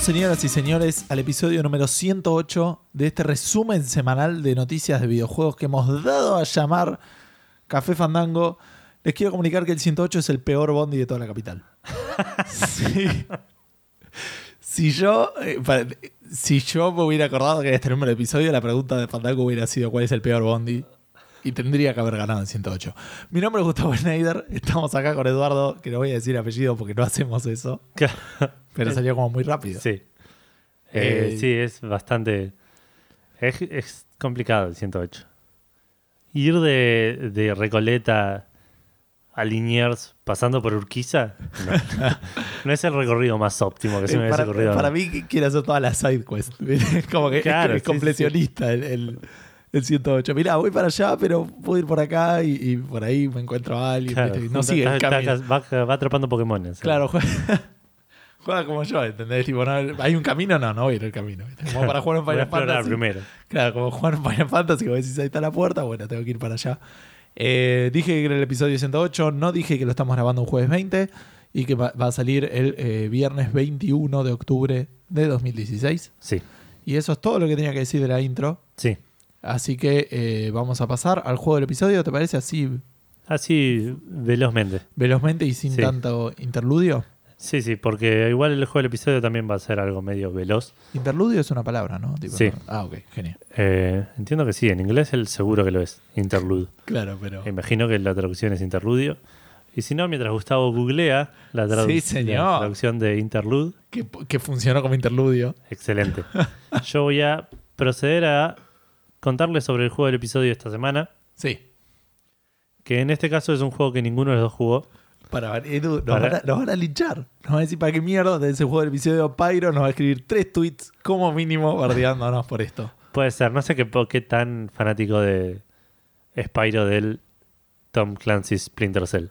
Señoras y señores, al episodio número 108 de este resumen semanal de noticias de videojuegos que hemos dado a llamar Café Fandango. Les quiero comunicar que el 108 es el peor bondi de toda la capital. Si yo, eh, si yo me hubiera acordado que era este número de episodio, la pregunta de Fandango hubiera sido ¿cuál es el peor bondi? Y tendría que haber ganado en 108. Mi nombre es Gustavo Schneider. Estamos acá con Eduardo, que no voy a decir apellido porque no hacemos eso. Pero salió como muy rápido. Sí. Eh, Eh, sí, es bastante. Es, es complicado el 108. Ir de, de Recoleta a Liniers pasando por Urquiza no, no es el recorrido más óptimo que se me Eh, hubiese para, ocurrido. para mí quiere hacer todas las side quests. Es como que es- Claro, es, sí, completionista El, el, el 108. Mirá, voy para allá, pero puedo ir por acá y, y por ahí me encuentro a alguien. No sigue el camino. va, va atrapando Pokémon. Claro, juega, como yo, ¿entendés? Tipo, no, ¿Hay un camino? No, no voy a ir al camino. Como para jugar un Final Fantasy. primero. Claro, como jugar un Final Fantasy, como decís, ahí está la puerta, bueno, tengo que ir para allá. Eh, dije que era el episodio 108, no dije que lo estamos grabando un jueves 20 y que va, va a salir el eh, viernes 21 de octubre de 2016. Sí, Y eso es todo lo que tenía que decir de la intro. sí. Así que eh, vamos a pasar al juego del episodio, ¿te parece así Así velozmente. velozmente y sin Sí. tanto interludio? Sí, sí, porque igual el juego del episodio también va a ser algo medio veloz. Interludio es una palabra, ¿no? Tipo, Sí. Ah, ok, genial. Eh, entiendo que sí, en inglés el seguro que lo es, interlude. Claro, pero... Imagino que la traducción es interludio. Y si no, mientras Gustavo googlea la, tradu- Sí, señor. la traducción de interlude, Que, que funcionó como interludio. excelente. Yo voy a proceder a contarles sobre el juego del episodio de esta semana, Sí. que en este caso es un juego que ninguno de los dos jugó. Para, Edu, nos, Para- Van a, nos van a linchar. Nos van a decir, ¿para qué mierda de ese juego del episodio Pyro nos va a escribir tres tweets como mínimo bardeándonos por esto? Puede ser, no sé qué, tan fanático de Spyro del Tom Clancy's Splinter Cell.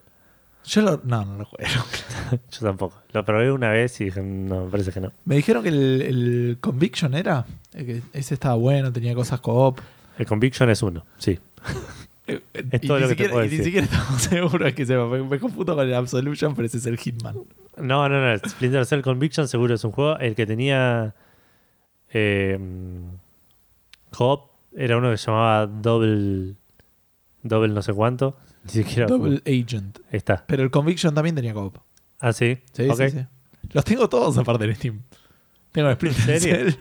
Yo lo, no, no lo juego. Yo tampoco. Lo probé una vez y dije, no, me parece que no. Me dijeron que el, el Conviction era, eh, que ese estaba bueno, tenía cosas co-op. El Conviction es uno, sí. Eh, Es todo lo que te siquiera- puedo y ni decir. siquiera estamos seguros que sepa. Me, me confundo con el Absolution, pero ese es el Hitman. No, no, no. Splinter Cell Conviction seguro es un juego. El que tenía eh, era uno que se llamaba Double. Double no sé cuánto. Ni siquiera. Double Agent. Ahí está. Pero el Conviction también tenía co-op. Ah, sí. Sí, Ok. sí, sí. Los tengo todos aparte en Steam. Tengo el Splinter. Cell,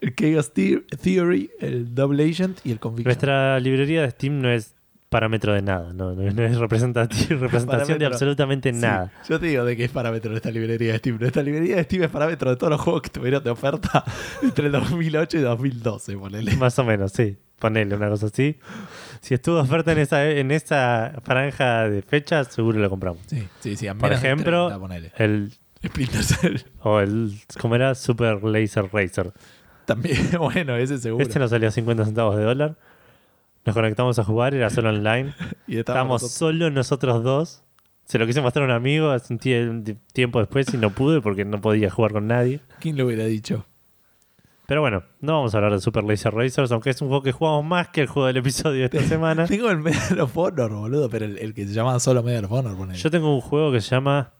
el Chaos The- Theory, el Double Agent y el Conviction. Nuestra librería de Steam no es parámetro de nada. No, no, no es representati- representación de absolutamente Sí, nada. Yo te digo de qué es parámetro de esta librería de Steam. Nuestra librería de Steam es parámetro de todos los juegos que tuvieron de oferta entre el 2008 y 2012, ponele. Más o menos, sí. Ponele una cosa así. Si estuvo oferta en esa, en esa franja de fechas, seguro lo compramos. Sí, sí, sí. a Por de ejemplo, 30, ponele. El Splinter Cell. O el, ¿cómo era? Super Laser Racer. También, bueno, ese seguro. Este nos salió a 50 centavos de dólar. Nos conectamos a jugar, era solo online. y estábamos Estábamos nosotros- solo nosotros dos. Se lo quise mostrar a un amigo hace un tie- tiempo después y no pude porque no podía jugar con nadie. ¿Quién lo hubiera dicho? Pero bueno, no vamos a hablar de Super Laser Racers, aunque es un juego que jugamos más que el juego del episodio de esta semana. Tengo el Medal of Honor, boludo, pero el, el que se llama solo Medal of Honor, ponele. Yo tengo un juego que se llama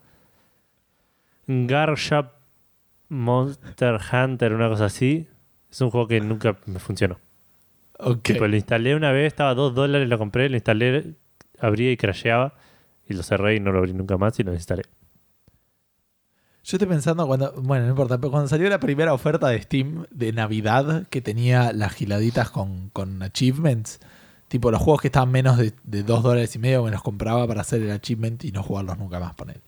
Garshap Monster Hunter, una cosa así. Es un juego que nunca me funcionó. Ok. Tipo, lo instalé una vez, estaba a 2 dólares, lo compré, lo instalé, abría y crasheaba. Y lo cerré y no lo abrí nunca más y lo instalé. Yo estoy pensando cuando, bueno, no importa, pero cuando salió la primera oferta de Steam de Navidad que tenía las giladitas con, con achievements, tipo los juegos que estaban menos de, de 2 dólares y medio me los compraba para hacer el achievement y no jugarlos nunca más, poner.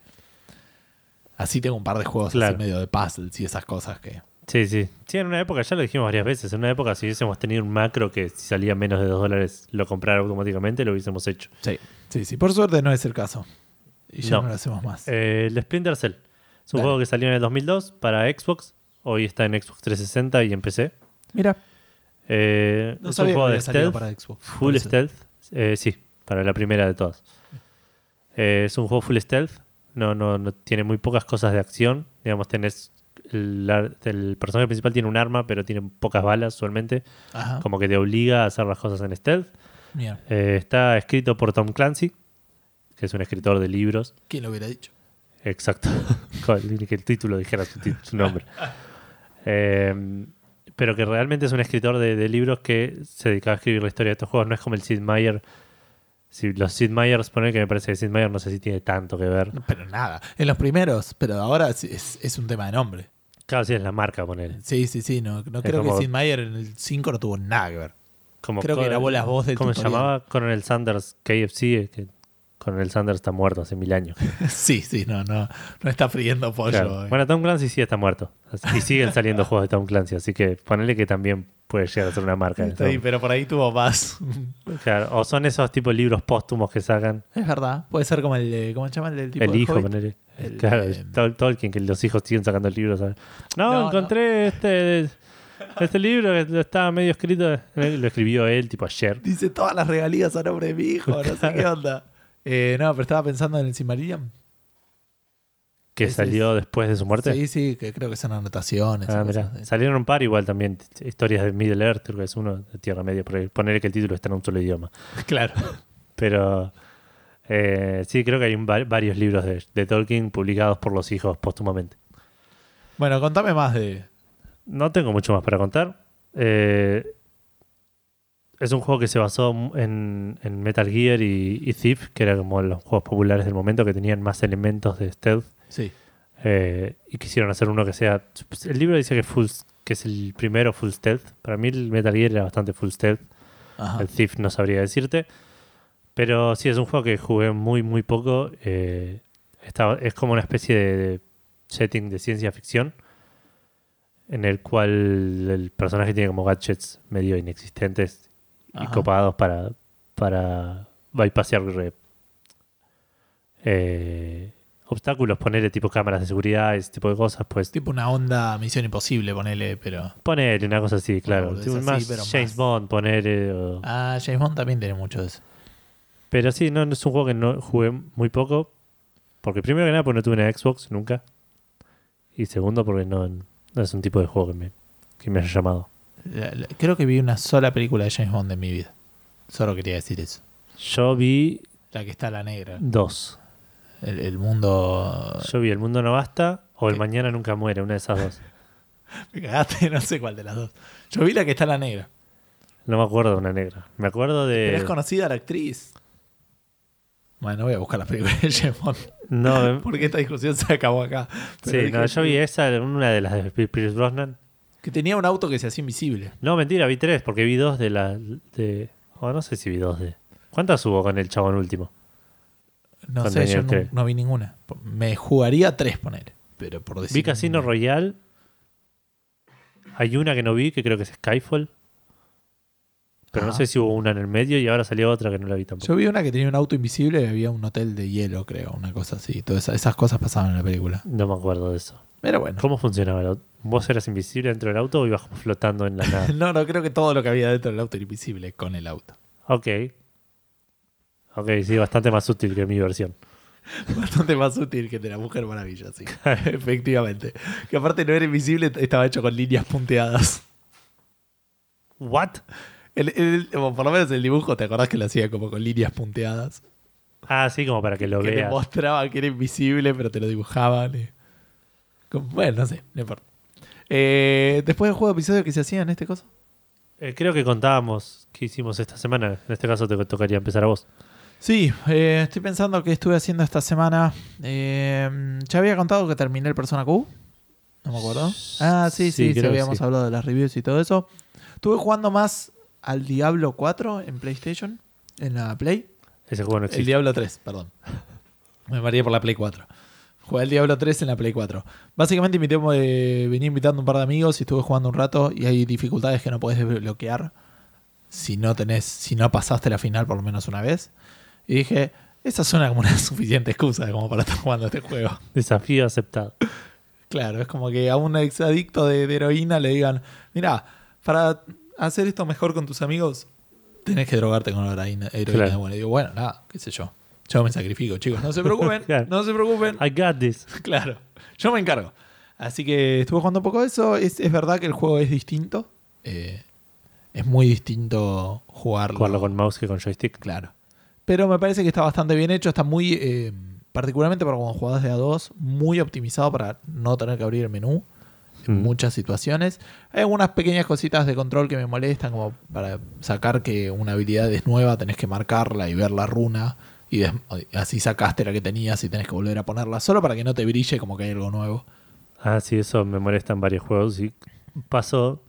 Así tengo un par de juegos Claro. así medio de puzzles y esas cosas que... Sí, sí. Sí, en una época, ya lo dijimos varias veces, en una época si hubiésemos tenido un macro que si salía menos de 2 dólares lo comprara automáticamente, lo hubiésemos hecho. Sí, sí, sí. Por suerte no es el caso. Y ya no, No. lo hacemos más. Eh, el Splinter Cell. Es un Dale. juego que salió en el 2002 para Xbox. Hoy está en Xbox 360 y en PC. Mira, Eh, no es un juego de stealth. para Xbox. Full stealth. Eh, sí, para la primera de todas. Eh, es un juego full stealth. No, no, no tiene muy pocas cosas de acción. Digamos, tenés. El, personaje principal tiene un arma, pero tiene pocas balas usualmente. Ajá. Como que te obliga a hacer las cosas en stealth. Eh, está escrito por Tom Clancy, que es un escritor de libros. ¿quién lo hubiera dicho? Exacto. Que el título dijera su, nombre. Eh, pero que realmente es un escritor de, de libros que se dedicaba a escribir la historia de estos juegos. No es como el Sid Meier. Si los Sid Meier's poner que me parece que Sid Meier no sé si tiene tanto que ver. Pero nada. En los primeros, pero ahora es, es- es un tema de nombre. Claro, sí es la marca poner. Sí, sí, sí. No, no creo como- que Sid Meier en el 5 no tuvo nada que ver. Como Creo que grabó la voz del ¿Cómo se llamaba? Coronel Sanders KFC. eh, Que Coronel Sanders está muerto hace mil años. sí, sí, no, no, no está friendo pollo. Claro. eh. Bueno, Tom Clancy sí está muerto. Y siguen saliendo juegos de Tom Clancy. Así que ponele que también puede llegar a ser una marca. Sí, pero por ahí tuvo más. Claro, o son esos tipos de libros póstumos que sacan. es verdad. Puede ser como el de, ¿cómo se llama? El del tipo el hijo, Hobbit. ponele. El, claro, eh, Tol- Tolkien, que los hijos siguen sacando libros. No, No, encontré este este libro que estaba medio escrito. Lo escribió él, tipo ayer. Dice todas las regalías a nombre de mi hijo, no sé qué onda. Eh, no, pero estaba pensando en el Silmarillion. Que Ese salió después de su muerte. Sí, sí, que creo que son anotaciones. Ah, y mirá. cosas así. Salieron un par igual también. t- Historias de Middle Earth, creo que es uno de Tierra Media. Por ahí. Ponerle que el título está en un solo idioma. Claro. Pero eh, sí, creo que hay un va- varios libros de, de Tolkien publicados por los hijos póstumamente. Bueno, contame más de. No tengo mucho más para contar. Eh, es un juego que se basó en, en Metal Gear y, y Thief, que eran como los juegos populares del momento que tenían más elementos de stealth. Sí. eh, y quisieron hacer uno que sea. El libro dice que, full, que es el primero full stealth. Para mí, el Metal Gear era bastante full stealth. Ajá. El Thief no sabría decirte. Pero sí, es un juego que jugué muy, muy poco. Eh, estaba- es como una especie de, de setting de ciencia ficción. En el cual el personaje tiene como gadgets medio inexistentes y Ajá. copados para, para bypassear eh, obstáculos, ponerle tipo cámaras de seguridad, ese tipo de cosas. Pues Tipo una onda Misión Imposible, ponele, pero. ponerle una cosa así, claro. boludez Tipo, así, más James más- Bond, ponerle. o- Ah, James Bond también tiene mucho de eso. Pero sí, no, no es un juego que no jugué muy poco. Porque primero que nada, porque no tuve una Xbox nunca. Y segundo, porque no, no es un tipo de juego que me, que me haya llamado. La- la- Creo que vi una sola película de James Bond en mi vida. Solo quería decir eso. Yo vi La que está la negra. dos. El, el mundo. Yo vi El Mundo No Basta o El ¿Qué? Mañana Nunca Muere, una de esas dos. Me cagaste, no sé cuál de las dos. Yo vi la que está la negra. No me acuerdo de una negra. Me acuerdo Pero es de. conocida la actriz. Bueno, voy a buscar las películas de James Bond. No, Porque esta discusión se acabó acá. Pero sí, dije no, yo vi esa, una de las de Pierce Brosnan. Que tenía un auto que se hacía invisible. No, mentira, vi tres, porque vi dos de la. De, oh, no sé si vi dos de. ¿Cuántas hubo con el chabón último? No Con sé, yo no, no vi ninguna. Me jugaría tres, poner. Pero por decir. Vi Casino Royale. Hay una que no vi, que creo que es Skyfall. Pero no sé si hubo una en el medio y ahora salió otra que no la vi tampoco. Yo vi una que tenía un auto invisible y había un hotel de hielo, creo. Una cosa así. Todas esas, esas cosas pasaban en la película. No me acuerdo de eso. Pero bueno. ¿Cómo funcionaba el auto? ¿Vos eras invisible dentro del auto o ibas flotando en la nada? No, no, creo que todo lo que había dentro del auto era invisible con el auto. ok. Ok, sí, bastante más útil que mi versión. Bastante más útil que de la Mujer Maravilla, sí. Efectivamente. Que aparte no era invisible, estaba hecho con líneas punteadas. ¿What? El- por lo menos el dibujo, ¿te acordás que lo hacía como con líneas punteadas? Ah, sí, como para que lo que te veas. mostraba que era invisible, pero te lo dibujaban. y- como- bueno, no sé, no importa. Eh, después del juego de episodio que se hacía en este caso. Eh, creo que contábamos qué hicimos esta semana. En este caso te tocaría empezar a vos. Sí, eh, estoy pensando que estuve haciendo esta semana. Ya había contado que terminé el Persona Q. No me acuerdo. Ah, sí, Sí, sí, que habíamos sí. hablado de las reviews y todo eso. Estuve jugando más al Diablo 4 en PlayStation, en la Play. Ese juego no El existe. Diablo 3, perdón. Me mareé por la Play 4. Jugué el Diablo 3 en la Play 4. Básicamente invité, eh, venía invitando un par de amigos y estuve jugando un rato y hay dificultades que no puedes desbloquear si no tenés, si no pasaste la final por lo menos una vez. Y dije, esa suena como una suficiente excusa como para estar jugando este juego. Desafío aceptado. Claro, es como que a un exadicto de, de heroína le digan, mira, para hacer esto mejor con tus amigos, tenés que drogarte con la heroína. heroína". Claro. Bueno, y digo, bueno, nada, qué sé yo. Yo me sacrifico, chicos, no se preocupen, Claro. no se preocupen. I got this. Claro, yo me encargo. Así que estuve jugando un poco de eso. Es, es verdad que el juego es distinto. Eh, es muy distinto jugarlo. Jugarlo con mouse que con joystick. Claro. Pero me parece que está bastante bien hecho. Está muy eh, particularmente para cuando jugás de a dos, muy optimizado para no tener que abrir el menú en Mm. muchas situaciones. Hay algunas pequeñas cositas de control que me molestan, como para sacar que una habilidad es nueva, tenés que marcarla y ver la runa. Y así sacaste la que tenías y tenés que volver a ponerla, solo para que no te brille como que hay algo nuevo. Ah, sí, eso me molesta en varios juegos y paso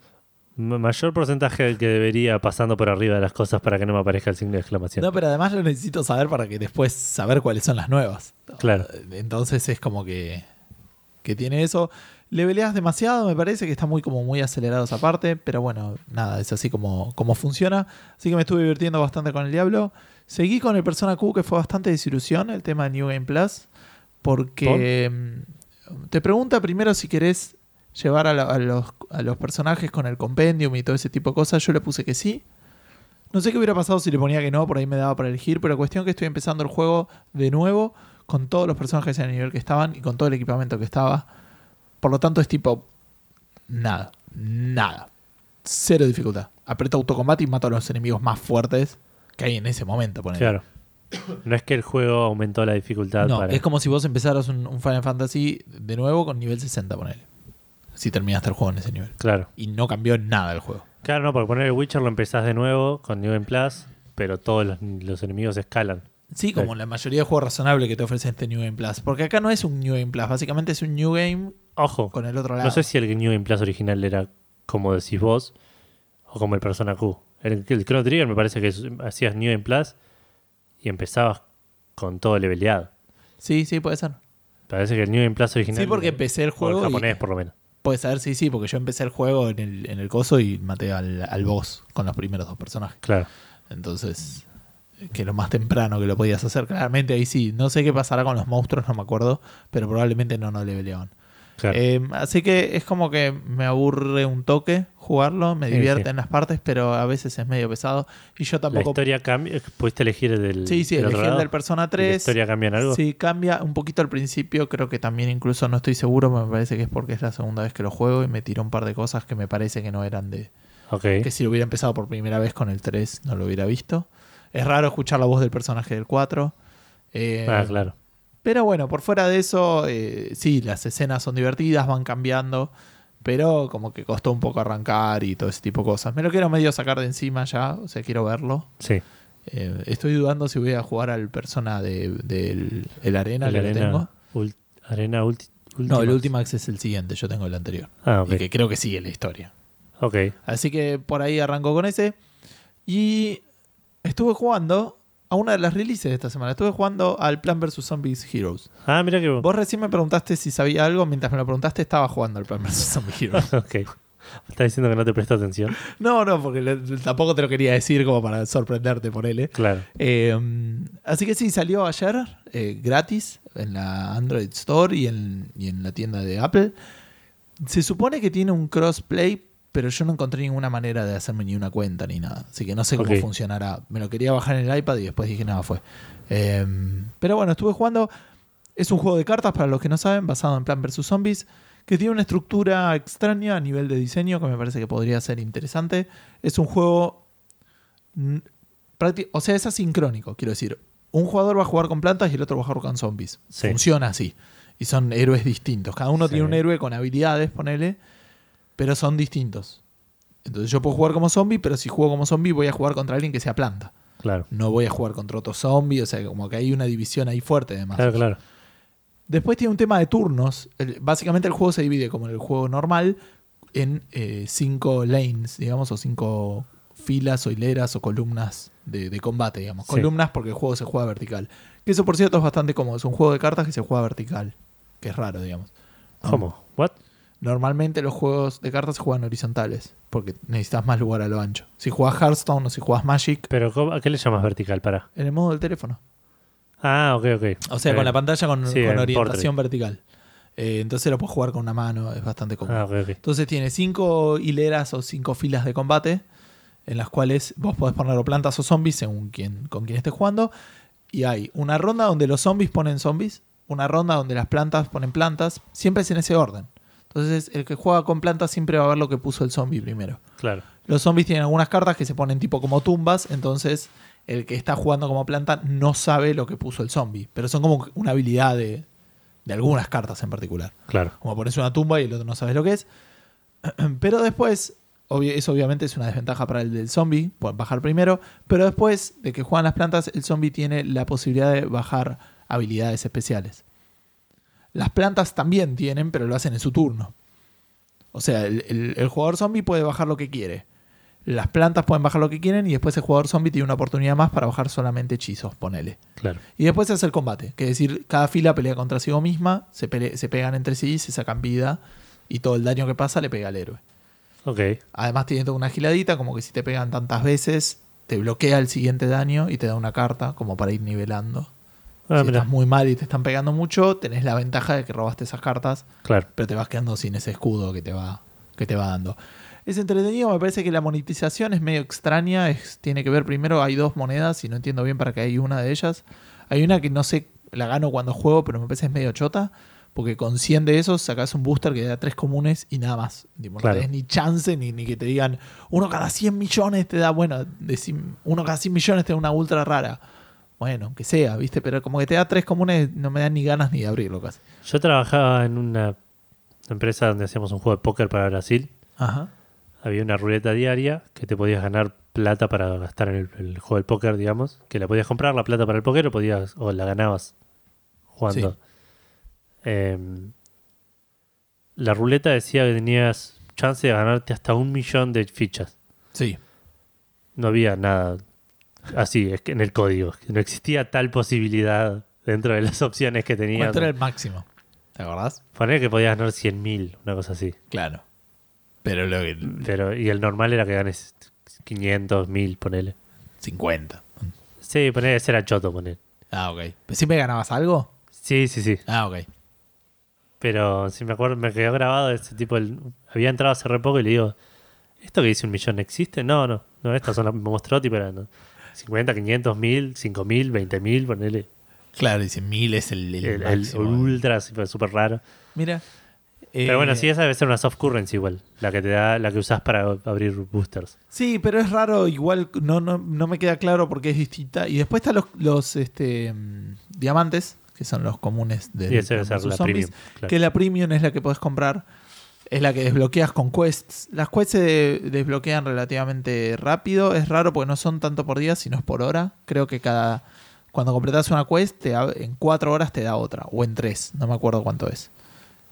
mayor porcentaje del que debería pasando por arriba de las cosas para que no me aparezca el signo de exclamación. No, pero además lo necesito saber para que después saber cuáles son las nuevas. Claro. Entonces es como que, que tiene eso. Le peleas demasiado, me parece que está muy como muy acelerado esa parte, pero bueno, nada, es así como, como funciona. Así que me estuve divirtiendo bastante con el Diablo. Seguí con el Persona Q, que fue bastante desilusión, el tema de New Game Plus, porque mm, te pregunta primero si querés llevar a, la- a los, a los personajes con el compendium y todo ese tipo de cosas. Yo le puse que sí. No sé qué hubiera pasado si le ponía que no, por ahí me daba para elegir, pero cuestión que estoy empezando el juego de nuevo con todos los personajes en el nivel que estaban y con todo el equipamiento que estaba. Por lo tanto es tipo nada, nada. Cero dificultad. Aprieto autocombate y mato a los enemigos más fuertes que hay en ese momento. ponele. Claro. No es que el juego aumentó la dificultad No, para... es como si vos empezaras un, un Final Fantasy de nuevo con nivel 60, ponele. Si terminaste el juego en ese nivel. Claro. Y no cambió nada el juego. Claro, no, porque poner el Witcher lo empezás de nuevo con New Game Plus, pero todos los, los enemigos escalan. Sí, como la mayoría de juegos razonables que te ofrece este New Game Plus. Porque acá no es un New Game Plus, básicamente es un New Game Ojo, con el otro lado. no sé si el New Game Plus original era como decís vos o como el Persona Q. El, el Chrono Trigger me parece que hacías New Game Plus y empezabas con todo leveleado. Sí, sí, puede ser. Parece que el New Game Plus original... Sí, porque empecé el o el juego. y- japonés, por lo menos. Puede ser, sí, sí, porque yo empecé el juego en el, en el coso y maté al, al boss con los primeros dos personajes. Claro. Entonces, que lo más temprano que lo podías hacer, claramente ahí sí. No sé qué pasará con los monstruos, no me acuerdo, pero probablemente no, no le peleaban. Claro. Eh, así que es como que me aburre un toque jugarlo, me divierte sí. en las partes, pero a veces es medio pesado. Y yo la tampoco. historia cambia. ¿Pudiste elegir del. sí, sí, del otro elegí el lado? del Persona ¿Y ¿La 3. historia cambia en algo? Sí, cambia un poquito al principio. Creo que también incluso no estoy seguro. Me parece que es porque es la segunda vez que lo juego y me tiró un par de cosas que me parece que no eran de. Ok. Que si lo hubiera empezado por primera vez con el 3 no lo hubiera visto. Es raro escuchar la voz del personaje del 4. Eh, Ah, claro. Pero bueno, por fuera de eso, eh, sí, las escenas son divertidas, van cambiando. Pero como que costó un poco arrancar y todo ese tipo de cosas. Me lo quiero medio sacar de encima ya, o sea, quiero verlo. Sí. Eh, estoy dudando si voy a jugar al persona de- del el Arena El que lo tengo. arena, ul- arena ulti- No, el Ultimax. Ultimax es el siguiente, yo tengo el anterior. Ah, ok. Y que creo que sigue la historia. Ok. Así que por ahí arrancó con ese. Y estuve jugando a una de las releases de esta semana. Estuve jugando al Plan vs. Zombies Heroes. Ah, mira que. Vos recién me preguntaste si sabía algo. Mientras me lo preguntaste, estaba jugando al Plan vs. Zombies Heroes. ok. Estás diciendo que no te presto atención. no, no, porque le- tampoco te lo quería decir como para sorprenderte por él. Claro. Eh, así que sí, salió ayer eh, gratis en la Android Store y en, y en la tienda de Apple. Se supone que tiene un crossplay, pero yo no encontré ninguna manera de hacerme ni una cuenta ni nada. Así que no sé cómo funcionará. Me lo quería bajar en el iPad y después dije, nada, fue. Eh, pero bueno, estuve jugando. Es un juego de cartas, para los que no saben, basado en Plan vs. Zombies, que tiene una estructura extraña a nivel de diseño que me parece que podría ser interesante. Es un juego o sea, es asincrónico, quiero decir. Un jugador va a jugar con plantas y el otro va a jugar con zombies. Sí. Funciona así. Y son héroes distintos. Cada uno Sí. tiene un héroe con habilidades, ponele, pero son distintos. Entonces yo puedo jugar como zombie, pero si juego como zombie voy a jugar contra alguien que sea planta. Claro. No voy a jugar contra otro zombie, o sea, como que hay una división ahí fuerte además. Claro, claro. Después tiene un tema de turnos. El- básicamente el juego se divide como en el juego normal en eh, cinco lanes, digamos, o cinco filas o hileras o columnas de, de combate, digamos. Sí. Columnas porque el juego se juega vertical. Que eso, por cierto, es bastante cómodo. Es un juego de cartas que se juega vertical. Que es raro, digamos. ¿Cómo? ¿What? Normalmente los juegos de cartas se juegan horizontales porque necesitas más lugar a lo ancho. Si jugás Hearthstone o si jugás Magic, ¿Pero a qué le llamas vertical? Para. en el modo del teléfono. Ah, ok, ok. O sea, Eh, con la pantalla con, sí, con en orientación vertical. Eh, entonces lo puedes jugar con una mano, es bastante cómodo. Ah, ok, ok. Entonces tiene cinco hileras o cinco filas de combate en las cuales vos podés poner plantas o zombies según quien, con quien estés jugando. Y hay una ronda donde los zombies ponen zombies, una ronda donde las plantas ponen plantas. Siempre es en ese orden. Entonces el que juega con plantas siempre va a ver lo que puso el zombie primero. Claro. Los zombies tienen algunas cartas que se ponen tipo como tumbas, entonces el que está jugando como planta no sabe lo que puso el zombie. Pero son como una habilidad de, de algunas cartas en particular. Claro. Como ponerse una tumba y el otro no sabes lo que es. Pero después, eso obviamente es una desventaja para el del zombie, por bajar primero. Pero después de que juegan las plantas, el zombie tiene la posibilidad de bajar habilidades especiales. Las plantas también tienen, pero lo hacen en su turno. O sea, el, el- el jugador zombie puede bajar lo que quiere. Las plantas pueden bajar lo que quieren y después el jugador zombie tiene una oportunidad más para bajar solamente hechizos, ponele. Claro. Y después se hace el combate, que es decir, cada fila pelea contra sí misma, se, pele- se pegan entre sí, se sacan vida y todo el daño que pasa le pega al héroe. Ok. Además tiene toda una giladita, como que si te pegan tantas veces, te bloquea el siguiente daño y te da una carta como para ir nivelando. Ah, si mira. estás muy mal y te están pegando mucho, tenés la ventaja de que robaste esas cartas, Claro. pero te vas quedando sin ese escudo que te va, que te va dando. Es entretenido, me parece que la monetización es medio extraña, es- tiene que ver primero, hay dos monedas y no entiendo bien para qué hay una de ellas. Hay una que no sé, la gano cuando juego, pero me parece es medio chota, porque con 100 de esos sacas un booster que da tres comunes y nada más. Tipo, Claro. No tenés ni chance ni, ni que te digan, uno cada 100 millones te da, bueno, uno cada 100 millones te da una ultra rara. Bueno, que sea, ¿viste? Pero como que te da tres comunes, no me dan ni ganas ni de abrirlo casi. Yo trabajaba en una empresa donde hacíamos un juego de póker para Brasil. Ajá. Había una ruleta diaria que te podías ganar plata para gastar en el, el juego del póker, digamos. Que la podías comprar, la plata para el póker, o, podías, o la ganabas jugando. Sí. Em, la ruleta decía que tenías chance de ganarte hasta un millón de fichas. Sí. No había nada así es que en el código. No existía tal posibilidad dentro de las opciones que tenías. ¿Cuánto era el máximo? ¿Te acordás? Poner que podías ganar 100.000, una cosa así. Claro. Pero lo que. Pero, y el normal era que ganes 500, 1000, ponele. 50. Sí, ponele, ese era choto, ponele. Ah, ok. ¿Pero siempre ganabas algo? Sí, sí, sí. Ah, ok. Pero si me acuerdo, me quedó grabado ese tipo. el- había entrado hace re poco y le digo, ¿esto que dice un millón existe? No, no. No, estas son las. Me mostró tipo eran 50, 500, 1000, 5000, 20000, ponele. Claro, dice mil es el, el El, el máximo. ultra, súper súper raro. Mira. Pero bueno, eh, sí, esa debe ser una soft currency igual. La que te da, la que usás para abrir boosters. Sí, pero es raro, igual no, no, no me queda claro porque es distinta. Y después están los, los este, mm, diamantes, que son los comunes de Y esa debe ser la zombies, premium. claro. Que la premium es la que podés comprar. Es la que desbloqueas con quests. Las quests se de- desbloquean relativamente rápido. Es raro porque no son tanto por día, sino es por hora. Creo que cada. Cuando completas una quest, te en cuatro horas te da otra. O en tres. No me acuerdo cuánto es.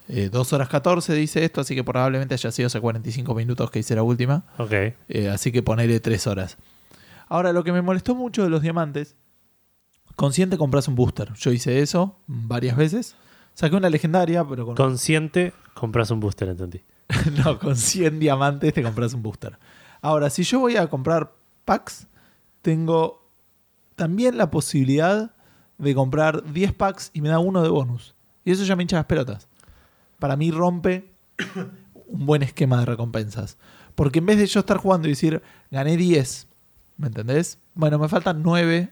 Eh, 2 horas 14 dice esto, así que probablemente haya sido hace 45 minutos que hice la última. Ok. Eh, así que ponele 3 horas. Ahora, lo que me molestó mucho de los diamantes, consciente compras un booster. Yo hice eso varias veces. Saqué una legendaria, pero con, Consciente, compras un booster, entendí. no, con 100 diamantes te compras un booster. Ahora, si yo voy a comprar packs, tengo también la posibilidad de comprar 10 packs y me da uno de bonus. Y eso ya me hincha las pelotas. Para mí rompe un buen esquema de recompensas. Porque en vez de yo estar jugando y decir, gané 10, ¿me entendés? Bueno, me faltan 9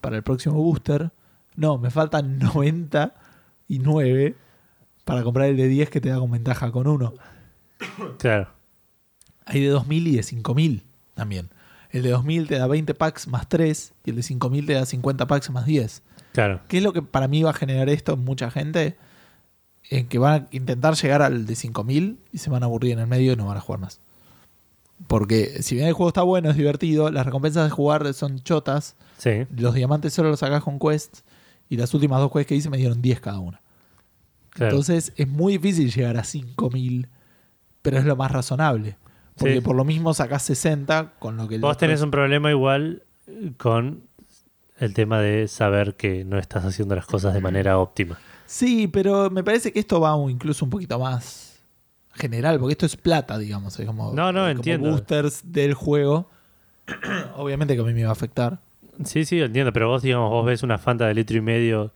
para el próximo booster. No, me faltan 99 para comprar el de 10 que te da con ventaja con uno. Claro. Hay de 2000 y de 5000 también. El de 2000 te da 20 packs más 3 y el de 5000 te da 50 packs más 10. Claro. ¿Qué es lo que para mí va a generar esto en mucha gente? En que van a intentar llegar al de 5000 y se van a aburrir en el medio y no van a jugar más. Porque si bien el juego está bueno, es divertido, las recompensas de jugar son chotas. Sí. Los diamantes solo los sacas con quests y las últimas dos quests que hice me dieron 10 cada una. Claro. Entonces es muy difícil llegar a 5000, pero es lo más razonable. Porque Sí. por lo mismo sacás 60 con lo que Vos tenés un problema igual con el tema de saber que no estás haciendo las cosas de manera óptima. Sí, pero me parece que esto va incluso un poquito más general, porque esto es plata, digamos. Es como, No, no, como entiendo. boosters del juego. Obviamente que a mí me va a afectar. Sí, sí, entiendo, pero vos, digamos, vos ves una Fanta de litro y medio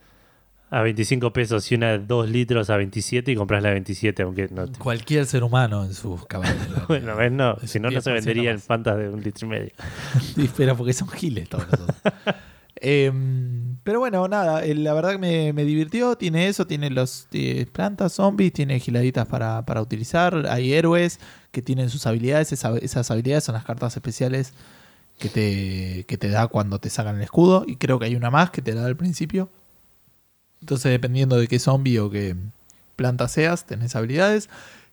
a 25 pesos y una de 2 litros a 27 y compras la de 27, aunque no te... Cualquier ser humano en sus caballos. Bueno, ves, no, si no, no se 10% venderían. Fantas de un litro y medio. Sí, pero porque son giles todos. Em, pero bueno, nada, eh, la verdad que me, me divirtió. Tiene eso, tiene los eh, plantas, zombies, tiene giladitas para, para utilizar. Hay héroes que tienen sus habilidades. Esa- esas habilidades son las cartas especiales que te, que te da cuando te sacan el escudo. Y creo que hay una más que te la da al principio. Entonces, dependiendo de qué zombie o qué planta seas, tenés habilidades.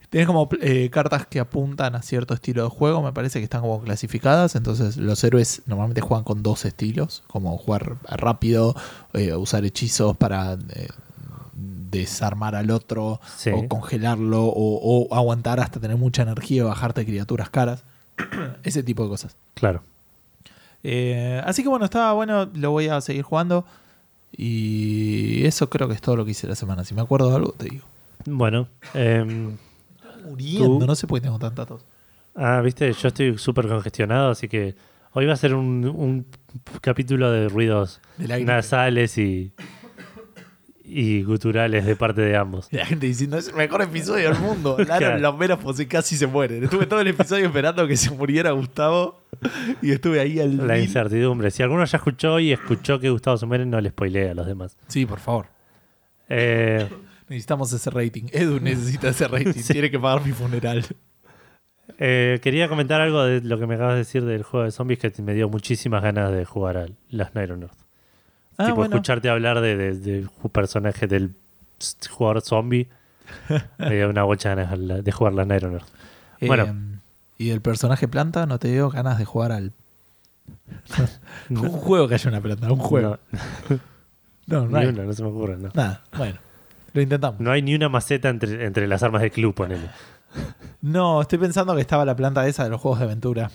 Tienes como eh, cartas que apuntan a cierto estilo de juego, me parece que están como clasificadas. Entonces, los héroes normalmente juegan con dos estilos: como jugar rápido, eh, usar hechizos para eh, desarmar al otro, Sí. o congelarlo, o, o aguantar hasta tener mucha energía y bajarte criaturas caras. Ese tipo de cosas. Claro. Eh, así que bueno, estaba bueno, lo voy a seguir jugando. Y eso creo que es todo lo que hice la semana. Si me acuerdo de algo, te digo. Bueno. em, Muriendo, Tú- no sé por qué tengo tanta tos. ah, viste, yo estoy súper congestionado, así que hoy va a ser un, un capítulo de ruidos nasales y, y guturales de parte de ambos. Y la gente diciendo, es el mejor episodio del mundo. Claro. los menos pues casi se mueren. Estuve todo el episodio esperando que se muriera Gustavo. Y estuve ahí al La mil. incertidumbre. Si alguno ya escuchó y escuchó que Gustavo se muere, no le spoilee a los demás. Sí, por favor. Eh, Necesitamos ese rating. Edu necesita ese rating. Sí. Tiene que pagar mi funeral. eh, quería comentar algo de lo que me acabas de decir del juego de zombies que me dio muchísimas ganas de jugar a las Earth. Ah, tipo, bueno. escucharte hablar de, de, personaje del jugador zombie. me dio una bocha ganas de de jugar las Earth. Bueno. Eh, y el personaje planta, no te dio ganas de jugar al. No, Un juego que haya una planta, un juego. No, no, no, hay. una, no se me ocurre. No. Nada, bueno. Lo intentamos. No hay ni una maceta entre, entre las armas de club, ponele. No, estoy pensando que estaba la planta esa de los juegos de aventura.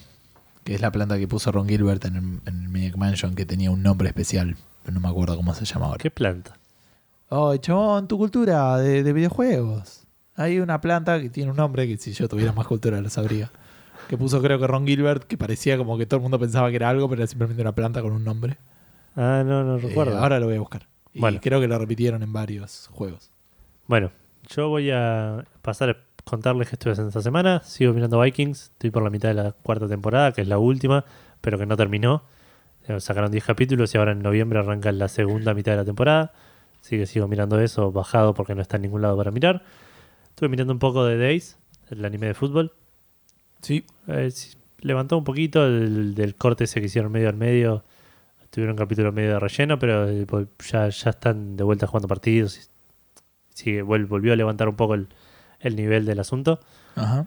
Que es la planta que puso Ron Gilbert en el, en el Maniac Mansion, que tenía un nombre especial. Pero no me acuerdo cómo se llamaba. ¿Qué planta? Oh, chabón, tu cultura de, de videojuegos. Hay una planta que tiene un nombre que si yo tuviera más cultura lo sabría. Que puso creo que Ron Gilbert, que parecía como que todo el mundo pensaba que era algo, pero era simplemente una planta con un nombre. Ah, no, no Eh, recuerdo. ahora lo voy a buscar. Y Bueno. creo que lo repitieron en varios juegos. Bueno, yo voy a pasar a contarles qué estuve haciendo esta semana. Sigo mirando Vikings. Estoy por la mitad de la cuarta temporada, que es la última, pero que no terminó. Eh, Sacaron 10 capítulos y ahora en noviembre arranca la segunda mitad de la temporada. Así que sigo mirando eso, bajado porque no está en ningún lado para mirar. Estuve mirando un poco de Days, el anime de fútbol. Sí. Eh, sí, levantó un poquito del, del corte ese que hicieron medio al medio. Tuvieron un capítulo medio de relleno, pero eh, vol- ya, ya están de vuelta jugando partidos. vol- volvió a levantar un poco el, el nivel del asunto. Ajá.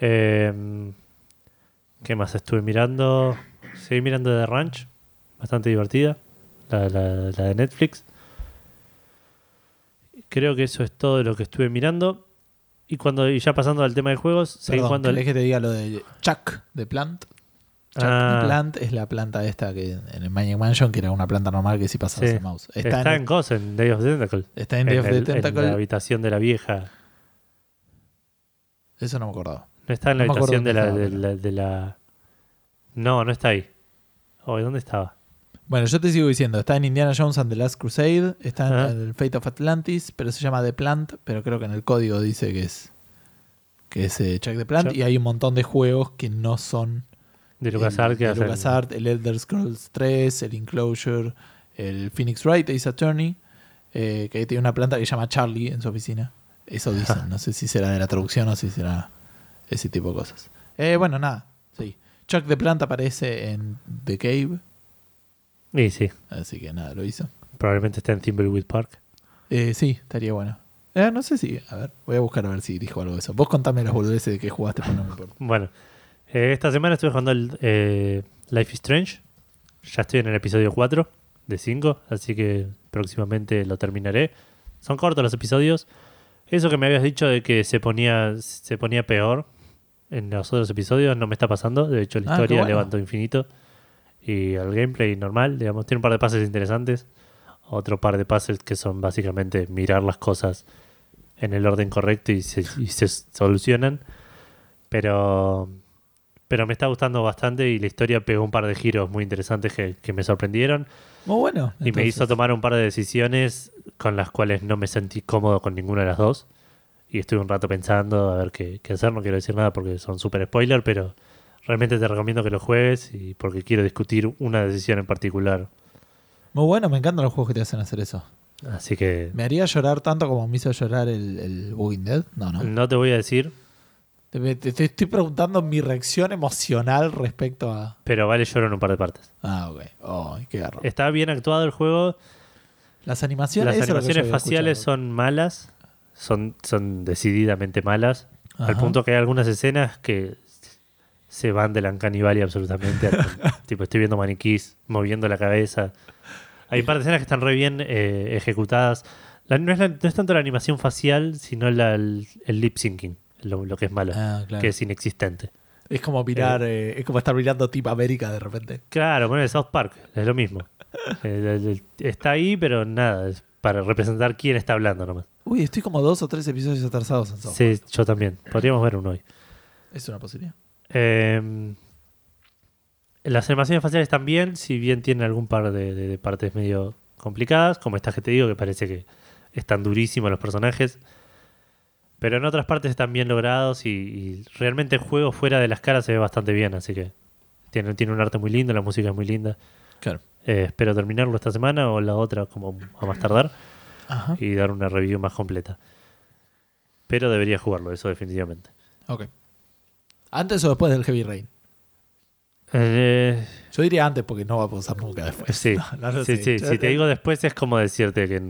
Eh, ¿Qué más estuve mirando? Seguí mirando The Ranch, bastante divertida, la, la- la de Netflix. Creo que eso es todo lo que estuve mirando. Y cuando y ya pasando al tema de juegos, seguí Perdón, jugando. ¿querés que te diga lo de Chuck de Plant? Chuck Ah. de Plant es la planta esta que en el Maniac Mansion, que era una planta normal que sí pasaba Sí. el mouse. Está, en, Cos, en Day of the Tentacle. está en Day of the el- en Tentacle. la habitación de la vieja. Eso no me acordaba. No está en la No me acuerdo habitación de la, dónde de, estaba, la, de la- No, no está ahí. Oh, ¿Dónde estaba? Bueno, yo te sigo diciendo, está en Indiana Jones and the Last Crusade, está en el Fate of Atlantis, pero se llama The Plant, pero creo que en el código dice que es que es eh, Chuck the Plant y hay un montón de juegos que no son De el- LucasArts que de hacen- LucasArts, el Elder Scrolls 3, el Enclosure, el Phoenix Wright Ace Attorney, eh, que tiene una planta que se llama Charlie en su oficina. Eso dicen, no sé si será de la traducción o si será ese tipo de cosas. Eh, bueno, nada, Chuck the Plant aparece en The Cave, Y sí, así que nada, lo hizo. probablemente está en Thimbleweed Park. Eh, sí, estaría bueno. Eh, no sé si, a ver, voy a buscar a ver si dijo algo de eso. Vos contame las boludeces de que jugaste, pero no me importa. Bueno, eh, esta semana estuve jugando el Life is Strange. Ya estoy en el episodio 4 de 5, así que próximamente lo terminaré. Son cortos los episodios. Eso que me habías dicho de que se ponía, se ponía peor en los otros episodios no me está pasando. De hecho, la Ah, historia bueno. levantó infinito. Y el gameplay normal, digamos, tiene un par de puzzles interesantes. Otro par de puzzles que son básicamente mirar las cosas en el orden correcto y se, y se solucionan. Pero, pero me está gustando bastante y la historia pegó un par de giros muy interesantes que, que me sorprendieron. Muy bueno. Y me hizo tomar un par de decisiones con las cuales no me sentí cómodo con ninguna de las dos. Y estuve un rato pensando a ver qué, qué hacer. No quiero decir nada porque son súper spoiler, pero realmente te recomiendo que lo juegues y porque quiero discutir una decisión en particular. Muy bueno, me encantan los juegos que te hacen hacer eso. Así que ¿Me haría llorar tanto como me hizo llorar el, el Walking Dead? No, no. no te voy a decir, Te, te- te estoy preguntando mi reacción emocional respecto a. Pero vale lloro en un par de partes. Ah, ok. Ay, qué garro. Está bien actuado el juego. Las animaciones, Las animaciones faciales escuchado. son malas. Son, son decididamente malas. Al punto que hay algunas escenas que se van de la canibalia absolutamente. tipo, estoy viendo maniquís moviendo la cabeza. Hay un par de escenas que están re bien eh, ejecutadas. La- no, es la- no es tanto la animación facial, sino la- el, el lip syncing, lo, lo que es malo, Ah, claro. que es inexistente. Es como mirar, eh, es como estar mirando Tip América de repente. Claro, bueno, el South Park es lo mismo. Eh, está ahí, pero nada, es para representar quién está hablando nomás. Uy, estoy como dos o tres episodios atrasados en South Sí, yo también. Podríamos ver uno hoy. Es una posibilidad. Eh, las animaciones faciales también, si bien tienen algún par de, de- de partes medio complicadas, como estas que te digo, que parece que están durísimos los personajes. Pero en otras partes están bien logrados y, y realmente el juego fuera de las caras se ve bastante bien, así que tiene, tiene un arte muy lindo, la música es muy linda. Claro. Eh, espero terminarlo esta semana o la otra como a más tardar Ajá. y dar una review más completa. Pero debería jugarlo, eso definitivamente. Ok. ¿Antes o después del Heavy Rain? Eh, Yo diría antes porque no va a pasar nunca después. Sí, No, no lo sí, sí. Si te digo después es como decirte que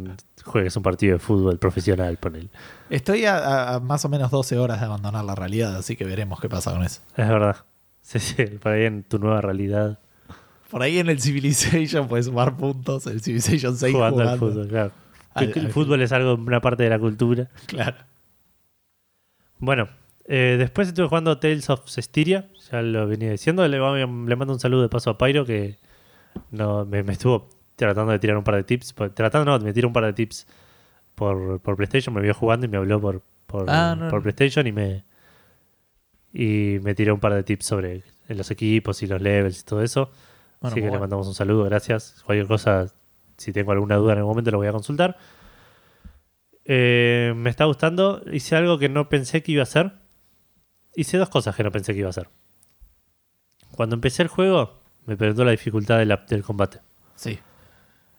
juegues un partido de fútbol profesional, ponele. Estoy a, más o menos 12 horas de abandonar la realidad, así que veremos qué pasa con eso. Es verdad. Sí, sí, por ahí en tu nueva realidad, Por ahí en el Civilization puedes sumar puntos, el Civilization 6 jugando, jugando. al fútbol, claro. Al- el al- fútbol es algo, una parte de la cultura. Claro. Bueno, eh, después estuve jugando Tales of Cestiria, ya lo venía diciendo. Le, mando un saludo de paso a Pyro que no, me, me estuvo tratando de tirar un par de tips. Tratando, no, me tiró un par de tips por, por PlayStation. Me vio jugando y me habló por, por, Ah, no, por no. PlayStation y me, y me tiró un par de tips sobre los equipos y los levels y todo eso. Bueno, Así que muy le mandamos un saludo, gracias. Cualquier cosa, si tengo alguna duda en algún momento, lo voy a consultar. Eh, me está gustando. Hice algo que no pensé que iba a hacer. Hice dos cosas que no pensé que iba a hacer. Cuando empecé el juego, me preguntó la dificultad de la- del combate. Sí.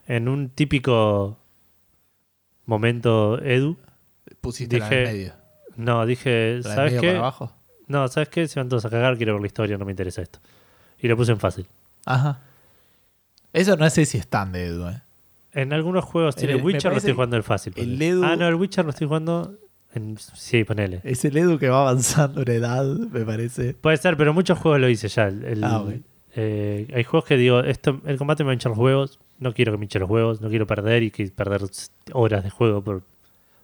En un típico momento Edu, Pusiste la del Dije, medio. no, dije, La ¿sabes medio qué? para abajo. No, ¿sabes qué? Se van todos a cagar, quiero ver la historia, no me interesa esto. Y lo puse en fácil. Ajá. Eso no sé si es tan de Edu, ¿eh? En algunos juegos tiene El- Witcher, lo parece estoy jugando el fácil. el ponele. Edu- Ah, no, el Witcher lo estoy jugando en... Sí, ponele. Es el Edu que va avanzando en edad, me parece. Puede ser, pero muchos juegos lo hice ya. El- Ah, ok. eh, hay juegos que digo, esto, el combate me va a hinchar los huevos, no quiero que me hinche los huevos, no quiero perder y que perder horas de juego por,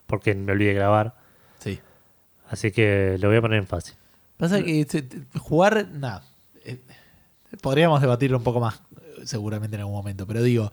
porque me olvidé grabar. Sí. Así que lo voy a poner en fácil. Pasa que se- te- jugar, nada. Eh, podríamos debatirlo un poco más, eh, seguramente en algún momento, pero digo,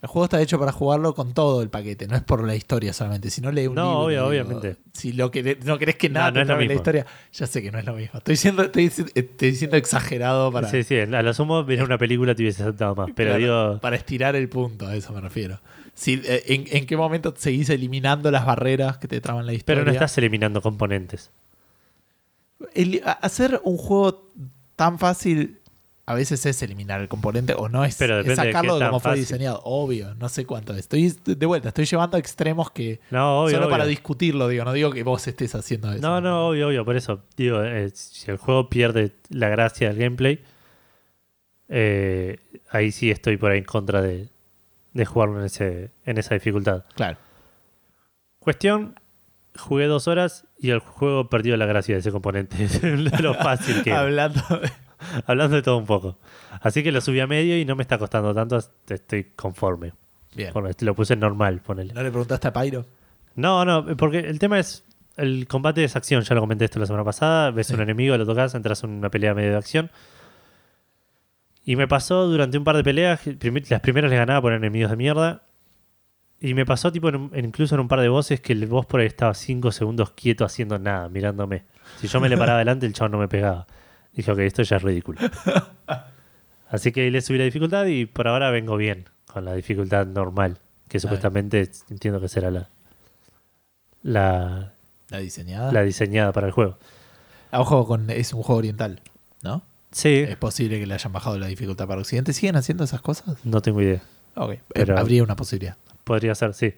el juego está hecho para jugarlo con todo el paquete, no es por la historia solamente. Si no lee un No, libro, obvio, digo, obviamente. Si lo que no querés que nada no es lo trabe la mismo. historia, ya sé que no es lo mismo. Estoy siendo, estoy, dici- estoy siendo exagerado para, Sí, sí, a lo sumo ver una película te hubiese saltado más, pero claro, digo, para estirar el punto, a eso me refiero. Si, eh, en, en qué momento seguís eliminando las barreras que te traban la historia? pero no estás eliminando componentes. El- hacer un juego tan fácil a veces es eliminar el componente o no es, Pero es depende de sacarlo de como fue fácil. diseñado. Obvio, no sé cuánto es. Estoy de vuelta, estoy llevando a extremos que No, obvio, solo obvio. para discutirlo, digo, no digo que vos estés haciendo eso. No, no, obvio, obvio. Por eso, digo, eh, si el juego pierde la gracia del gameplay, eh, ahí sí estoy por ahí en contra de, de jugarlo en, ese, en esa dificultad. Claro. Cuestión, jugué dos horas y el juego perdió la gracia de ese componente, de lo fácil que. Hablando de- Hablando de todo un poco. Así que lo subí a medio y no me está costando tanto, estoy conforme. Bien. Con- Lo puse normal, ponele. ¿No le preguntaste a Pyro? No, no, porque el tema es. El combate es acción, ya lo comenté esto la semana pasada. Ves Sí. un enemigo, lo tocas, entras en una pelea medio de acción. Y me pasó durante un par de peleas, las primeras les ganaba por enemigos de mierda. Y me pasó tipo en un- en- incluso en un par de voces que el boss por ahí estaba 5 segundos quieto haciendo nada, mirándome. Si yo me le paraba adelante, el chavo no me pegaba. Dije, ok, esto ya es ridículo. Así que le subí la dificultad y por ahora vengo bien con la dificultad normal, que supuestamente entiendo que será la, la, La diseñada. la diseñada para el juego. Ah, ojo, con, es un juego oriental, ¿no? Sí, Es posible que le hayan bajado la dificultad para Occidente. ¿Siguen haciendo esas cosas? no tengo idea. Ok, eh, Pero- habría una posibilidad. Podría ser, sí.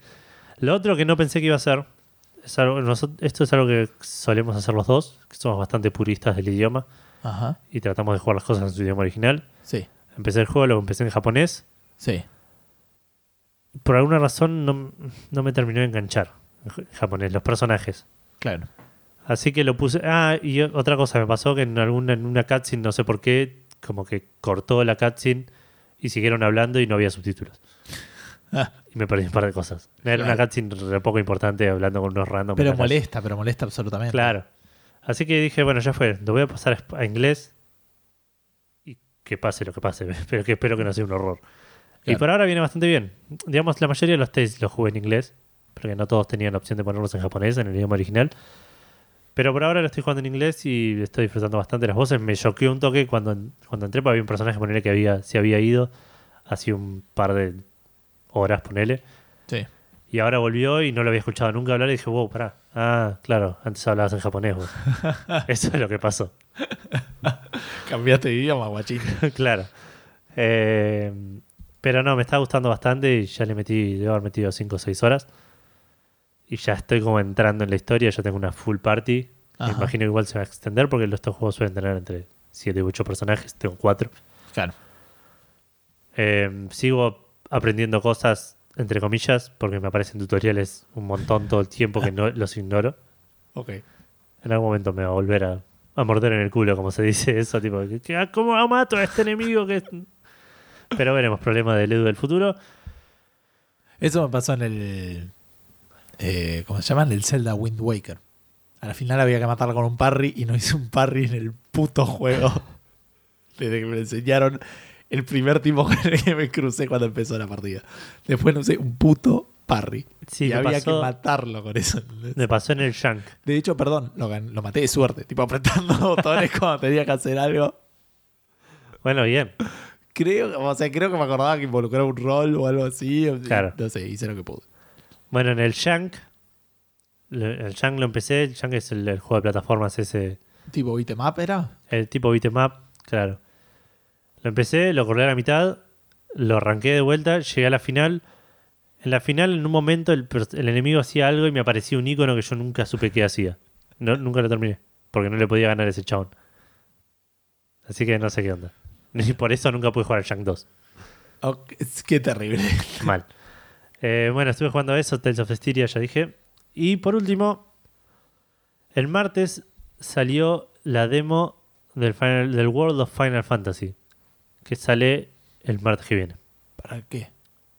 Lo otro que no pensé que iba a ser, es algo- nosot- esto es algo que solemos hacer los dos, que somos bastante puristas del idioma Ajá. y tratamos de jugar las cosas en su idioma original. Sí. Empecé el juego, lo empecé en japonés. Sí. Por alguna razón no, no me terminó de enganchar en japonés, los personajes. Claro. Así que lo puse. Ah, y otra cosa, me pasó que en alguna en una cutscene, no sé por qué, como que cortó la cutscene y siguieron hablando y no había subtítulos. Ah, Y me perdí un par de cosas. Era una cutscene re poco importante hablando con unos random. pero molesta, pero molesta absolutamente. Claro. Así que dije, bueno, ya fue. Lo voy a pasar a inglés y que pase lo que pase. Pero que espero que no sea un horror. Y Claro. por ahora viene bastante bien. Digamos, la mayoría de los tests los jugué en inglés, porque no todos tenían la opción de ponerlos en japonés, en el idioma original. Pero por ahora lo estoy jugando en inglés y estoy disfrutando bastante las voces. Me choqueó un toque cuando, cuando entré, porque había un personaje, ponele, que había, se había ido hace un par de horas, ponele. Sí. Y ahora volvió y no lo había escuchado nunca hablar y dije, wow, pará. Ah, claro, antes hablabas en japonés vos. Eso es lo que pasó. Cambiaste de idioma, guachín. claro. Eh, pero no, me está gustando bastante y ya le metí, debo haber metido 5 o 6 horas. Y ya estoy como entrando en la historia, ya tengo una full party. Me imagino que igual se va a extender porque estos juegos suelen tener entre 7 y 8 personajes, tengo 4. Claro. Eh, sigo aprendiendo cosas, entre comillas, porque me aparecen tutoriales un montón todo el tiempo que no los ignoro. Ok. En algún momento me va a volver a, a morder en el culo, como se dice eso, tipo, ah, ¿cómo mato a este enemigo? que Pero veremos, problema del Edu del futuro. Eso me pasó en el. Eh, ¿Cómo se llama? En el Zelda Wind Waker. A la final había que matarlo con un parry y no hice un parry en el puto juego. Desde que me lo enseñaron el primer tipo con el que me crucé cuando empezó la partida. Después no usé un puto parry. Sí, y había pasó- que matarlo con eso. Me pasó en el Shank. De hecho, perdón, lo, lo maté de suerte. Tipo apretando botones cuando tenía que hacer algo. Bueno, bien. Creo, o sea, creo que me acordaba que involucraba un rol o algo así. Claro. No sé, hice lo que pude. Bueno, en el Shank, el Shank lo empecé. El Shank es el, el juego de plataformas ese, Tipo beat'em up era. el tipo beat'em up, claro. Lo empecé, lo corrí a la mitad, lo arranqué de vuelta, llegué a la final. En la final, en un momento, el, el enemigo hacía algo y me aparecía un icono que yo nunca supe qué hacía. No, nunca lo terminé, porque no le podía ganar a ese chabón. Así que no sé qué onda. Y por eso nunca pude jugar al Shank 2. Ok, es- Qué terrible. Mal. Eh, bueno, estuve jugando a eso, Tales of Styria, ya dije. Y por último, el martes salió la demo del, Final- del World of Final Fantasy, que sale el martes que viene, ¿Para qué?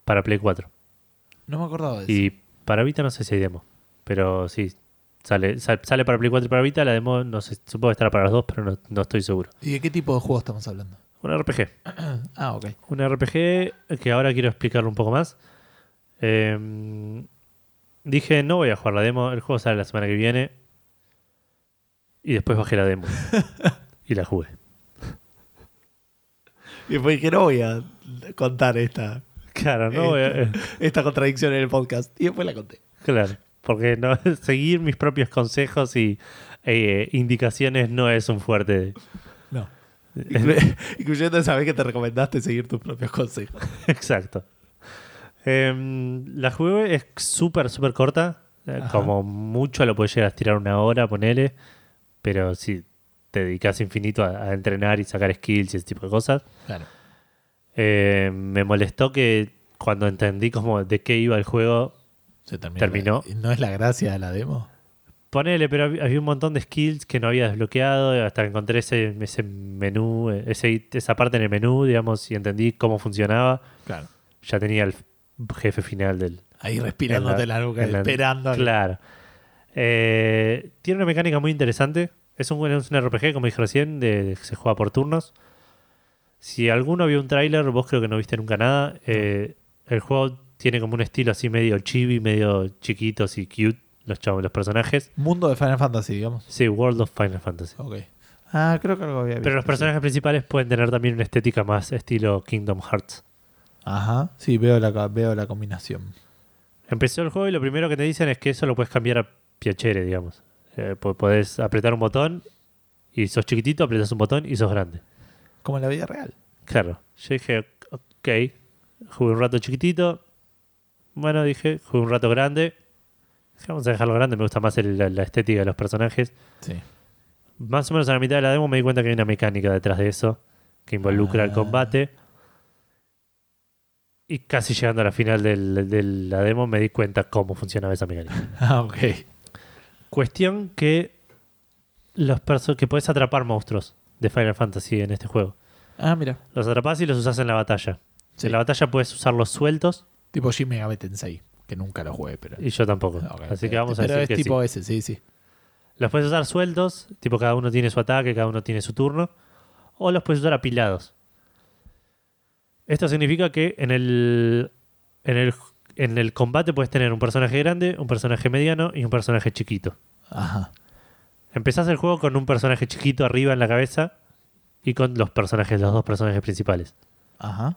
para Play 4. No me acordaba de eso. Y para Vita no sé si hay demo, pero sí, sale, sal- sale para Play 4 y para Vita. La demo no sé, supongo que estará para los dos, pero no, no estoy seguro. ¿Y de qué tipo de juego estamos hablando? Un RPG. Ah, ok. Un RPG que ahora quiero explicarlo un poco más. Eh, dije, no voy a jugar la demo, el juego sale la semana que viene. Y después bajé la demo. y la jugué. Y después dije, no voy a contar esta, Claro, no voy a- eh, esta contradicción en el podcast. Y después la conté. Claro, porque no, seguir mis propios consejos y eh, indicaciones no es un fuerte. No. Inclu- Incluyendo esa vez que te recomendaste seguir tus propios consejos. Exacto. Em, la jugué es súper, súper corta. Eh, Ajá. Como mucho lo puedes llegar a estirar una hora, ponele. Pero si te dedicas infinito a, a entrenar y sacar skills y ese tipo de cosas. Claro. Eh, me molestó que cuando entendí como de qué iba el juego, Se terminó. Terminó. ¿Y ¿No es la gracia de la demo? ponele, pero hab- había un montón de skills que no había desbloqueado hasta que encontré ese, ese menú, eh, ese, esa parte en el menú, digamos, y entendí cómo funcionaba. Claro. Ya tenía el jefe final del, Ahí respirándote En la, nuca, la- esperando. Claro. Eh, tiene una mecánica muy interesante. Es un, es un RPG, como dije recién, de, de que se juega por turnos. Si alguno vio un tráiler, vos creo que no viste nunca nada. eh, el juego tiene como un estilo así medio chibi, medio chiquitos y cute, los chavos, los personajes. Mundo de Final Fantasy, digamos. Sí, World of Final Fantasy. Ok. Ah, creo que algo había visto. Pero los personajes principales pueden tener también una estética más estilo Kingdom Hearts. Ajá. Sí, veo la, veo la combinación. Empezó el juego y lo primero que te dicen es que eso lo puedes cambiar a piacere, digamos. Eh, po- podés apretar un botón y sos chiquitito, apretas un botón y sos grande. Como en la vida real. Claro. Yo dije, ok, jugué un rato chiquitito. Bueno, dije, jugué un rato grande. Vamos a dejarlo grande, me gusta más el- la, la estética de los personajes. Sí. Más o menos a la mitad de la demo me di cuenta que hay una mecánica detrás de eso que involucra el Ah. combate. Y casi llegando a la final del- de la demo me di cuenta cómo funcionaba esa mecánica. Ah, ok. Cuestión que los perso que puedes atrapar monstruos de Final Fantasy en este juego. Ah, mira. Los atrapas y los usas en la batalla. Sí. En la batalla puedes usarlos sueltos Tipo Shin Megami Tensei, que nunca lo jugué, pero... y yo tampoco. Así que vamos a Pero decir es que tipo sí. ese, sí, sí. Los puedes usar sueltos, tipo cada uno tiene su ataque, cada uno tiene su turno, o los puedes usar apilados. Esto significa que en el, en el, en el combate puedes tener un personaje grande, un personaje mediano y un personaje chiquito. Ajá. Empezás el juego con un personaje chiquito arriba en la cabeza y con los personajes, los dos personajes principales. Ajá.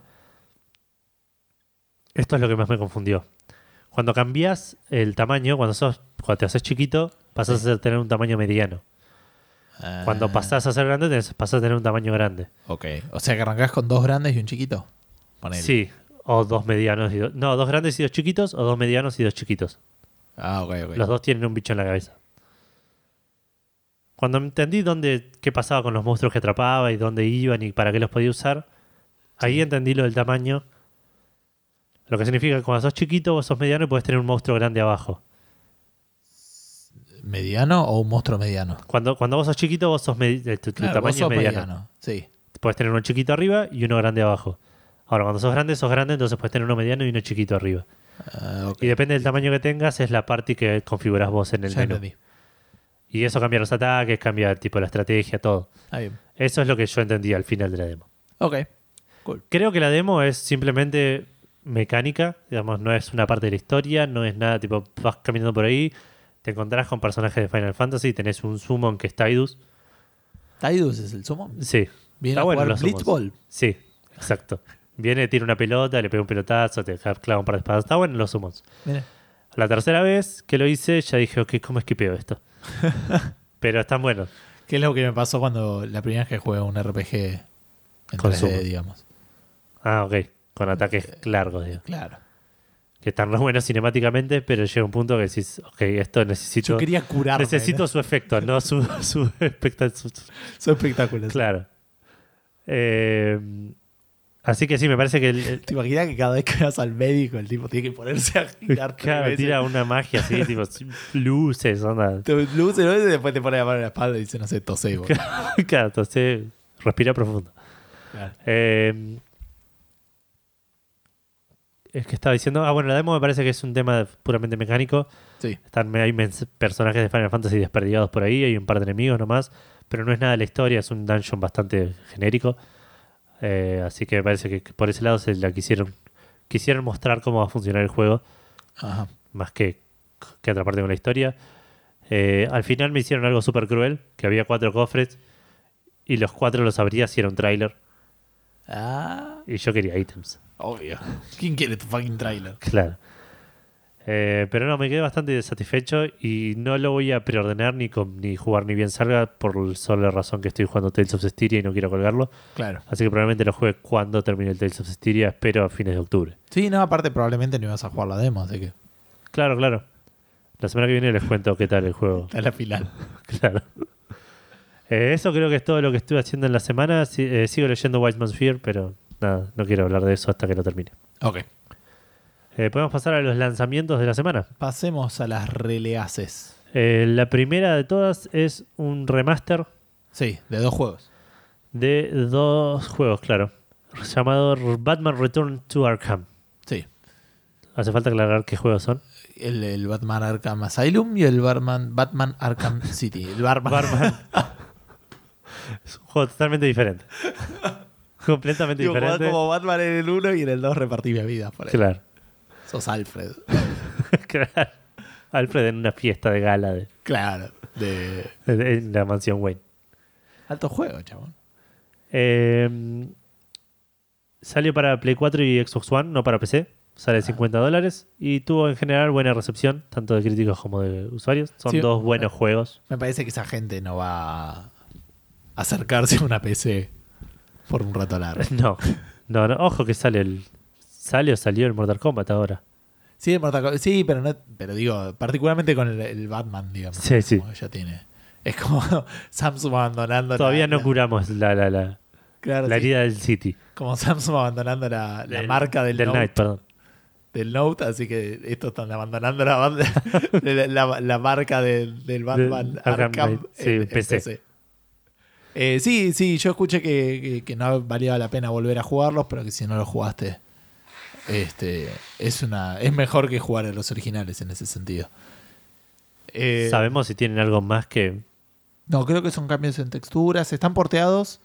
Esto es lo que más me confundió. Cuando cambias el tamaño, cuando sos, cuando te haces chiquito, pasas a tener un tamaño mediano. Cuando Ah, pasás a ser grande, pasás a tener un tamaño grande. Ok. O sea que arrancás con dos grandes y un chiquito. Ponele. Sí, o dos medianos y dos. No, dos grandes y dos chiquitos, o dos medianos y dos chiquitos. Ah, ok, ok. Los dos tienen un bicho en la cabeza. Cuando entendí dónde, qué pasaba con los monstruos que atrapaba y dónde iban y para qué los podía usar, ahí entendí lo del tamaño. Lo que significa que cuando sos chiquito, vos sos mediano y puedes tener un monstruo grande abajo. ¿Mediano o un monstruo mediano? Cuando, cuando vos sos chiquito, vos sos tu, tu Claro, vos tamaño sos es mediano. Sí. Puedes tener uno chiquito arriba y uno grande abajo. Ahora, cuando sos grande, sos grande, entonces puedes tener uno mediano y uno chiquito arriba. Ah. Y depende del tamaño que tengas, es la parte que configuras vos en el Ya menú. entendí. Y eso cambia los ataques, cambia tipo la estrategia, todo. Bien. Eso es lo que yo entendí al final de la demo. Ok. Cool. Creo que la demo es simplemente mecánica, digamos, no es una parte de la historia, no es nada tipo, vas caminando por ahí, te encontrás con personajes de Final Fantasy, tenés un summon que es Tidus. Tidus es el sumo. Sí, Viene Está a bueno jugar los. Blitzball. sí, exacto. Viene, tira una pelota, le pega un pelotazo, te clava un par de espadas. Está bueno los. Mira. La tercera vez que lo hice, ya dije, ok, ¿cómo esquipeo esto? Pero están buenos. ¿Qué es lo que me pasó cuando la primera vez que jugué un RPG en Con 3D, sumo. digamos? Ah, ok. Con ataques largos, digo. Claro. Que están re buenos cinemáticamente, pero llega un punto que decís, ok, esto necesito. Yo quería curarme. necesito ¿no? su efecto, no su, su espectáculo. Su espectáculo. Claro. Eh, así que sí, me parece que el, el- ¿Te imaginas que cada vez que vas al médico el tipo tiene que ponerse a girar claro, tira una magia así, tipo luces, onda. Te luce ¿no? y después te pone la mano en la espalda y dice, no sé, tosé. boludo. claro, entonces respira profundo. Claro. Eh, es que estaba diciendo, ah, bueno, la demo me parece que es un tema puramente mecánico. Sí. Están, hay personajes de Final Fantasy desperdigados por ahí, hay un par de enemigos nomás, pero no es nada de la historia, es un dungeon bastante genérico. Eh, así que me parece que por ese lado se la quisieron, quisieron mostrar cómo va a funcionar el juego, Ajá. más que, que atraparte con la historia. Eh, al final me hicieron algo súper cruel, que había cuatro cofres y los cuatro los abría si era un tráiler Ah, y yo quería ítems. obvio. ¿Quién quiere tu fucking trailer? Claro. Eh, pero no, me quedé bastante satisfecho y no lo voy a preordenar ni, con- ni jugar ni bien salga por la sola razón que estoy jugando Tales of Styria y no quiero colgarlo. Claro. Así que probablemente lo juegue cuando termine el Tales of Styria, espero a fines de octubre. Sí, no, aparte probablemente no ibas a jugar la demo, así que Claro, claro. La semana que viene les cuento qué tal el juego. en la final. Claro. Eh, eso creo que es todo lo que estuve haciendo en la semana. Si- eh, sigo leyendo White Man's Fear, pero nada, no quiero hablar de eso hasta que lo termine. Ok. Eh, Podemos pasar a los lanzamientos de la semana. Pasemos a las releases. Eh, la primera de todas es un remaster Sí, de dos juegos. de dos juegos, claro. Llamado Batman Return to Arkham. Sí. Hace falta aclarar qué juegos son. El, el Batman Arkham Asylum y el Batman, Batman Arkham City. El Batman. Batman. es un juego totalmente diferente. Completamente Digo, diferente. como Batman en el 1 y en el 2 repartís bebidas por ahí. Claro. Sos Alfred. claro. Alfred en una fiesta de gala de, Claro. De en la mansión Wayne. alto juego, chabón. Eh, salió para Play 4 y Xbox One, no para PC. Sale 50 dólares y tuvo en general buena recepción, tanto de críticos como de usuarios. Son Sí. dos buenos juegos. Me parece que esa gente no va a acercarse a una PC por un rato largo. No, no, no, ojo que sale el. ¿Sale o salió el Mortal Kombat ahora? Sí, el Mortal Kombat- sí, pero no, pero digo, particularmente con el, el Batman, digamos. Sí, sí. como ya tiene. Es como Samsung abandonando. Todavía la- no curamos la, la, la, claro, la sí. herida del City. Como Samsung abandonando la, la Del- marca del, del Note, perdón. del Note, así que estos están abandonando la, banda- la, marca del, del Batman Arkham Arkham sí, en- en PC. Eh, sí, sí, yo escuché que, que- que no valía la pena volver a jugarlos, pero que si no los jugaste, este, es una, es mejor que jugar a los originales en ese sentido. Eh, Sabemos si tienen algo más que. No, creo que son cambios en texturas, están porteados,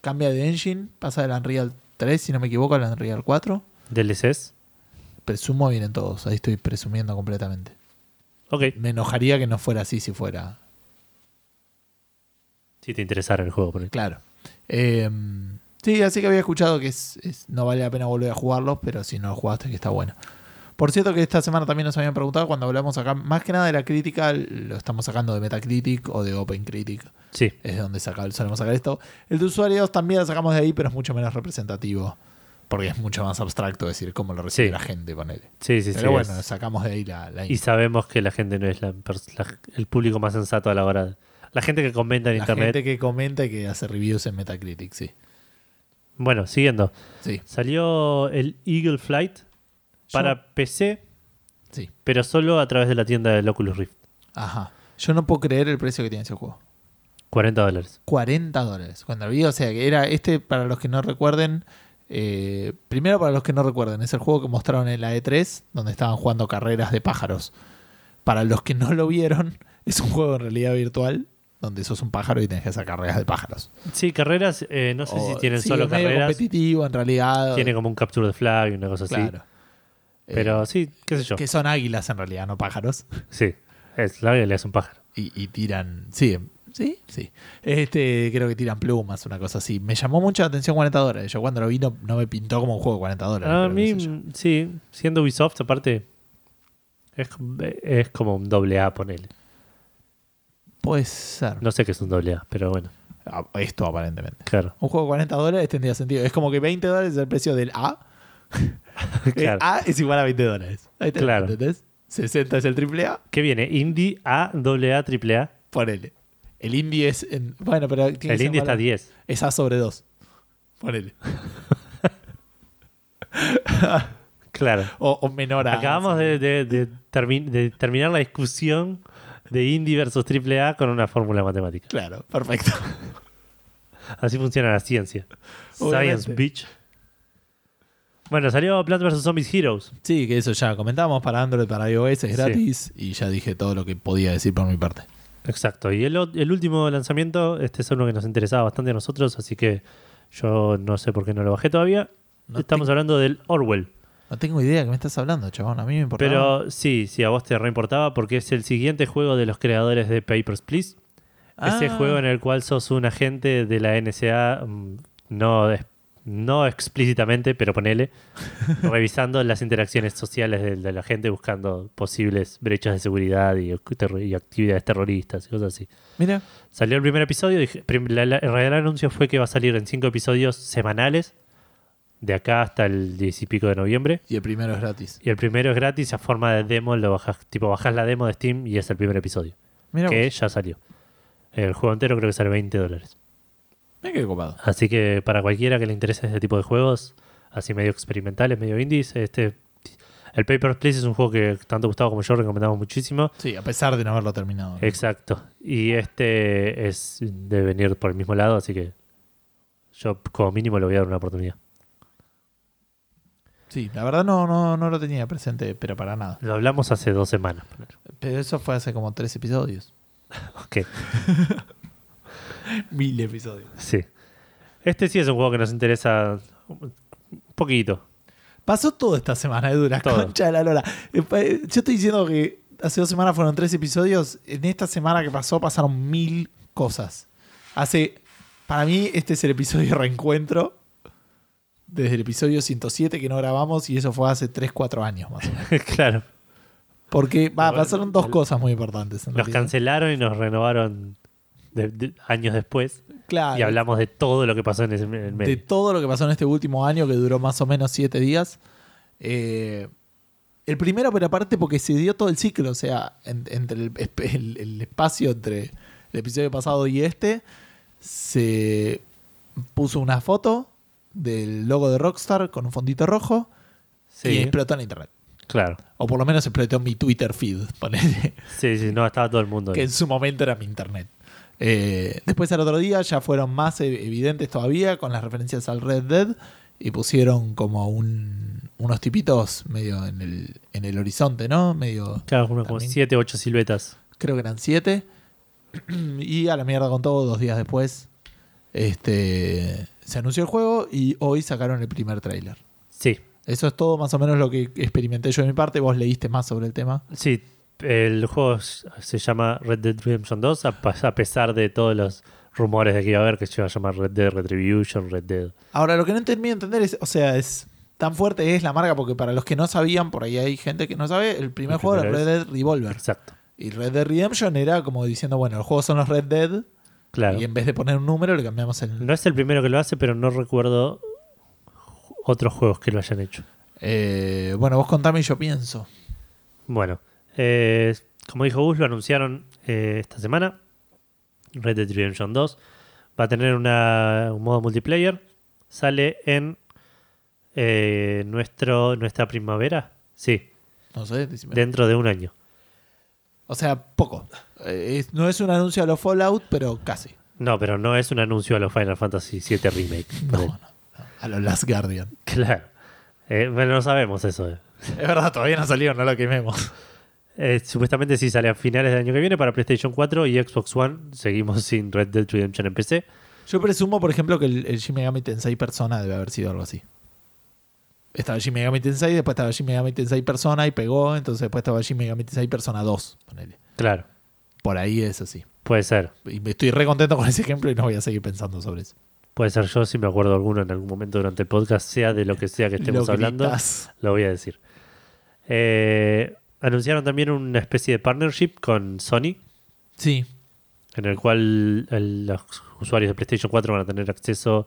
cambia de engine, pasa del Unreal 3, si no me equivoco, al Unreal 4. DLCs. Presumo vienen todos, ahí estoy presumiendo completamente. Ok. Me enojaría que no fuera así si fuera. Si te interesara el juego, por ejemplo. Claro. Eh, sí, así que había escuchado que es, es- no vale la pena volver a jugarlos, pero si no lo jugaste, que está bueno. Por cierto que esta semana también nos habían preguntado cuando hablamos acá, más que nada de la crítica, lo estamos sacando de Metacritic o de OpenCritic, Sí. es de donde saca- solemos sacar esto. El de usuarios también lo sacamos de ahí, pero es mucho menos representativo, porque es mucho más abstracto decir cómo lo recibe Sí. la gente, ponele. Sí, sí, Pero sí. bueno, es- sacamos de ahí la, la Y sabemos que la gente no es la la- el público más sensato a la hora. La gente que comenta en la internet. gente que comenta y que hace reviews en Metacritic, sí. Bueno, siguiendo. Sí, Salió el Eagle Flight para PC, sí. pero solo a través de la tienda del Oculus Rift. Ajá. Yo no puedo creer el precio que tiene ese juego. 40 dólares. 40 dólares. Cuando lo vi, o sea, que era este, para los que no recuerden, eh, primero para los que no recuerden, es el juego que mostraron en la E3, donde estaban jugando carreras de pájaros. Para los que no lo vieron, es un juego en realidad virtual, donde sos un pájaro y tenés que hacer carreras de pájaros. Sí, carreras, eh, no sé O- si tienen sí, solo es medio carreras. competitivo en realidad. Tiene como un capture de flag y una cosa así. claro. Pero Eh, sí, qué sé yo. que son águilas en realidad, no pájaros. Sí, es la le hace un pájaro. y, y tiran. Sí, sí, sí. Este, creo que tiran plumas, una cosa así. Me llamó mucho la atención 40 dólares. Yo cuando lo vi no, no me pintó como un juego de 40 dólares. A mí, sí, siendo Ubisoft, aparte, es, es como un doble A, ponele. Puede ser. No sé qué es un doble A, pero bueno, Ah, Esto aparentemente. claro. Un juego de 40 dólares tendría sentido. Es como que 20 dólares es el precio del A. El. A es igual a 20 dólares. Ahí tenés, Claro. ¿entendés? 60 es el triple A, ¿Qué viene? Indie A, doble A, triple A. ponele. El indie es. En, bueno, pero. tiene El indie está a valor- 10. Es A sobre 2. Ponele. Claro. O, o menor a. Acabamos de, de- de termi- de terminar la discusión de indie versus triple A con una fórmula matemática. Claro, perfecto. Así funciona la ciencia. Obviamente. Science Beach. Bueno, salió Plants vs. Zombies Heroes. Sí, que eso ya comentamos para Android, para iOS, es Sí. gratis. Y ya dije todo lo que podía decir por mi parte. Exacto. Y el, último lanzamiento, este es uno que nos interesaba bastante a nosotros, así que yo no sé por qué no lo bajé todavía. No, Estamos te- hablando del Orwell. No tengo idea de qué me estás hablando, chabón. A mí me importa. Pero sí, sí, a vos te reimportaba porque es el siguiente juego de los creadores de Papers, Please. Ese Ah. juego en el cual sos un agente de la NSA, mm, no, no explícitamente, pero ponele, revisando las interacciones sociales de, de la gente, buscando posibles brechas de seguridad y, terro- y actividades terroristas y cosas así. Mira, Salió el primer episodio, realidad el anuncio fue que va a salir en cinco episodios semanales, de acá hasta el 10 y pico de noviembre. y el primero es gratis. Y el primero es gratis a forma de demo, lo bajas, tipo bajás la demo de Steam y es el primer episodio. Mira, que vos. ya salió. El juego entero creo que sale 20 dólares. Mira qué copado. Así que para cualquiera que le interese este tipo de juegos, así medio experimentales, medio indies, este el Papers, Please es un juego que tanto Gustavo como yo recomendamos muchísimo. Sí, a pesar de no haberlo terminado. Exacto. Y este es de venir por el mismo lado, así que yo como mínimo le voy a dar una oportunidad. Sí, la verdad no, no, no lo tenía presente, pero para nada. Lo hablamos hace dos semanas. Pero eso fue hace como tres episodios. Ok, Mil episodios. sí. Este sí es un juego que nos interesa un poquito. Pasó todo esta semana, la Todo. concha de la lora. Eh, eh, Yo estoy diciendo que hace dos semanas fueron tres episodios. En esta semana que pasó pasaron mil cosas. Hace. Para mí, este es el episodio de reencuentro. Desde el episodio 107 que no grabamos, y eso fue hace 3, 4 años más o menos. claro. Porque va, Bueno, pasaron dos el- cosas muy importantes. en Nos realidad. cancelaron y nos renovaron de- de- años después. Claro, Y hablamos de todo lo que pasó en ese en el de medio. todo lo que pasó en este último año, que duró más o menos 7 días. Eh, El primero, pero aparte porque se dio todo el ciclo, o sea, en- entre el, esp- el- el espacio entre el episodio pasado y este, se puso una foto del logo de Rockstar con un fondito rojo y explotó en internet. claro. O por lo menos explotó mi Twitter feed, ponele, Sí, sí, no, estaba todo el mundo que en su momento era mi internet. Eh, después al otro día ya fueron más e- evidentes todavía con las referencias al Red Dead y pusieron como un- unos tipitos medio en el, en el horizonte, ¿no? Medio, Claro, como, como siete, ocho siluetas. creo que eran siete. y a la mierda con todo, dos días después este, se anunció el juego y hoy sacaron el primer tráiler. Sí, Eso es todo más o menos lo que experimenté yo de mi parte. Vos leíste más sobre el tema. sí. El juego se llama Red Dead Redemption 2, a, pesar de todos los rumores de que iba a haber, que se iba a llamar Red Dead Retribution, Red Dead. Ahora, lo que no termino de entender es, o sea, es tan fuerte es la marca, porque para los que no sabían, por ahí hay gente que no sabe, el primer juego era Red Dead Revolver. Exacto. Y Red Dead Redemption era como diciendo, bueno, los juegos son los Red Dead, Claro. y en vez de poner un número le cambiamos el... No es el primero que lo hace, pero no recuerdo otros juegos que lo hayan hecho. Eh, bueno, vos contame y yo pienso. Bueno, eh, como dijo Gus, lo anunciaron eh, esta semana. Red Dead Redemption 2 va a tener una- un modo multiplayer. Sale en nuestro, nuestra primavera. Sí, No sé, dentro de un año. O sea, poco. Eh, es- no es un anuncio a los Fallout, pero casi. No, pero no es un anuncio a los Final Fantasy VII Remake. No, no, no. A los Last Guardian. Claro. Eh, bueno, no sabemos eso. eh. Es verdad, todavía no salió, no lo quememos. Eh, supuestamente sí sale a finales del año que viene para PlayStation 4 y Xbox One. Seguimos sin Red Dead Redemption en PC. Yo presumo, por ejemplo, que el, el Shin Megami Tensei Persona debe haber sido algo así. Estaba Shin Megami Tensei, después estaba Shin Megami Tensei Persona y pegó, entonces después estaba Shin Megami Tensei Persona 2, ponele. Claro, Por ahí es así. puede ser. Y me estoy re contento con ese ejemplo y no voy a seguir pensando sobre eso. Puede ser yo, si me acuerdo alguno en algún momento durante el podcast, sea de lo que sea que estemos Lo hablando, lo voy a decir. Eh, anunciaron también una especie de partnership con Sony, Sí, en el cual el- los usuarios de PlayStation 4 van a tener acceso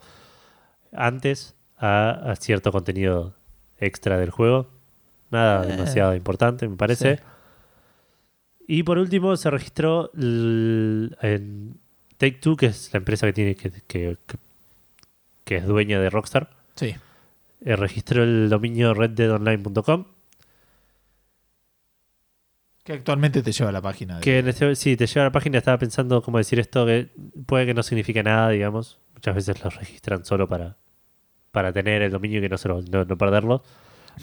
antes a, a cierto contenido extra del juego. Nada Eh, demasiado importante, me parece. sí. Y por último se registró en Take Two, que es la empresa que tiene que, que- es dueña de Rockstar. sí. eh, registró el dominio reddeadonline.com. Que actualmente te lleva a la página. de- Que en este, sí, te lleva a la página. Estaba pensando cómo decir esto, que puede que no signifique nada, digamos. Muchas veces lo registran solo para, para tener el dominio y que no, se lo- no, no perderlo.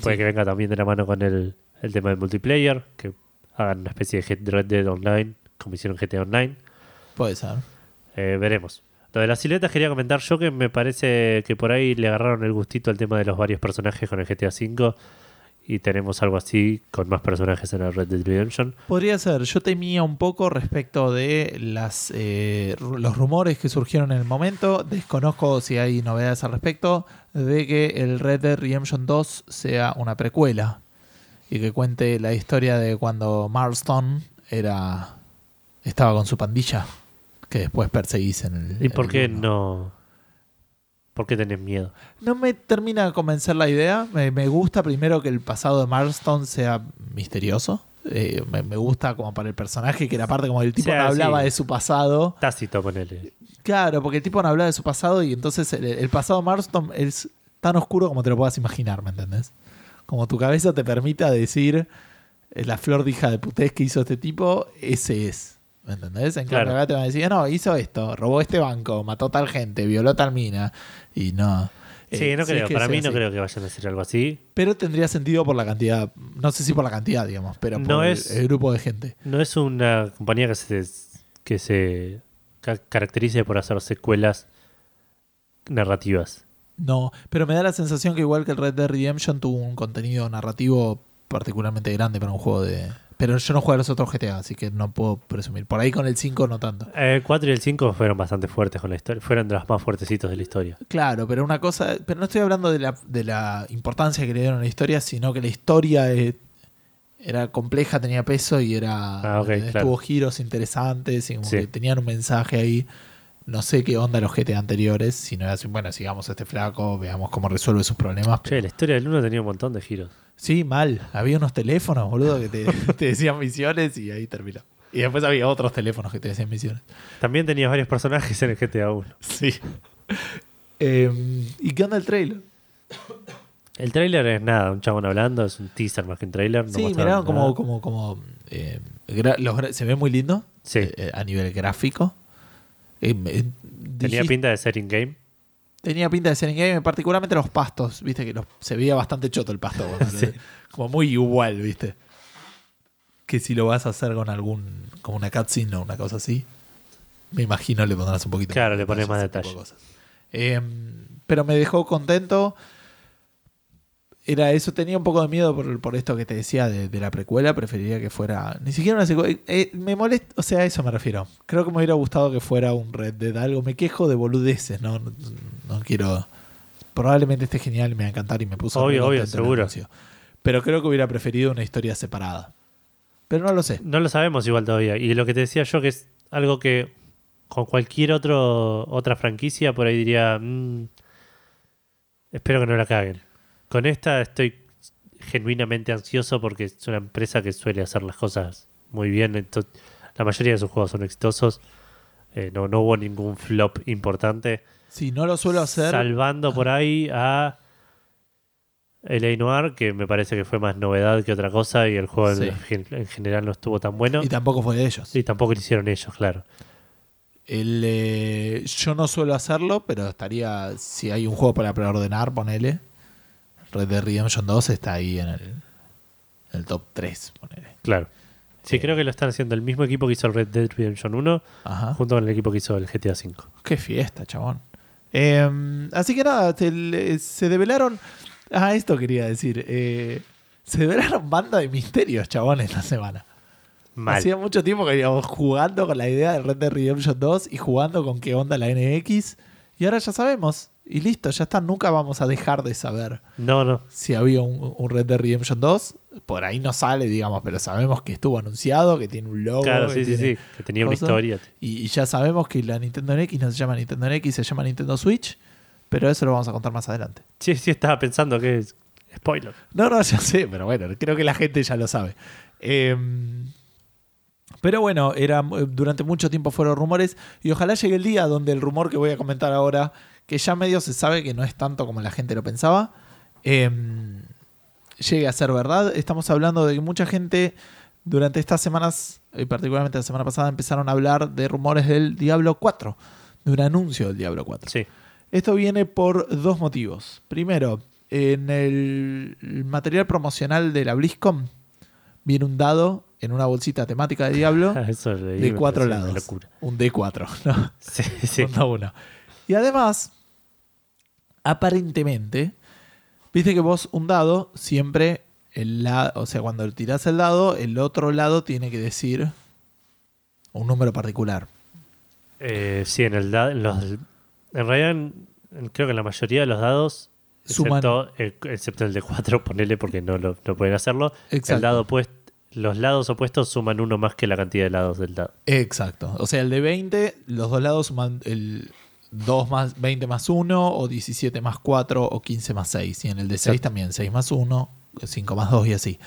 Puede Sí. que venga también de la mano con el, el tema del multiplayer, que hagan una especie de Red Dead Online, como hicieron GTA Online. Puede ser. Eh, veremos. Lo de las siluetas quería comentar yo que me parece que por ahí le agarraron el gustito al tema de los varios personajes con el GTA V y tenemos algo así con más personajes en el Red Dead Redemption. Podría ser. Yo temía un poco respecto de las eh, los rumores que surgieron en el momento. Desconozco si hay novedades al respecto de que el Red Dead Redemption 2 sea una precuela y que cuente la historia de cuando Marston era estaba con su pandilla que después perseguís en el. ¿Y en por el qué no? ¿Por qué tenés miedo? No me termina de convencer la idea. Me, me gusta primero que el pasado de Marston sea misterioso. Eh, me, me gusta como para el personaje, que era parte como el tipo sea, no hablaba sí. de su pasado. Tácito, ponele. Claro, porque el tipo no hablaba de su pasado y entonces el, el pasado de Marston es tan oscuro como te lo puedas imaginar, ¿me entendés? Como tu cabeza te permita decir eh, la flor de hija de putés que hizo este tipo, ese es. ¿Me entendés? En Claro. te van a decir, no, hizo esto, robó este banco, mató tal gente, violó tal mina. Y no. Sí, Eh, no creo. Para mí no creo que vayan a hacer algo así. Pero tendría sentido por la cantidad, no sé si por la cantidad, digamos, pero por No el- es- el, grupo de gente. No es una compañía que se, que se ca- caracterice por hacer secuelas narrativas. No, pero me da la sensación que igual que el Red Dead Redemption tuvo un contenido narrativo particularmente grande para un juego de... Pero yo no juego a los otros GTA, así que no puedo presumir. Por ahí con el 5 no tanto. El 4 y el 5 fueron bastante fuertes con la historia. Fueron de los más fuertecitos de la historia. Claro, pero una cosa... Pero no estoy hablando de la, de la importancia que le dieron a la historia, sino que la historia eh, era compleja, tenía peso y era... Ah. Tuvo giros interesantes y como Sí. que tenían un mensaje ahí. No sé qué onda los GT anteriores, sino era así, bueno, sigamos a este flaco, veamos cómo resuelve sus problemas. Che, la historia del 1 tenía un montón de giros. Sí, mal. Había unos teléfonos, boludo, que te, te decían misiones y ahí terminó. Y después había otros teléfonos que te decían misiones. También tenías varios personajes en el GTA 1. Sí. Eh, ¿Y qué onda el trailer? El tráiler es nada, un chabón hablando, es un teaser más que un trailer. no sí, miraron como, como, como eh, los se ve muy lindo Sí. eh, a nivel gráfico. Eh, Tenía dijiste- pinta de ser in-game. tenía pinta de ser en game, particularmente los pastos, viste que los- se veía bastante choto el pasto, Sí. como muy igual, viste. Que si lo vas a hacer con algún, como una cutscene o una cosa así, me imagino le pondrás un poquito Claro, más le pones más detalle. cosas. Eh, pero me dejó contento. Era eso, tenía un poco de miedo por, por esto que te decía de, de la precuela. Preferiría que fuera. Ni siquiera una secuela. eh, me molesta, o sea, a eso me refiero. Creo que me hubiera gustado que fuera un Red Dead algo. Me quejo de boludeces, no, no, no quiero. Probablemente esté genial me va a encantar y me puso. Obvio, obvio, seguro. Pero creo que hubiera preferido una historia separada. Pero no lo sé. No lo sabemos igual todavía. Y lo que te decía yo, que es algo que con cualquier otro, otra franquicia, por ahí diría, "Mm, espero que no la caguen. Con esta estoy genuinamente ansioso porque es una empresa que suele hacer las cosas muy bien. La mayoría de sus juegos son exitosos. Eh, no, no hubo ningún flop importante. Si no lo suelo hacer. Salvando por ahí a L.A. Noir, que me parece que fue más novedad que otra cosa y el juego en- Sí. en, en general no estuvo tan bueno. Y tampoco fue de ellos. Y tampoco lo hicieron ellos, claro. El, eh, yo no suelo hacerlo, pero estaría. Si hay un juego para preordenar, ponele. Red Dead Redemption 2 está ahí en el, en el top 3, ponele. Claro. Sí, Eh. creo que lo están haciendo el mismo equipo que hizo el Red Dead Redemption 1 Ajá. junto con el equipo que hizo el GTA 5. Qué fiesta, chabón. Eh, así que nada, se, develaron. Ah, esto quería decir. eh, se develaron banda de misterios, chabón, esta semana. Mal. Hacía mucho tiempo que íbamos jugando con la idea de Red Dead Redemption 2 y jugando con qué onda la NX. Y ahora ya sabemos. Y listo, ya está. Nunca vamos a dejar de saber No, no. si había un, un Red Dead Redemption 2. Por ahí no sale, digamos, pero sabemos que estuvo anunciado, que tiene un logo. Claro, sí, sí, sí. Que tenía una historia. Y, y ya sabemos que la Nintendo NX no se llama Nintendo NX, se llama Nintendo Switch. Pero eso lo vamos a contar más adelante. Sí, sí, estaba pensando que es spoiler. No, no, ya sé, pero bueno, creo que la gente ya lo sabe. Eh, pero bueno, era, durante mucho tiempo fueron rumores y ojalá llegue el día donde el rumor que voy a comentar ahora, que ya medio se sabe que no es tanto como la gente lo pensaba, eh, llegue a ser verdad. Estamos hablando de que mucha gente durante estas semanas, y particularmente la semana pasada, empezaron a hablar de rumores del Diablo 4, de un anuncio del Diablo 4. Sí. Esto viene por dos motivos. Primero, en el material promocional de la BlizzCon viene un dado en una bolsita temática de Diablo Eso de cuatro una lados. Un D4, ¿no? Sí, sí. Uno. Y además, aparentemente, viste que vos un dado siempre, el la- o sea, cuando tirás el dado, el otro lado tiene que decir un número particular. Eh, sí, en el en los, en realidad en- creo que en la mayoría de los dados, Suman. excepto, el, excepto el de 4, ponele porque no, lo, no pueden hacerlo, Exacto. el dado opuesto, los lados opuestos suman uno más que la cantidad de lados del dado. Exacto. O sea, el de 20, los dos lados suman el 2 más 20 más 1, o 17 más 4, o 15 más 6. Y en el de 6 Exacto. también 6 más 1, 5 más 2 y así.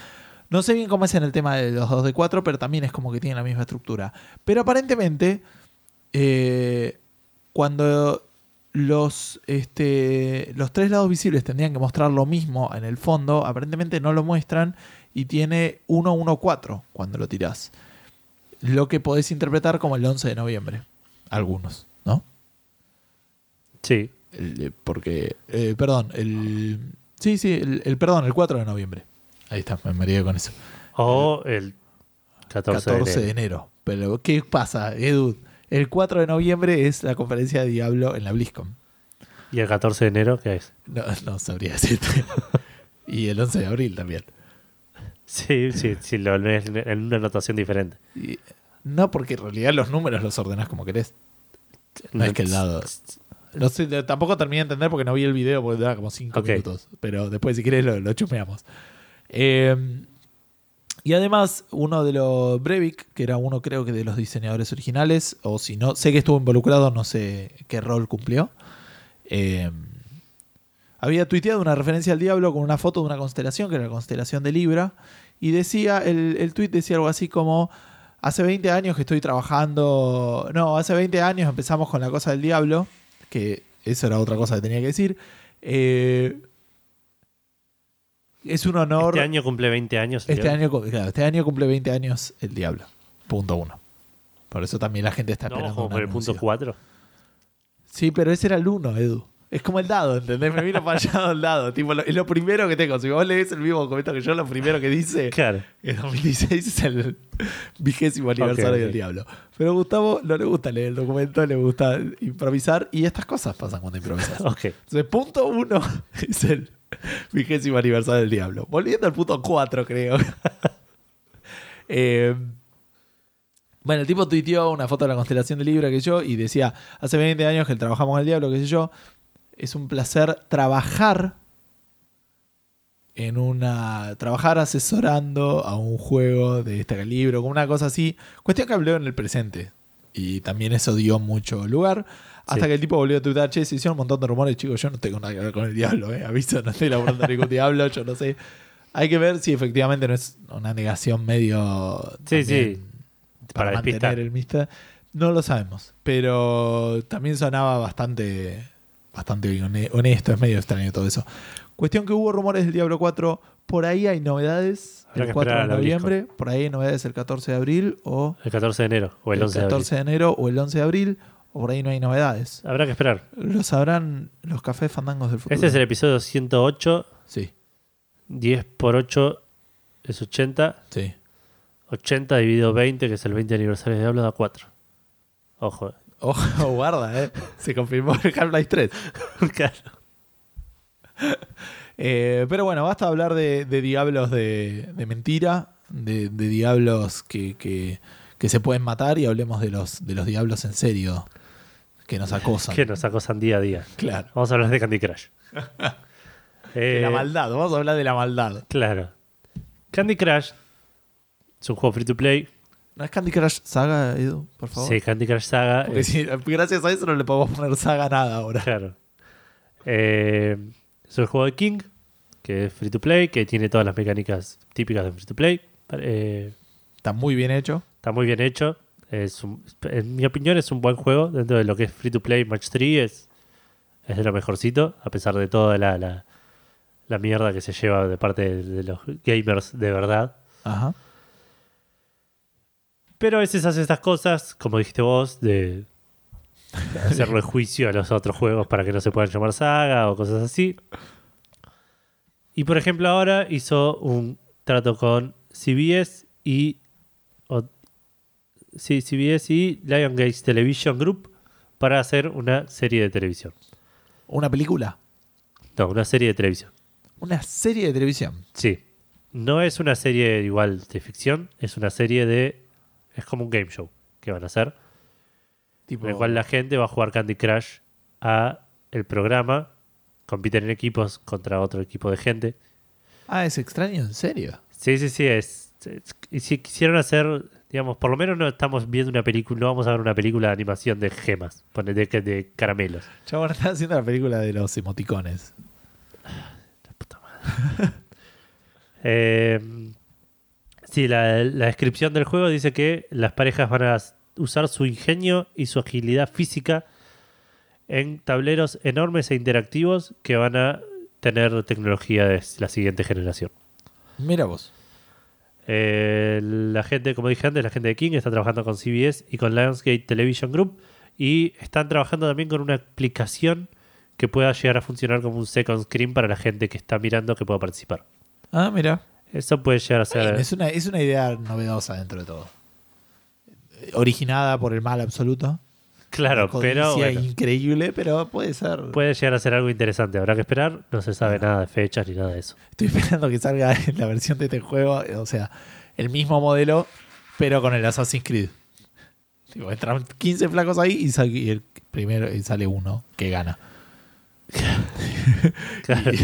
No sé bien cómo es en el tema de los 2 de 4, pero también es como que tienen la misma estructura. Pero aparentemente, eh, cuando los, este, los tres lados visibles tendrían que mostrar lo mismo en el fondo, aparentemente no lo muestran y tiene 1, 1, 4 cuando lo tirás lo que podés interpretar como el 11 de noviembre. Algunos, ¿no? Sí, El- eh, porque, eh, perdón, el... Sí, sí, el, el- perdón, el 4 de noviembre. Ahí está, me mareé con eso. o el 14, 14 de de enero. Pero, ¿qué pasa, Edu? El 4 de noviembre es la conferencia de Diablo en la BlizzCon. ¿Y el 14 de enero qué es? No, no sabría decirte. y el 11 de abril también. Sí, sí, sí, lo lees en una anotación diferente. Y- no, porque en realidad los números los ordenás como querés. No es que el dado. No sé, tampoco terminé de entender porque no vi el video porque dura como 5 Ok. minutos. Pero después, si querés, lo, lo chumeamos. Eh, Y además, uno de los Brevik, que era uno creo que de los diseñadores originales, o si no, sé que estuvo involucrado, no sé qué rol cumplió. eh, había tuiteado una referencia al diablo con una foto de una constelación, que era la constelación de Libra, y decía, el, el tweet decía algo así como, hace 20 años que estoy trabajando, no, hace 20 años empezamos con la cosa del diablo, que eso era otra cosa que tenía que decir. Eh, es un honor. Este año cumple 20 años. el Este diablo. año, claro, este año cumple 20 años el diablo. Punto uno. Por eso también la gente está No, esperando. como por el punto anuncio. 4. Sí, pero ese era el uno, Edu. Es como el dado, ¿entendés? Me vino fallado el dado. Tipo, lo- es lo primero que tengo. Si vos lees el mismo documento que yo, lo primero que dice Claro. que 2016 es el vigésimo aniversario del diablo. Pero a Gustavo no le gusta leer el documento, le gusta improvisar. Y estas cosas pasan cuando improvisas. Ok. Entonces, punto uno es el vigésimo aniversario del diablo. Volviendo al punto cuatro, creo. Eh, bueno, el tipo tuiteó una foto de la constelación de Libra que yo y decía, hace 20 años que trabajamos con el diablo, qué sé yo. Es un placer trabajar en una... Trabajar asesorando a un juego de este calibre, como una cosa así. Cuestión que habló en el presente. Y también eso dio mucho lugar. Hasta Sí. que el tipo volvió a tuitear, che, se hicieron un montón de rumores, chicos, yo no tengo nada que ver con el diablo, eh. Aviso, no estoy laburando ningún diablo, yo no sé. Hay que ver si efectivamente no es una negación medio... Sí, sí. Para, Para mantener el mister. No lo sabemos, pero también sonaba bastante, bastante hone- honesto, es medio extraño todo eso. Cuestión que hubo rumores del Diablo 4, por ahí hay novedades Habrá el que 4 de noviembre, por ahí hay novedades el 14 de abril o El 14 de enero o el 11 de abril. 14 de enero o el 11 de abril, o por ahí no hay novedades. Habrá que esperar. Lo sabrán los cafés fandangos del futuro. Este es el episodio 108. Sí, 10 por 8 es 80. sí. 80 dividido 20, que es el 20 aniversario de Diablo, da 4. Ojo. Ojo, guarda, eh. Se confirmó el Half-Life 3. claro. Eh, pero bueno, basta hablar de, de diablos de, de mentira, de, de diablos que, que- que se pueden matar y hablemos de los, de los diablos en serio que nos acosan. Que nos acosan día a día. Claro. Vamos a hablar de Candy Crush. La Eh, maldad, vamos a hablar de la maldad. Claro. Candy Crush es un juego free to play. ¿No es Candy Crush Saga, Edu? Por favor. Sí, Candy Crush Saga. Porque es- si- gracias a eso no le podemos poner Saga a nada ahora. Claro. Eh, es un juego de King, que es free to play, que tiene todas las mecánicas típicas de free to play. Eh, Está muy bien hecho. está muy bien hecho. Es un- en mi opinión es un buen juego dentro de lo que es free to play. Match 3 es, es de lo mejorcito, a pesar de toda la, la, la mierda que se lleva de parte de, de los gamers de verdad. Ajá. Pero a veces hace estas cosas, como dijiste vos, de hacerle juicio a los otros juegos para que no se puedan llamar saga o cosas así. Y por ejemplo ahora hizo un trato con CBS y o- sí, CBS y Lion Gate Television Group para hacer una serie de televisión. Una película. No, una serie de televisión. Una serie de televisión. Sí. No es una serie igual de ficción, es una serie de... Es como un game show que van a hacer. Tipo, en el cual la gente va a jugar Candy Crush a el programa, compiten en equipos contra otro equipo de gente. Ah, es extraño, en serio. Sí, sí, sí, es, es- y si quisieron hacer, digamos, por lo menos no estamos viendo una película, no vamos a ver una película de animación de gemas, pone de, de caramelos. Chabón está haciendo la película de los emoticones. Eh, sí, la, la descripción del juego dice que las parejas van a usar su ingenio y su agilidad física en tableros enormes e interactivos que van a tener tecnología de la siguiente generación. Mira vos. Eh, la gente, como dije antes, la gente de King está trabajando con CBS y con Lionsgate Television Group y están trabajando también con una aplicación que pueda llegar a funcionar como un second screen para la gente que está mirando que pueda participar. Ah, mira. Eso puede llegar a ser... Es, una, es una idea novedosa dentro de todo. Originada por el mal absoluto. Claro, pero bueno, increíble, pero puede ser. puede llegar a ser algo interesante. Habrá que esperar. No se sabe nada de fechas ni nada de eso. Estoy esperando que salga en la versión de este juego, o sea, el mismo modelo, pero con el Assassin's Creed. Tipo, entran 15 flacos ahí y, sal- y el primero y sale uno que gana. Claro. y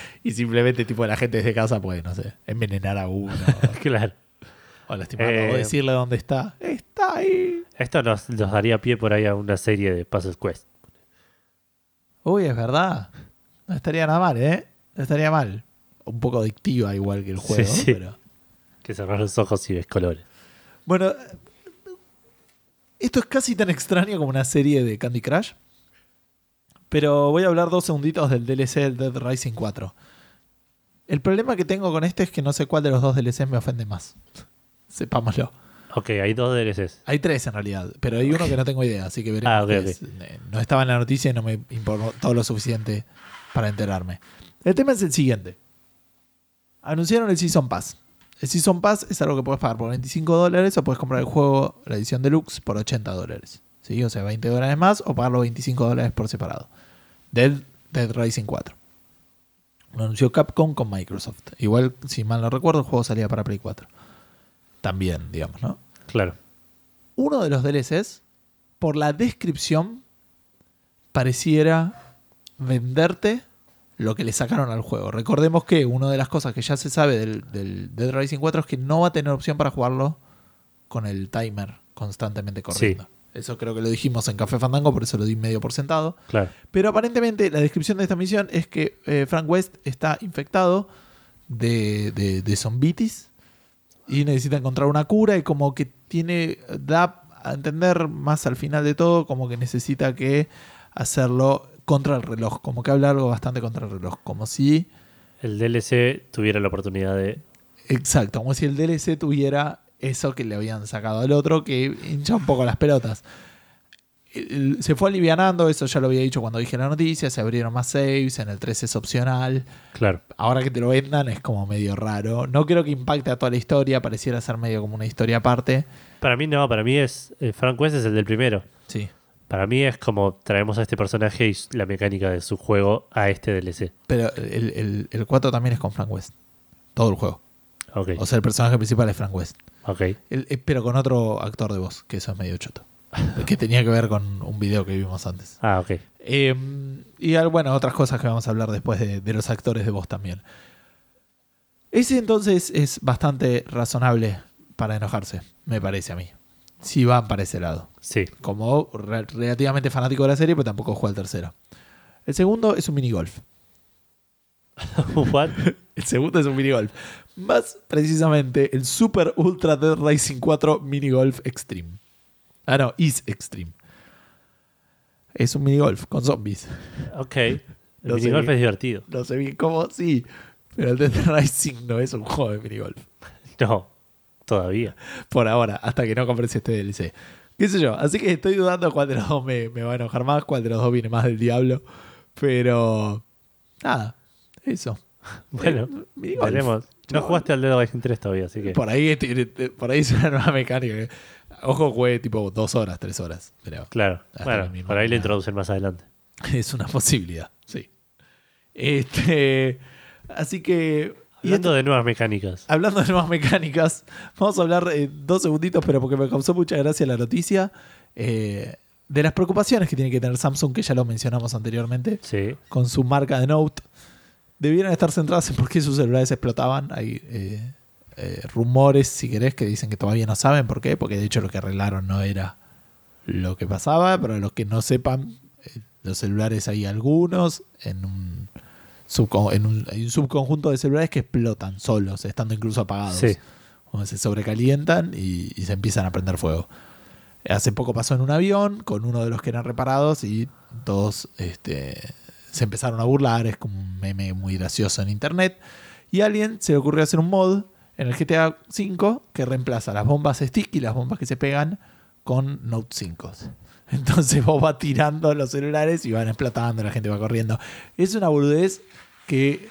simplemente, tipo, la gente desde casa puede, no sé, envenenar a uno. claro. o lastimarlo, o Eh, decirle dónde está. Está ahí. Esto nos, nos daría pie por ahí a una serie de Puzzle Quest. Uy, es verdad. No estaría nada mal, ¿eh? No estaría mal. Un poco adictiva igual que el juego, Sí, sí. pero... Que cerrar los ojos y ves colores. Bueno, esto es casi tan extraño como una serie de Candy Crush. Pero voy a hablar dos segunditos del DLC Dead Rising 4. El problema que tengo con este es que no sé cuál de los dos DLCs me ofende más. Sepámoslo. Ok, hay dos DLCs. Hay tres en realidad, pero hay uno que no tengo idea, así que veremos. Ah, ok, qué ok. es. Eh, No estaba en la noticia y no me importó lo suficiente para enterarme. El tema es el siguiente. Anunciaron el Season Pass. El Season Pass es algo que puedes pagar por 25 dólares o puedes comprar el juego, la edición deluxe, por 80 dólares. ¿Sí? O sea, 20 dólares más o pagar los 25 dólares por separado. Dead, Dead Rising 4. Lo anunció Capcom con Microsoft. Igual, si mal no recuerdo, el juego salía para Play 4. También, digamos, ¿no? Claro. uno de los DLCs, por la descripción, pareciera venderte lo que le sacaron al juego. Recordemos que una de las cosas que ya se sabe del, del Dead Rising 4 es que no va a tener opción para jugarlo con el timer constantemente corriendo. Eso creo que lo dijimos en Café Fandango, por eso lo di medio por sentado. Claro. Pero aparentemente la descripción de esta misión es que eh, Frank West está infectado de, de, de zombitis y necesita encontrar una cura y como que tiene, da a entender más al final de todo, como que necesita que hacerlo contra el reloj, como que habla algo bastante contra el reloj, como si, El DLC tuviera la oportunidad de. exacto, como si el DLC tuviera eso que le habían sacado al otro, que hincha un poco las pelotas. El- Se fue alivianando, eso ya lo había dicho cuando dije la noticia, se abrieron más saves, en el 3 es opcional, Claro. ahora que te lo vendan es como medio raro. No creo que impacte a toda la historia, pareciera ser medio como una historia aparte. Para mí no, para mí es. eh, Frank West es el del primero. Sí. Para mí es como traemos a este personaje y la mecánica de su juego a este DLC. Pero el, el, el 4 también es con Frank West. Todo el juego. O sea, el personaje principal es Frank West. El- eh, pero con otro actor de voz, que eso es medio choto. que tenía que ver con un video que vimos antes. Ah, ok. Eh, y al- bueno, otras cosas que vamos a hablar después de, de los actores de voz también. Ese entonces es bastante razonable para enojarse, me parece a mí. Si van para ese lado. Sí. Como re- relativamente fanático de la serie, pero tampoco juega el tercero. El segundo es un minigolf. What? El segundo es un minigolf. Más precisamente el Super Ultra Dead Racing 4 Minigolf Extreme. Ah, no, Is Extreme. Es un minigolf con zombies. Ok. El sé minigolf es divertido. No sé bien cómo, sí. Pero el Dead Rising no es un juego de minigolf. No, todavía. Por ahora, hasta que no compres este DLC. ¿Qué sé yo? Así que estoy dudando cuál de los dos me, me va a enojar más, cuál de los dos viene más del diablo. Pero. Nada, eso. Bueno, Eh, veremos. No jugaste al Dead Rising 3 todavía, así que. Por ahí, tiene- por ahí es una nueva mecánica. Ojo, juegue tipo dos horas, tres horas. Pero Claro. Bueno, por ahí le manera. introducen más adelante. es una posibilidad, sí. Este, así que. Hablando esto- de nuevas mecánicas. hablando de nuevas mecánicas, vamos a hablar eh, dos segunditos, pero porque me causó mucha gracia la noticia. eh, de las preocupaciones que tiene que tener Samsung, que ya lo mencionamos anteriormente, Sí. con su marca de Note, debieran estar centradas en por qué sus celulares explotaban. Hay eh, eh, rumores, si querés, que dicen que todavía no saben por qué, porque de hecho lo que arreglaron no era lo que pasaba, pero los que no sepan, eh, los celulares hay algunos en un, en un, hay un subconjunto de celulares que explotan solos, estando incluso apagados. Sí. Se sobrecalientan y, y se empiezan a prender fuego. Hace poco pasó en un avión con uno de los que eran reparados y todos este, se empezaron a burlar. Es como un meme muy gracioso en internet. Y a alguien se le ocurrió hacer un mod en el GTA V que reemplaza las bombas stick y las bombas que se pegan con Note 5. Entonces vos vas tirando los celulares y van explotando, la gente va corriendo. Es una boludez que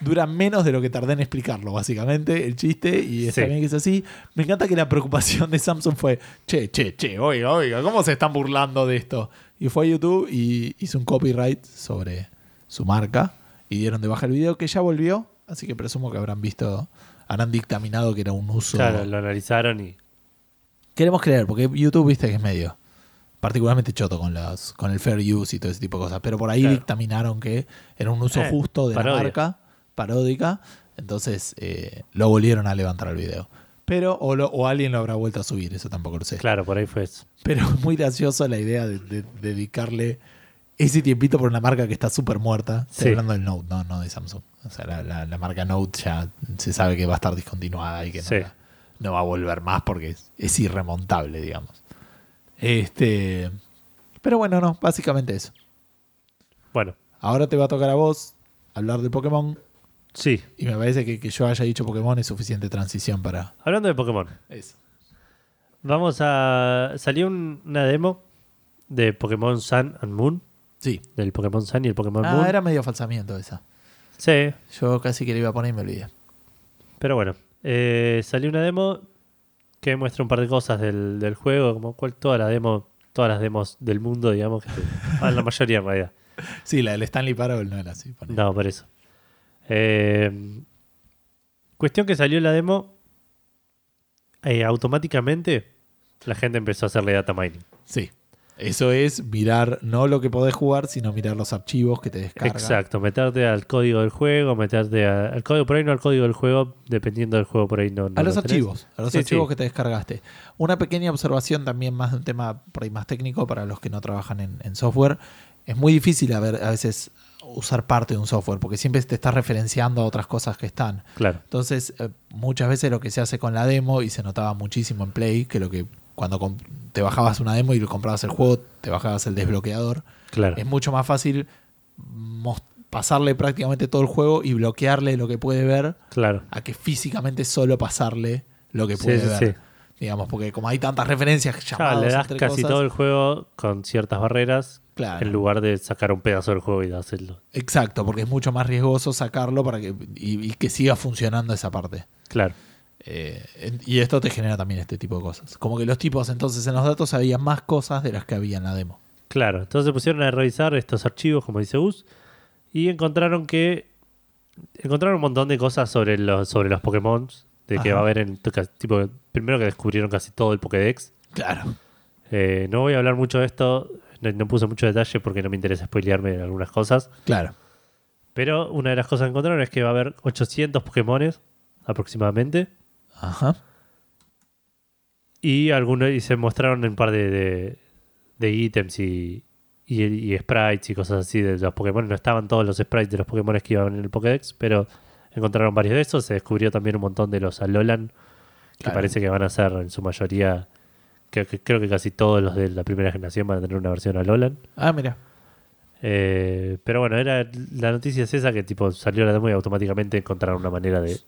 dura menos de lo que tardé en explicarlo, básicamente, el chiste, y está Sí. bien que es así. Me encanta que la preocupación de Samsung fue, che, che, che, oiga, oiga, ¿cómo se están burlando de esto? Y fue a YouTube y hizo un copyright sobre su marca y dieron de baja el video que ya volvió, así que presumo que habrán visto, habrán dictaminado que era un uso... Claro, lo analizaron y. Queremos creer, porque YouTube viste que es medio particularmente choto con los con el fair use y todo ese tipo de cosas. Pero por ahí Claro. dictaminaron que era un uso Eh, justo de parodia. la marca, paródica. Entonces eh, lo volvieron a levantar el video. Pero, o, lo- o alguien lo habrá vuelto a subir, eso tampoco lo sé. Claro, por ahí fue eso. Pero es muy gracioso la idea de, de- dedicarle ese tiempito por una marca que está súper muerta. Estoy Sí. hablando del Note, no, no de Samsung. O sea, la, la- la marca Note ya se sabe que va a estar discontinuada y que no, Sí. la- no va a volver más porque es, es irremontable, digamos. Este, pero bueno, no, básicamente eso. Bueno, Ahora te va a tocar a vos hablar de Pokémon sí. y me parece que que yo haya dicho Pokémon es suficiente transición para Hablando de Pokémon, eso. vamos a. Salió un- una demo de Pokémon Sun and Moon. Sí. Del Pokémon Sun y el Pokémon Ah, Moon. era medio falsamiento esa. Sí, Yo casi que le iba a poner y me olvidé. pero bueno. eh, salió una demo que muestra un par de cosas del, del juego, como cual toda la demo, todas las demos del mundo, digamos, que ah, la mayoría en realidad. Sí, la del Stanley Parable no era así. ponele. No, por eso. Eh, cuestión que salió la demo, eh, automáticamente la gente empezó a hacerle data mining. Sí. Eso es mirar no lo que podés jugar, sino mirar los archivos que te descargan. Exacto, meterte al código del juego, meterte a- al código por ahí, no al código del juego, dependiendo del juego por ahí no. no A los lo archivos, a los Sí, archivos sí. que te descargaste. Una pequeña observación también más de un tema por ahí más técnico para los que no trabajan en, en software. Es muy difícil a, ver, a veces usar parte de un software porque siempre te estás referenciando a otras cosas que están. Claro, Entonces, eh, muchas veces lo que se hace con la demo, y se notaba muchísimo en Play, que lo que cuando te bajabas una demo y lo comprabas el juego, te bajabas el desbloqueador, claro. es mucho más fácil pasarle prácticamente todo el juego y bloquearle lo que puede ver Claro. a que físicamente solo pasarle lo que puede sí, ver. sí. Digamos, porque como hay tantas referencias Claro, llamados le das entre casi cosas, todo el juego con ciertas barreras claro. en lugar de sacar un pedazo del juego y dárselo. Exacto, porque es mucho más riesgoso sacarlo para que y, y que siga funcionando esa parte. Claro, Eh, y esto te genera también este tipo de cosas. Como que los tipos entonces en los datos sabían más cosas de las que había en la demo. claro. Entonces se pusieron a revisar estos archivos, como dice Gus, y encontraron que. Encontraron un montón de cosas sobre los, sobre los Pokémon. De que Ajá. va a haber en. Tipo, primero que descubrieron casi todo el Pokédex. Claro. Eh, no voy a hablar mucho de esto, no, no puse mucho detalle porque no me interesa spoilearme de algunas cosas. Claro. Pero una de las cosas que encontraron es que va a haber 800 Pokémones aproximadamente. Ajá. Y algunos y se mostraron un par de, de, de ítems y, y, y sprites y cosas así de los Pokémon. No estaban todos los sprites de los Pokémon que iban en el Pokédex, pero encontraron varios de esos. Se descubrió también un montón de los Alolan, que Claro. parece que van a ser en su mayoría. Creo que, creo que casi todos los de la primera generación van a tener una versión Alolan. Ah, mira. Eh, pero bueno, era la noticia es esa que tipo salió la demo y automáticamente encontraron una manera de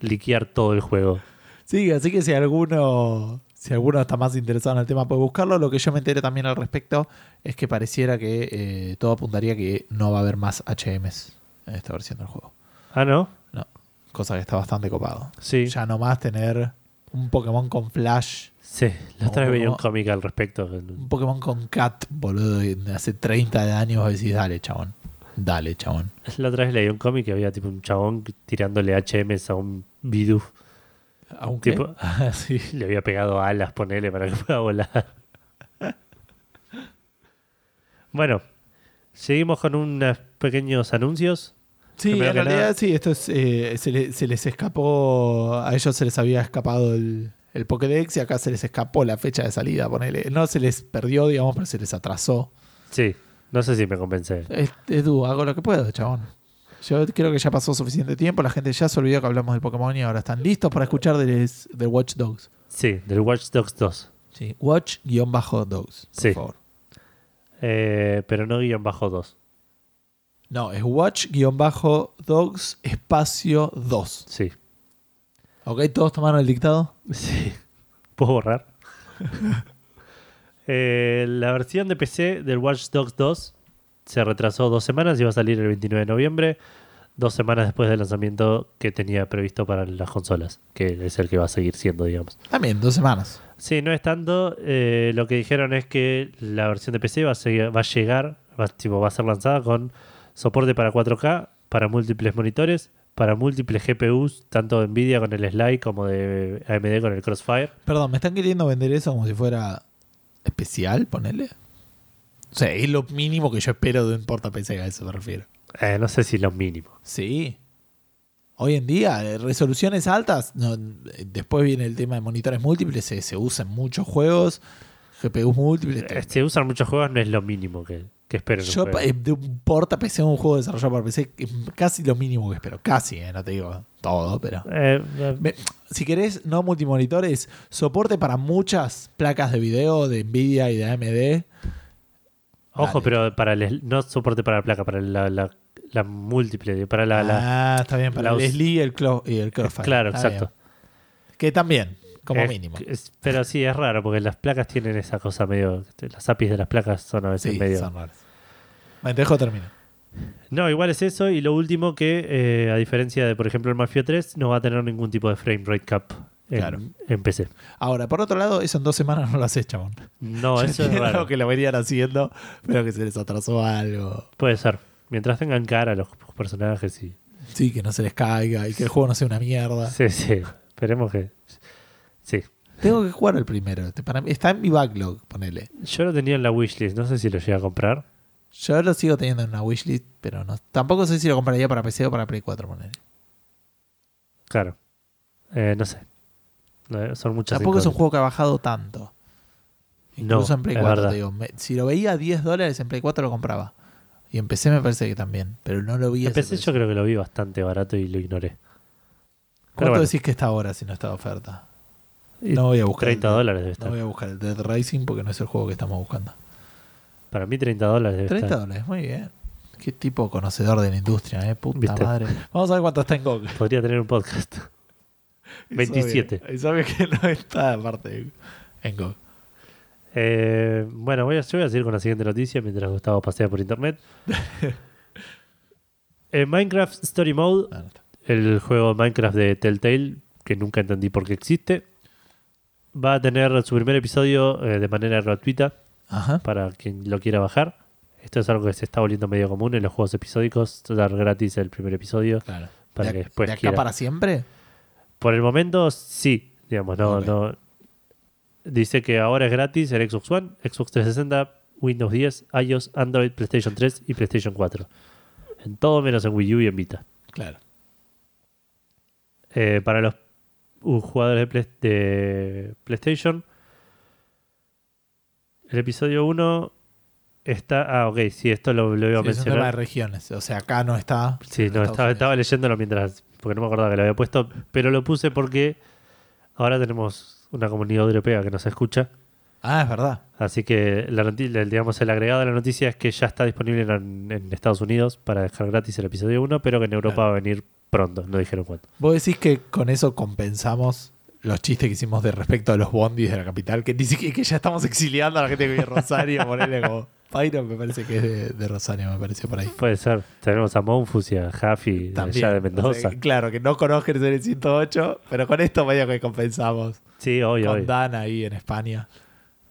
liquear todo el juego. Sí, así que si alguno, si alguno está más interesado en el tema puede buscarlo. Lo que yo me enteré también al respecto es que pareciera que eh, todo apuntaría que no va a haber más HMs en esta versión del juego. Ah, ¿no? Cosa que está bastante copado. Sí. Ya no más tener un Pokémon con Flash, Sí, la otra vez veía un cómic al respecto. un Pokémon con Cat, boludo, de hace 30 años decís, dale, chabón. Dale, chabón. La otra vez leí un cómic que había tipo un chabón tirándole HMs a un Bidoof. Aunque, Tipo- Ah, sí. Le había pegado alas, ponele, para que pueda volar. bueno, seguimos con unos pequeños anuncios. Sí, en realidad sí, esto es, eh, se, le- se les escapó, a ellos se les había escapado el, el Pokédex y acá se les escapó la fecha de salida, ponele. No se les perdió, digamos, pero se les atrasó. Sí, no sé si me convence. Es- Edu, hago lo que puedo, chabón. Yo creo que ya pasó suficiente tiempo, la gente ya se olvidó que hablamos del Pokémon y ahora están listos para escuchar del, del Watch Dogs. Sí, del Watch Dogs 2. Sí. Watch-Dogs, por Sí. favor. Eh, pero no guion bajo 2. No, es Watch-Dogs espacio 2. Sí. ¿Ok? ¿Todos tomaron el dictado? Sí. ¿Puedo borrar? Eh, la versión de PC del Watch Dogs 2 se retrasó dos semanas y va a salir el 29 de noviembre, dos semanas después del lanzamiento que tenía previsto para las consolas, que es el que va a seguir siendo, digamos. También, dos semanas. Sí, no es tanto. eh, lo que dijeron es que la versión de PC va a, seguir- va a llegar, va, tipo, va a ser lanzada con soporte para 4K, para múltiples monitores, para múltiples GPUs, tanto de Nvidia con el Sly como de AMD con el Crossfire. Perdón, me están queriendo vender eso como si fuera especial, ponele. O sea, es lo mínimo que yo espero de un porta PC, a eso me refiero. Eh, no sé si lo mínimo. Sí. Hoy en día, eh, resoluciones altas, no, después viene el tema de monitores múltiples, se, se usa en muchos juegos, GPUs múltiples. Eh, Si usan muchos juegos no es lo mínimo que, que un Yo juego. eh, de un porta PC, un juego desarrollado por PC, es casi lo mínimo que espero. Casi, eh, no te digo todo, pero... Eh, eh, Me- si querés, no multimonitores, soporte para muchas placas de video de Nvidia y de AMD. ojo, dale. pero para el, no soporte para la placa, para la, la, la múltiple, para la, la- ah, está bien, para la el us- SLI y el, Clo- y el Crossfire. claro, Está exacto. bien. Que también, como mínimo. es- pero sí, es raro porque las placas tienen esa cosa medio. Las APIs de las placas son a veces Sí, medio. son raros. Te dejo terminar. No, igual es eso. Y lo último que, eh, a diferencia de, por ejemplo, el Mafia 3, no va a tener ningún tipo de frame rate cap en, Claro. en PC. Ahora, por otro lado, eso en dos semanas no lo haces, chabón. No, Yo eso es raro. que lo venían haciendo, pero que se les atrasó algo. Puede ser. Mientras tengan cara los personajes y. Sí, que no se les caiga y que el juego no sea una mierda. Sí, sí. Esperemos que. Sí. Tengo que jugar el primero. Para mí- está en mi backlog, ponele. Yo lo tenía en la wishlist. No sé si lo llegué a comprar. Yo lo sigo teniendo en una wishlist, pero no. Tampoco sé si lo compraría para PC o para Play 4, ponele. Claro. Eh, no sé. No, Son muchas Tampoco es un juego que ha bajado tanto. Incluso No, en Play es 4, verdad. te digo. Me- si lo veía a 10 dólares en Play 4 lo compraba. Y en PC me parece que también. Pero no lo vi ese Empecé, yo creo que lo vi bastante barato y lo ignoré. ¿Cuánto bueno, decís que está ahora si no está de oferta? No voy a buscar. 30 el- dólares debe No estar. voy a buscar el Dead Racing porque no es el juego que estamos buscando. Para mí 30 dólares debe 30 estar. dólares, muy bien. Qué tipo conocedor de la industria, eh. Puta ¿Viste? madre. Vamos a ver cuánto está en GOG. Podría tener un podcast. 27. Es obvio, es obvio que no está aparte en GOG. Eh, bueno, voy a, yo voy a seguir con la siguiente noticia mientras Gustavo pasea por internet. Eh, Minecraft Story Mode, no está. el juego Minecraft de Telltale, que nunca entendí por qué existe, va a tener su primer episodio eh, de manera gratuita Ajá. para quien lo quiera bajar. Esto es algo que se está volviendo medio común en los juegos episódicos, dar gratis el primer episodio Claro. para ¿De, que después de acá quiera. para siempre? Por el momento, sí. Digamos, no. Dice que ahora es gratis en Xbox One, Xbox 360, Windows 10, iOS, Android, PlayStation 3 y PlayStation 4. En todo menos en Wii U y en Vita. Claro. Eh, para los uh, jugadores de, Play- de PlayStation, el episodio 1 está. Ah, ok, sí, esto lo, lo iba a Sí, es un tema de mencionar. regiones. O sea, acá no está. Sí, no, estaba, estaba leyéndolo mientras. Porque no me acordaba que lo había puesto. Pero lo puse porque ahora tenemos una comunidad europea que nos escucha. Ah, es verdad. Así que la digamos, el agregado de la noticia es que ya está disponible en, en Estados Unidos para dejar gratis el episodio 1, pero que en Europa Claro. va a venir pronto. No dijeron cuánto. Vos decís que con eso compensamos los chistes que hicimos de respecto a los bondis de la capital, que que ya estamos exiliando a la gente que vive en Rosario, ponele como. Pyro me parece que es de, de Rosario, me pareció por ahí. Puede ser. Tenemos a Monfus y a Jaffi También. allá de O Mendoza. sea, claro, que no conozcan el 108, pero con esto medio que compensamos. sí, obvio, con obvio. Dan ahí en España.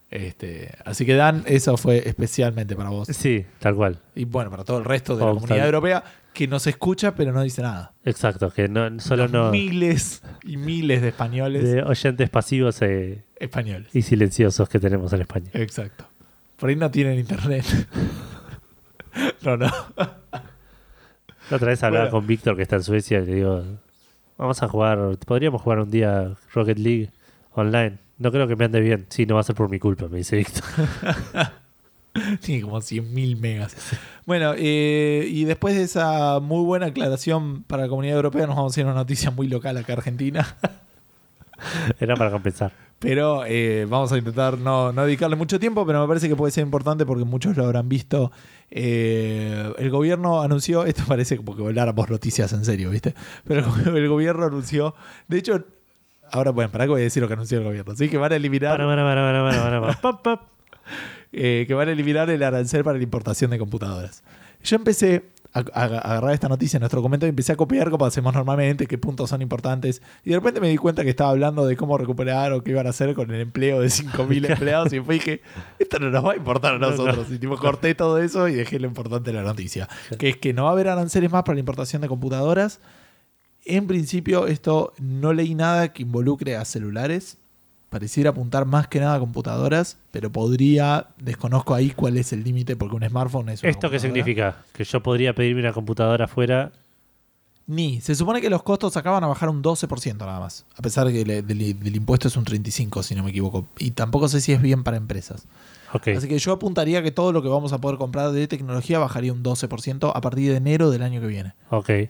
Este, así que Dan, eso fue especialmente para vos. Sí, tal cual. Y bueno, para todo el resto de la comunidad tal- europea que nos escucha pero no dice nada. Exacto, que no, solo Los no. Miles y miles de españoles De oyentes pasivos eh, españoles. y silenciosos que tenemos en España. Exacto. Por ahí no tienen internet. no, no. La otra vez hablaba Bueno. con Víctor que está en Suecia y le digo, vamos a jugar, podríamos jugar un día Rocket League online. No creo que me ande bien. Sí, no va a ser por mi culpa, me dice Víctor. Tiene como 100.000 megas. Bueno, eh, y después de esa muy buena aclaración para la comunidad europea, nos vamos a ir a una noticia muy local acá Argentina. Era para compensar. Pero eh, vamos a intentar no, no dedicarle mucho tiempo, pero me parece que puede ser importante porque muchos lo habrán visto. Eh, el gobierno anunció, esto parece como que habláramos noticias en serio, ¿viste? Pero el, gobierno anunció, de hecho, ahora bueno, para qué voy a decir lo que anunció el gobierno. Sí, que van a eliminar, Para, para, para, para, para, para. Eh, que van a eliminar el arancel para la importación de computadoras. Yo empecé a, a- a agarrar esta noticia en nuestro comentario y empecé a copiar como hacemos normalmente, qué puntos son importantes. Y de repente me di cuenta que estaba hablando de cómo recuperar o qué iban a hacer con el empleo de 5.000 empleados. Y fue dije, esto no nos va a importar a No, nosotros. Y tipo, corté todo eso y dejé lo importante de la noticia. Que es que no va a haber aranceles más para la importación de computadoras. En principio, esto no leí nada que involucre a celulares. Pareciera apuntar más que nada a computadoras, pero podría, desconozco ahí cuál es el límite, porque un smartphone es una ¿Esto qué significa? Que yo podría pedirme una computadora afuera. Ni, se supone que los costos acá van a bajar un 12% nada más, a pesar de que le- del, del impuesto es un 35%, si no me equivoco. Y tampoco sé si es bien para empresas. Así que yo apuntaría que todo lo que vamos a poder comprar de tecnología bajaría un 12% a partir de enero del año que viene.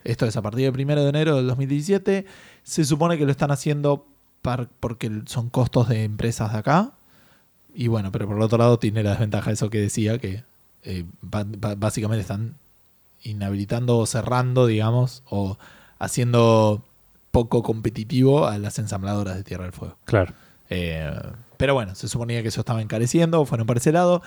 Esto es a partir del 1 de enero del 2017. Se supone que lo están haciendo par- porque son costos de empresas de acá. Y bueno, pero por el otro lado tiene la desventaja de eso que decía, que eh, básicamente están inhabilitando o cerrando, digamos, o haciendo poco competitivo a las ensambladoras de Tierra del Fuego. Claro. Eh, pero bueno, se suponía que eso estaba encareciendo, fueron por ese lado.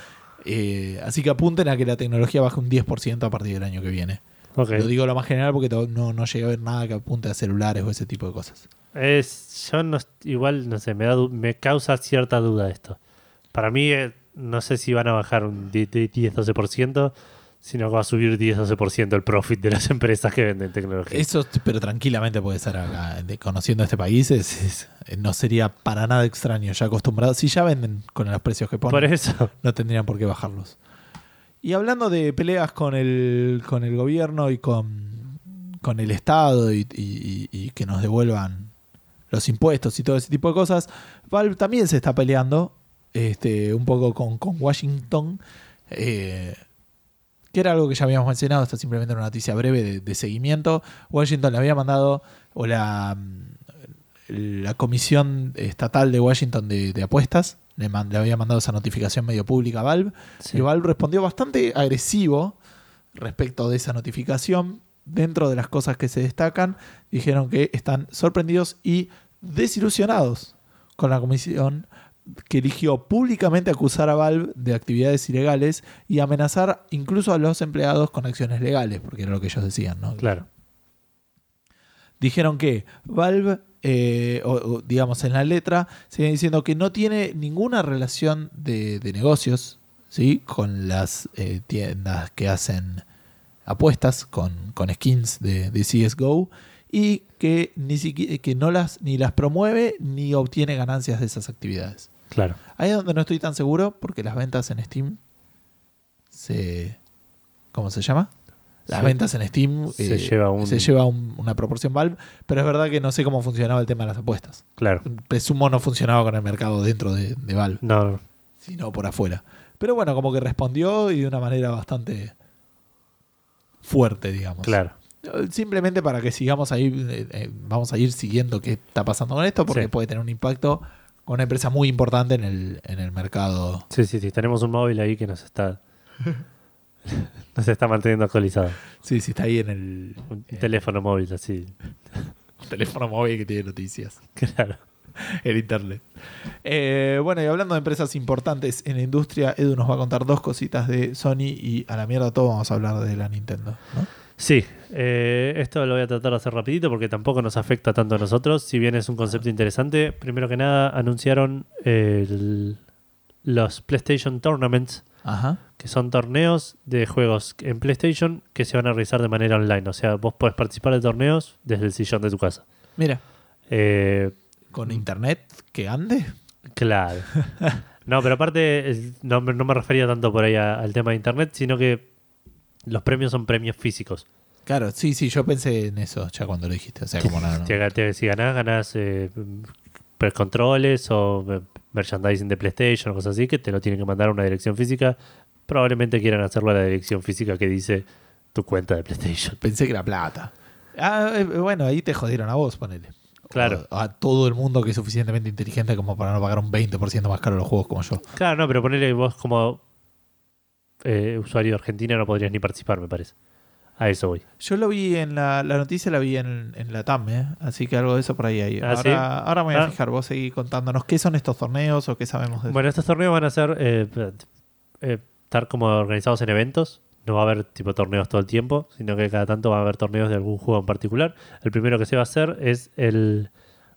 Eh, así que apunten a que la tecnología baje un 10% a partir del año que viene. Ok. Lo digo lo más general porque no, no llegué a ver nada que apunte a celulares o ese tipo de cosas. Es, yo no, igual, no sé, me, da, me causa cierta duda esto. Para mí, eh, no sé si van a bajar un 10-12%, sino que va a subir 10-12% el profit de las empresas que venden tecnología. Eso, pero tranquilamente puede ser acá. Conociendo este país, es- es- eh, no sería para nada extraño. Ya acostumbrados. Si ya venden con los precios que ponen, Por eso. no tendrían por qué bajarlos. Y hablando de peleas con el, con el gobierno y con, con el Estado y, que nos devuelvan los impuestos y todo ese tipo de cosas, Valve también se está peleando este, un poco con, con Washington, eh, que era algo que ya habíamos mencionado, esta es simplemente una noticia breve de, seguimiento. Washington le había mandado, o la, la Comisión Estatal de Washington de Apuestas, le, man- le había mandado esa notificación medio pública a Valve, Sí. y Valve respondió bastante agresivo respecto de esa notificación. Dentro de las cosas que se destacan, dijeron que están sorprendidos y desilusionados con la comisión que eligió públicamente acusar a Valve de actividades ilegales y amenazar incluso a los empleados con acciones legales, porque era lo que ellos decían, ¿no? Claro. dijeron que Valve, eh, o, o, digamos en la letra, siguen diciendo que no tiene ninguna relación de, de negocios ¿sí? con las eh, tiendas que hacen apuestas, con, con skins de, de CSGO, y que, ni siquiera, que no las, ni las promueve ni obtiene ganancias de esas actividades. Claro. Ahí es donde no estoy tan seguro, porque las ventas en Steam se... ¿Cómo se llama? Las ventas en Steam se eh, lleva un- se lleva un- una proporción Valve, pero es verdad que no sé cómo funcionaba el tema de las apuestas. Claro. Presumo no funcionaba con el mercado dentro de, de Valve, No, no. sino por afuera. Pero bueno, como que respondió y de una manera bastante fuerte, digamos. claro. Simplemente para que sigamos ahí, eh, eh, vamos a ir siguiendo qué está pasando con esto, porque Sí. puede tener un impacto con una empresa muy importante en el, en el mercado. Sí, sí, sí. Tenemos un móvil ahí que nos está. nos está manteniendo actualizados. Sí, sí, está ahí en el Un Eh. teléfono móvil así. teléfono móvil que tiene noticias. Claro. el internet. Eh, bueno, y hablando de empresas importantes en la industria, Edu nos va a contar dos cositas de Sony y a la mierda todo vamos a hablar de la Nintendo. ¿no? Sí, eh, esto lo voy a tratar de hacer rapidito porque tampoco nos afecta tanto a nosotros, si bien es un concepto interesante. Primero que nada, anunciaron el- los PlayStation Tournaments, Ajá. que son torneos de juegos en PlayStation que se van a realizar de manera online. O sea, vos podés participar de torneos desde el sillón de tu casa. Mira, Eh, con internet que ande. claro. No, pero aparte, no, me- no me refería tanto por ahí a- al tema de internet, sino que los premios son premios físicos. Claro, sí, sí, yo pensé en eso ya cuando lo dijiste. O sea, como no, no. Si ganás, ganás eh, pre- controles o eh, merchandising de PlayStation o cosas así, que te lo tienen que mandar a una dirección física. Probablemente quieran hacerlo a la dirección física que dice tu cuenta de PlayStation. Pensé que era plata. Ah, eh, bueno, ahí te jodieron a vos, ponele. Claro. O a todo el mundo que es suficientemente inteligente como para no pagar un 20% más caro los juegos como yo. Claro, no, pero ponele vos como eh, usuario de Argentina no podrías ni participar, me parece. A eso voy. Yo lo vi en la, la noticia, la vi en, en la TAM, ¿eh? así que algo de eso por ahí hay. Ah, ahora, ¿sí? ahora me voy a Ah. fijar, vos seguí contándonos qué son estos torneos o qué sabemos de Bueno, estos torneos van a ser eh, eh, estar como organizados en eventos. No va a haber tipo torneos todo el tiempo, sino que cada tanto va a haber torneos de algún juego en particular. El primero que se va a hacer es el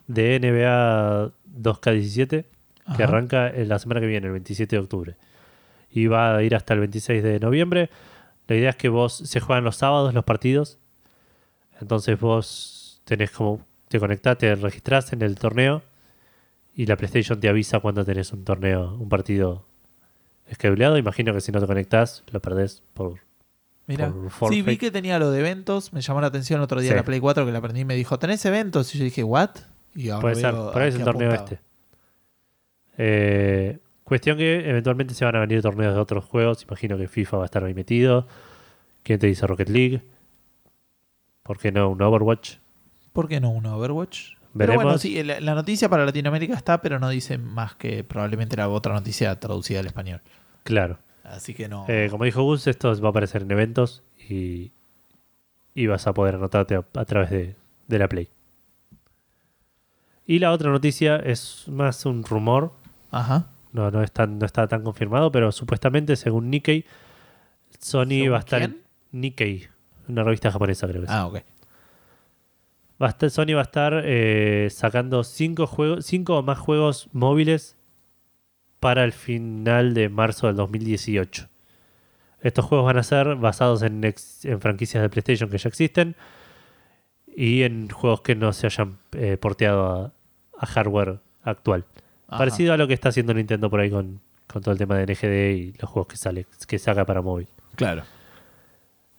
de NBA 2K17, que arranca en la semana que viene, el 27 de octubre. Y va a ir hasta el 26 de noviembre. La idea es que vos se juegan los sábados los partidos. Entonces vos tenés como, te conectás, te registrás en el torneo y la PlayStation te avisa cuando tenés un torneo, un partido esqueduleado. Imagino que si no te conectás, lo perdés por. Mira, sí, vi que tenía lo de eventos. Me llamó la atención otro día Sí. la Play 4 que la aprendí y me dijo, ¿tenés eventos? Y yo dije, ¿what? Y ahora Puede ser, por ahí es el torneo este. Eh, cuestión que eventualmente se van a venir torneos de otros juegos. Imagino que FIFA va a estar ahí metido. ¿Quién te dice Rocket League? ¿Por qué no un Overwatch? ¿Por qué no un Overwatch? Pero Veremos. bueno, sí, la, la noticia para Latinoamérica está, pero no dice más que probablemente era otra noticia traducida al español. Claro. Así que no. Eh, como dijo Gus, esto va a aparecer en eventos y, y vas a poder anotarte a, a través de, de la Play. Y la otra noticia es más un rumor, Ajá. No, no, es tan- no está tan confirmado, pero supuestamente, según Nikkei, Sony ¿Según va a estar. quién? Nikkei, una revista japonesa, creo que es. Ah, ok. Va a estar- Sony va a estar eh, sacando cinco, juegos, cinco o más juegos móviles para el final de marzo del 2018. Estos juegos van a ser basados en, ex- en franquicias de PlayStation que ya existen y en juegos que no se hayan eh, porteado a, a hardware actual. Ajá. Parecido a lo que está haciendo Nintendo por ahí con, con todo el tema de NGD y los juegos que sale que saca para móvil. Claro.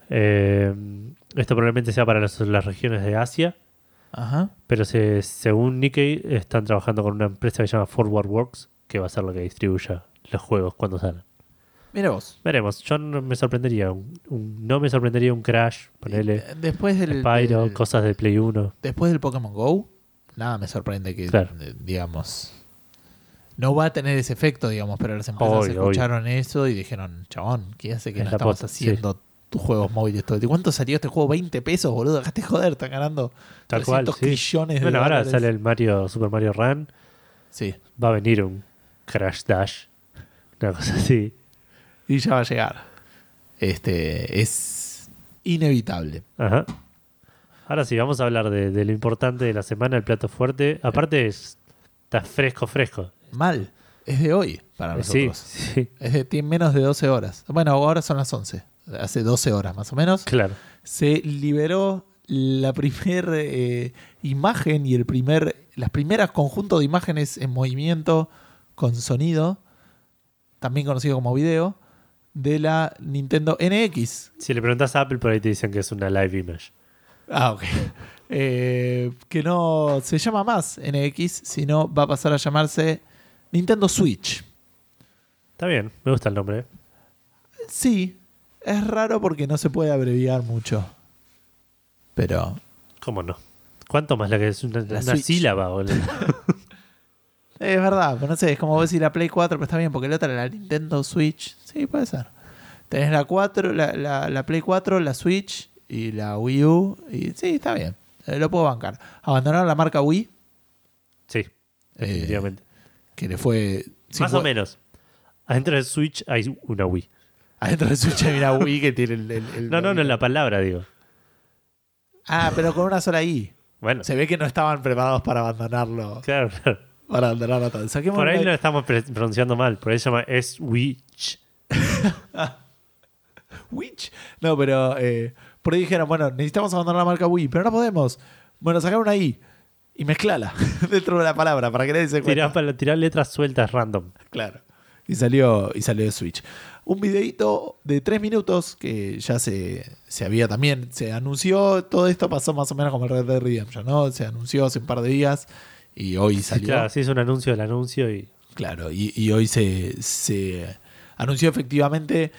Eh, esto probablemente sea para las- las regiones de Asia. Ajá. Pero se- según Nikkei, están trabajando con una empresa que se llama Forward Works, que va a ser la que distribuya los juegos cuando salgan. Mira vos. Veremos, yo no me sorprendería, un, un- no me sorprendería un Crash, ponele Eh, Después del, Spyro, del- cosas de Play 1. después del Pokémon Go, nada me sorprende que, Claro. eh, digamos, no va a tener ese efecto, digamos, pero las empresas Obvio, escucharon eso y dijeron, chabón, ¿qué hace que Es no estamos posta, haciendo tus juegos móviles todo? ¿Cuánto salió este juego? 20 pesos, boludo, dejaste de joder, están ganando Tal cual, 300 sí. trillones de Bueno, ahora sale el Mario, Super Mario Run, Sí, va a venir un Crash Dash, una cosa así. y ya va a llegar. Este, es inevitable. Ajá. Ahora sí, vamos a hablar de, de lo importante de la semana, el plato fuerte. Aparte, es- está fresco, fresco. Mal, es de hoy para Eh, Sí, nosotros. sí, Es de tiene menos de 12 horas. Bueno, ahora son las 11. Hace 12 horas más o menos. claro. Se liberó la primera imagen y el primer, las primeras conjuntos de imágenes en movimiento con sonido, también conocido como video, de la Nintendo NX. Si le preguntas a Apple, por ahí te dicen que es una live image. Ah, ok. Eh, que no se llama más NX, sino va a pasar a llamarse Nintendo Switch. Está bien, me gusta el nombre. Sí, es raro porque no se puede abreviar mucho. Pero ¿Cómo no? ¿Cuánto más la que es una, una sílaba, boludo? es verdad, pero no sé, es como decir la Play 4, pero está bien, porque la otra la Nintendo Switch. Sí, puede ser. Tenés la 4, la, la- la Play 4, la Switch y la Wii U. Y sí, está bien. Eh, lo puedo bancar. Abandonaron la marca Wii, Sí, definitivamente. Que le fue. Más o menos. Adentro del Switch hay una Wii. Adentro de Switch hay una Wii que tiene el. el- el- No, no, no, en la palabra, digo. Ah, pero con una sola I. Bueno, Se ve que no estaban preparados para abandonarlo. claro, claro. Para abandonarlo todo. Saquemos Por ahí una- lo estamos pronunciando mal. Por ahí se llama Switch. Witch. No, pero eh, por ahí dijeron, bueno, necesitamos abandonar la marca Wii, pero no podemos. Bueno, sacar una I y mezclala dentro de la palabra para que nadie se cuenta. tirá letras sueltas random. Claro. Y salió, y salió de Switch. Un videito de tres minutos que ya se, se había también, se anunció, todo esto pasó más o menos como el Red Dead Redemption, ¿no? Se anunció hace un par de días y hoy salió. claro, sí es un anuncio del anuncio y Claro, y, y hoy se, se anunció efectivamente.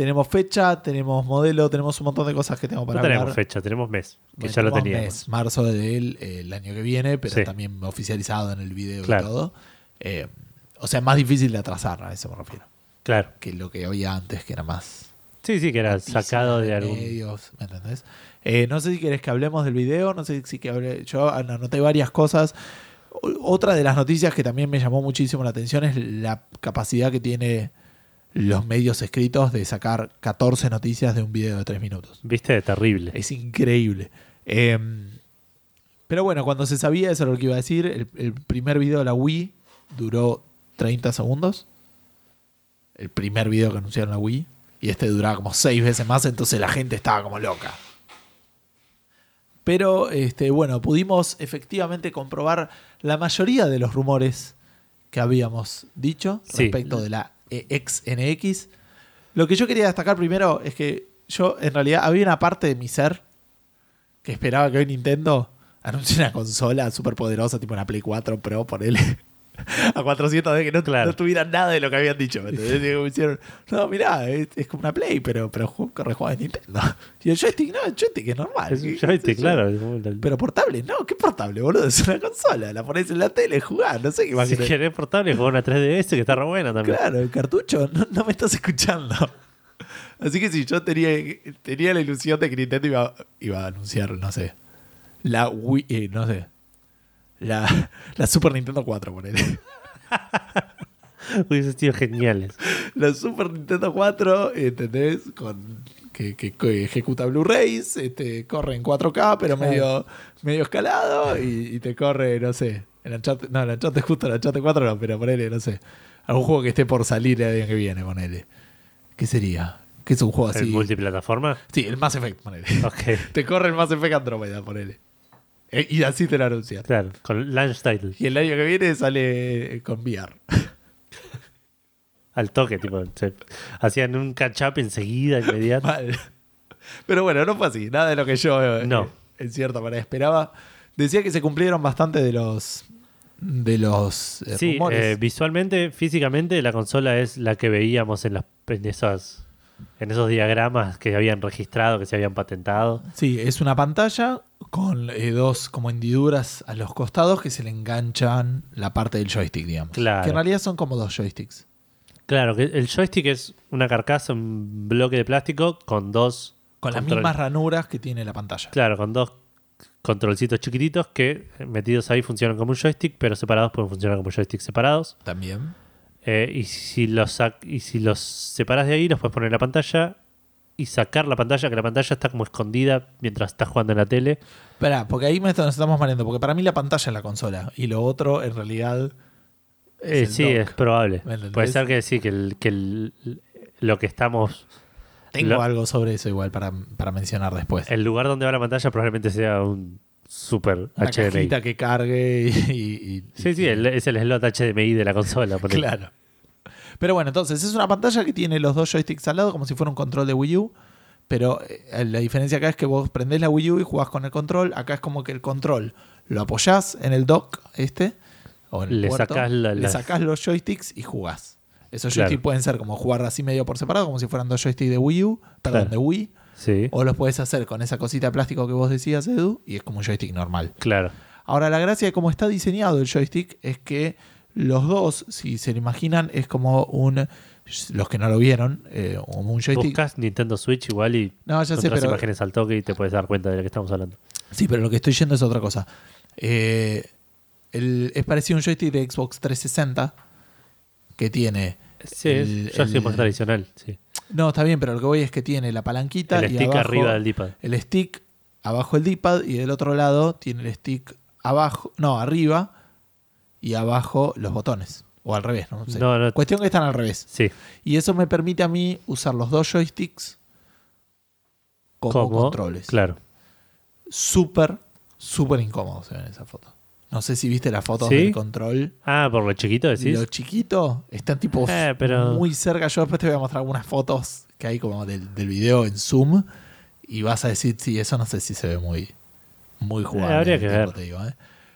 Tenemos fecha, tenemos modelo, tenemos un montón de cosas que tengo para no tenemos fecha, tenemos mes, que Bueno, ya lo teníamos. mes, marzo del el año que viene, pero Sí. también oficializado en el video Claro. y todo. Eh, o sea, más difícil de atrasar, a eso me refiero. Claro. Que lo que había antes, que era más Sí, sí, que era sacado de algún. medios, ¿me entendés? Eh, no sé si querés que hablemos del video, no sé si que hable, yo anoté varias cosas. Otra de las noticias que también me llamó muchísimo la atención es la capacidad que tiene los medios escritos de sacar 14 noticias de un video de 3 minutos. Viste, terrible. Es increíble. Eh, pero bueno, cuando se sabía, eso es lo que iba a decir, el, el primer video de la Wii duró 30 segundos. El primer video que anunciaron la Wii. Y este duraba como 6 veces más, entonces la gente estaba como loca. Pero este, bueno, pudimos efectivamente comprobar la mayoría de los rumores que habíamos dicho Sí. respecto de la XNX. Lo que yo quería destacar primero es que yo, en realidad, había una parte de mi ser que esperaba que hoy Nintendo anuncie una consola súper poderosa, tipo una Play 4 Pro, ponele. A 400 de que no, Claro. no tuviera nada de lo que habían dicho. Digo, me hicieron, no, mirá, es, es como una Play, pero, pero corre juegos de Nintendo. Y el joystick, no, el joystick es normal. Es un ¿qué- qué joystick, claro. Pero portable, no, ¿qué portable, boludo? Es una consola, la pones en la tele, jugás, no sé qué si imaginas. querés portable, juega una 3DS que está re buena también. Claro, el cartucho, no, no me estás escuchando. Así que si yo tenía, tenía la ilusión de que Nintendo iba, iba a anunciar, no sé, la Wii, eh, no sé, la, la Super Nintendo 4, ponele. Hubiese sido geniales. La Super Nintendo 4, ¿entendés? Con, que, que- que ejecuta Blu-rays, este, corre en 4K, pero medio, medio escalado, y, y te corre, no sé, el Uncharted, no, el Uncharted justo el Uncharted 4 no, pero ponele, no sé, algún juego que esté por salir el año que viene, ponele. ¿Qué sería? ¿Qué es un juego ¿El así? multiplataforma? Sí, el Mass Effect, ponele. Ok, te corre el Mass Effect Andromeda, ponele. Eh, y así te lo anuncian. claro. Con launch title. Y el año que viene sale eh, con VR. Al toque, tipo. se- hacían un catch-up enseguida, inmediato. Mal. Pero bueno, no fue así. Nada de lo que yo, eh, No. eh, en cierta manera, esperaba. Decía que se cumplieron bastante de los de los eh, Sí, rumores. eh, visualmente, físicamente, la consola es la que veíamos en, las, en, esas, en esos diagramas que habían registrado, que se habían patentado. Sí, es una pantalla con eh, dos como hendiduras a los costados que se le enganchan la parte del joystick, digamos. Claro. Que en realidad son como dos joysticks. Claro, que el joystick es una carcasa, un bloque de plástico con dos. Con las mismas ranuras que tiene la pantalla. Claro, con dos controlcitos chiquititos que eh, metidos ahí funcionan como un joystick, pero separados pueden funcionar como joysticks separados. También. Eh, y, si los y si los separas de ahí, los puedes poner en la pantalla y sacar la pantalla, que la pantalla está como escondida mientras estás jugando en la tele. Espera, porque ahí me- nos estamos mareando. Porque para mí la pantalla es la consola. Y lo otro, en realidad. es Eh, sí, dock. es probable. Puede ser que sí, que, el- que el- lo que estamos. Tengo lo- algo sobre eso igual para, para mencionar después. El lugar donde va la pantalla probablemente sea un super Una HDMI. cajita que cargue y... y- y- Sí, sí, el- es el slot HDMI de la consola. Claro. Pero bueno, entonces es una pantalla que tiene los dos joysticks al lado como si fuera un control de Wii U. Pero eh, la diferencia acá es que vos prendés la Wii U y jugás con el control. Acá es como que el control lo apoyás en el dock este. O en el Le puerto, sacás la- le sacás los joysticks y jugás. Esos Claro. joysticks pueden ser como jugar así medio por separado, como si fueran dos joysticks de Wii U, perdón, Claro. de Wii. Sí, O los puedes hacer con esa cosita de plástico que vos decías, Edu, y es como un joystick normal. claro. Ahora, la gracia de cómo está diseñado el joystick es que los dos, si se lo imaginan, es como un. Los que no lo vieron, eh, como un joystick. Buscas Nintendo Switch igual y No, ya sé, pero. imágenes al toque y te puedes dar cuenta de lo que estamos hablando. Sí, pero lo que estoy yendo es otra cosa. Eh, el- es parecido a un joystick de Xbox 360 que tiene. Sí, El- es el- más tradicional. Sí. No, está bien, pero lo que voy es que tiene la palanquita El y stick abajo, arriba del D-pad. el stick abajo el D-pad y del otro lado tiene el stick abajo, no, arriba y abajo los botones. O al revés, no sé. No, no. Cuestión que están al revés. Sí, Y eso me permite a mí usar los dos joysticks como controles. Claro. Súper, súper incómodo se ve en esa foto. No sé si viste las fotos ¿Sí? del control. Ah, por lo chiquito decís. Lo chiquito está tipo Eh, pero- muy cerca. Yo después te voy a mostrar algunas fotos que hay como del, del video en Zoom. Y vas a decir, sí, eso no sé si se ve muy, muy jugable. Eh, habría al que tiempo, ver. te digo, ¿eh?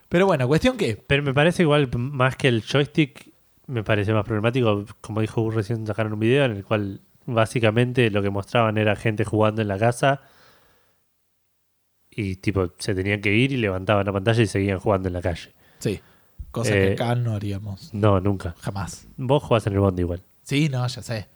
Pero bueno, cuestión que Pero me parece igual, más que el joystick, me parece más problemático. Como dijo recién, sacaron un video en el cual básicamente lo que mostraban era gente jugando en la casa. Y tipo, se tenían que ir y levantaban la pantalla y seguían jugando en la calle. sí, cosa que Eh, acá no haríamos No, nunca. jamás. Vos jugás en el bondi igual. Sí, no, ya sé.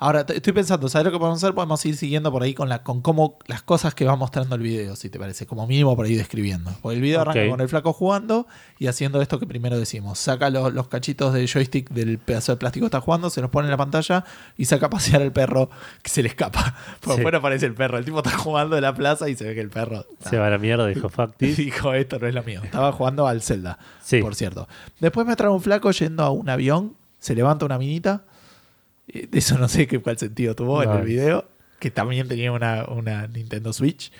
Ahora, estoy pensando, ¿sabes lo que podemos hacer? Podemos ir siguiendo por ahí con la con cómo las cosas que va mostrando el video, si te parece, como mínimo por ahí describiendo. Porque el video arranca con el flaco jugando y haciendo esto que primero decimos. Saca lo- los cachitos de joystick del pedazo de plástico que está jugando, se los pone en la pantalla y saca a pasear al perro que se le escapa. Por Sí. fuera aparece el perro. El tipo está jugando en la plaza y se ve que el perro Se va a la mierda, dijo fuck this. dijo, esto no es lo mío. Estaba jugando al Zelda Sí. por cierto. Después me trae un flaco yendo a un avión, se levanta una minita. Eh, De eso no sé qué cuál sentido tuvo en el video, que también tenía una, una Nintendo Switch.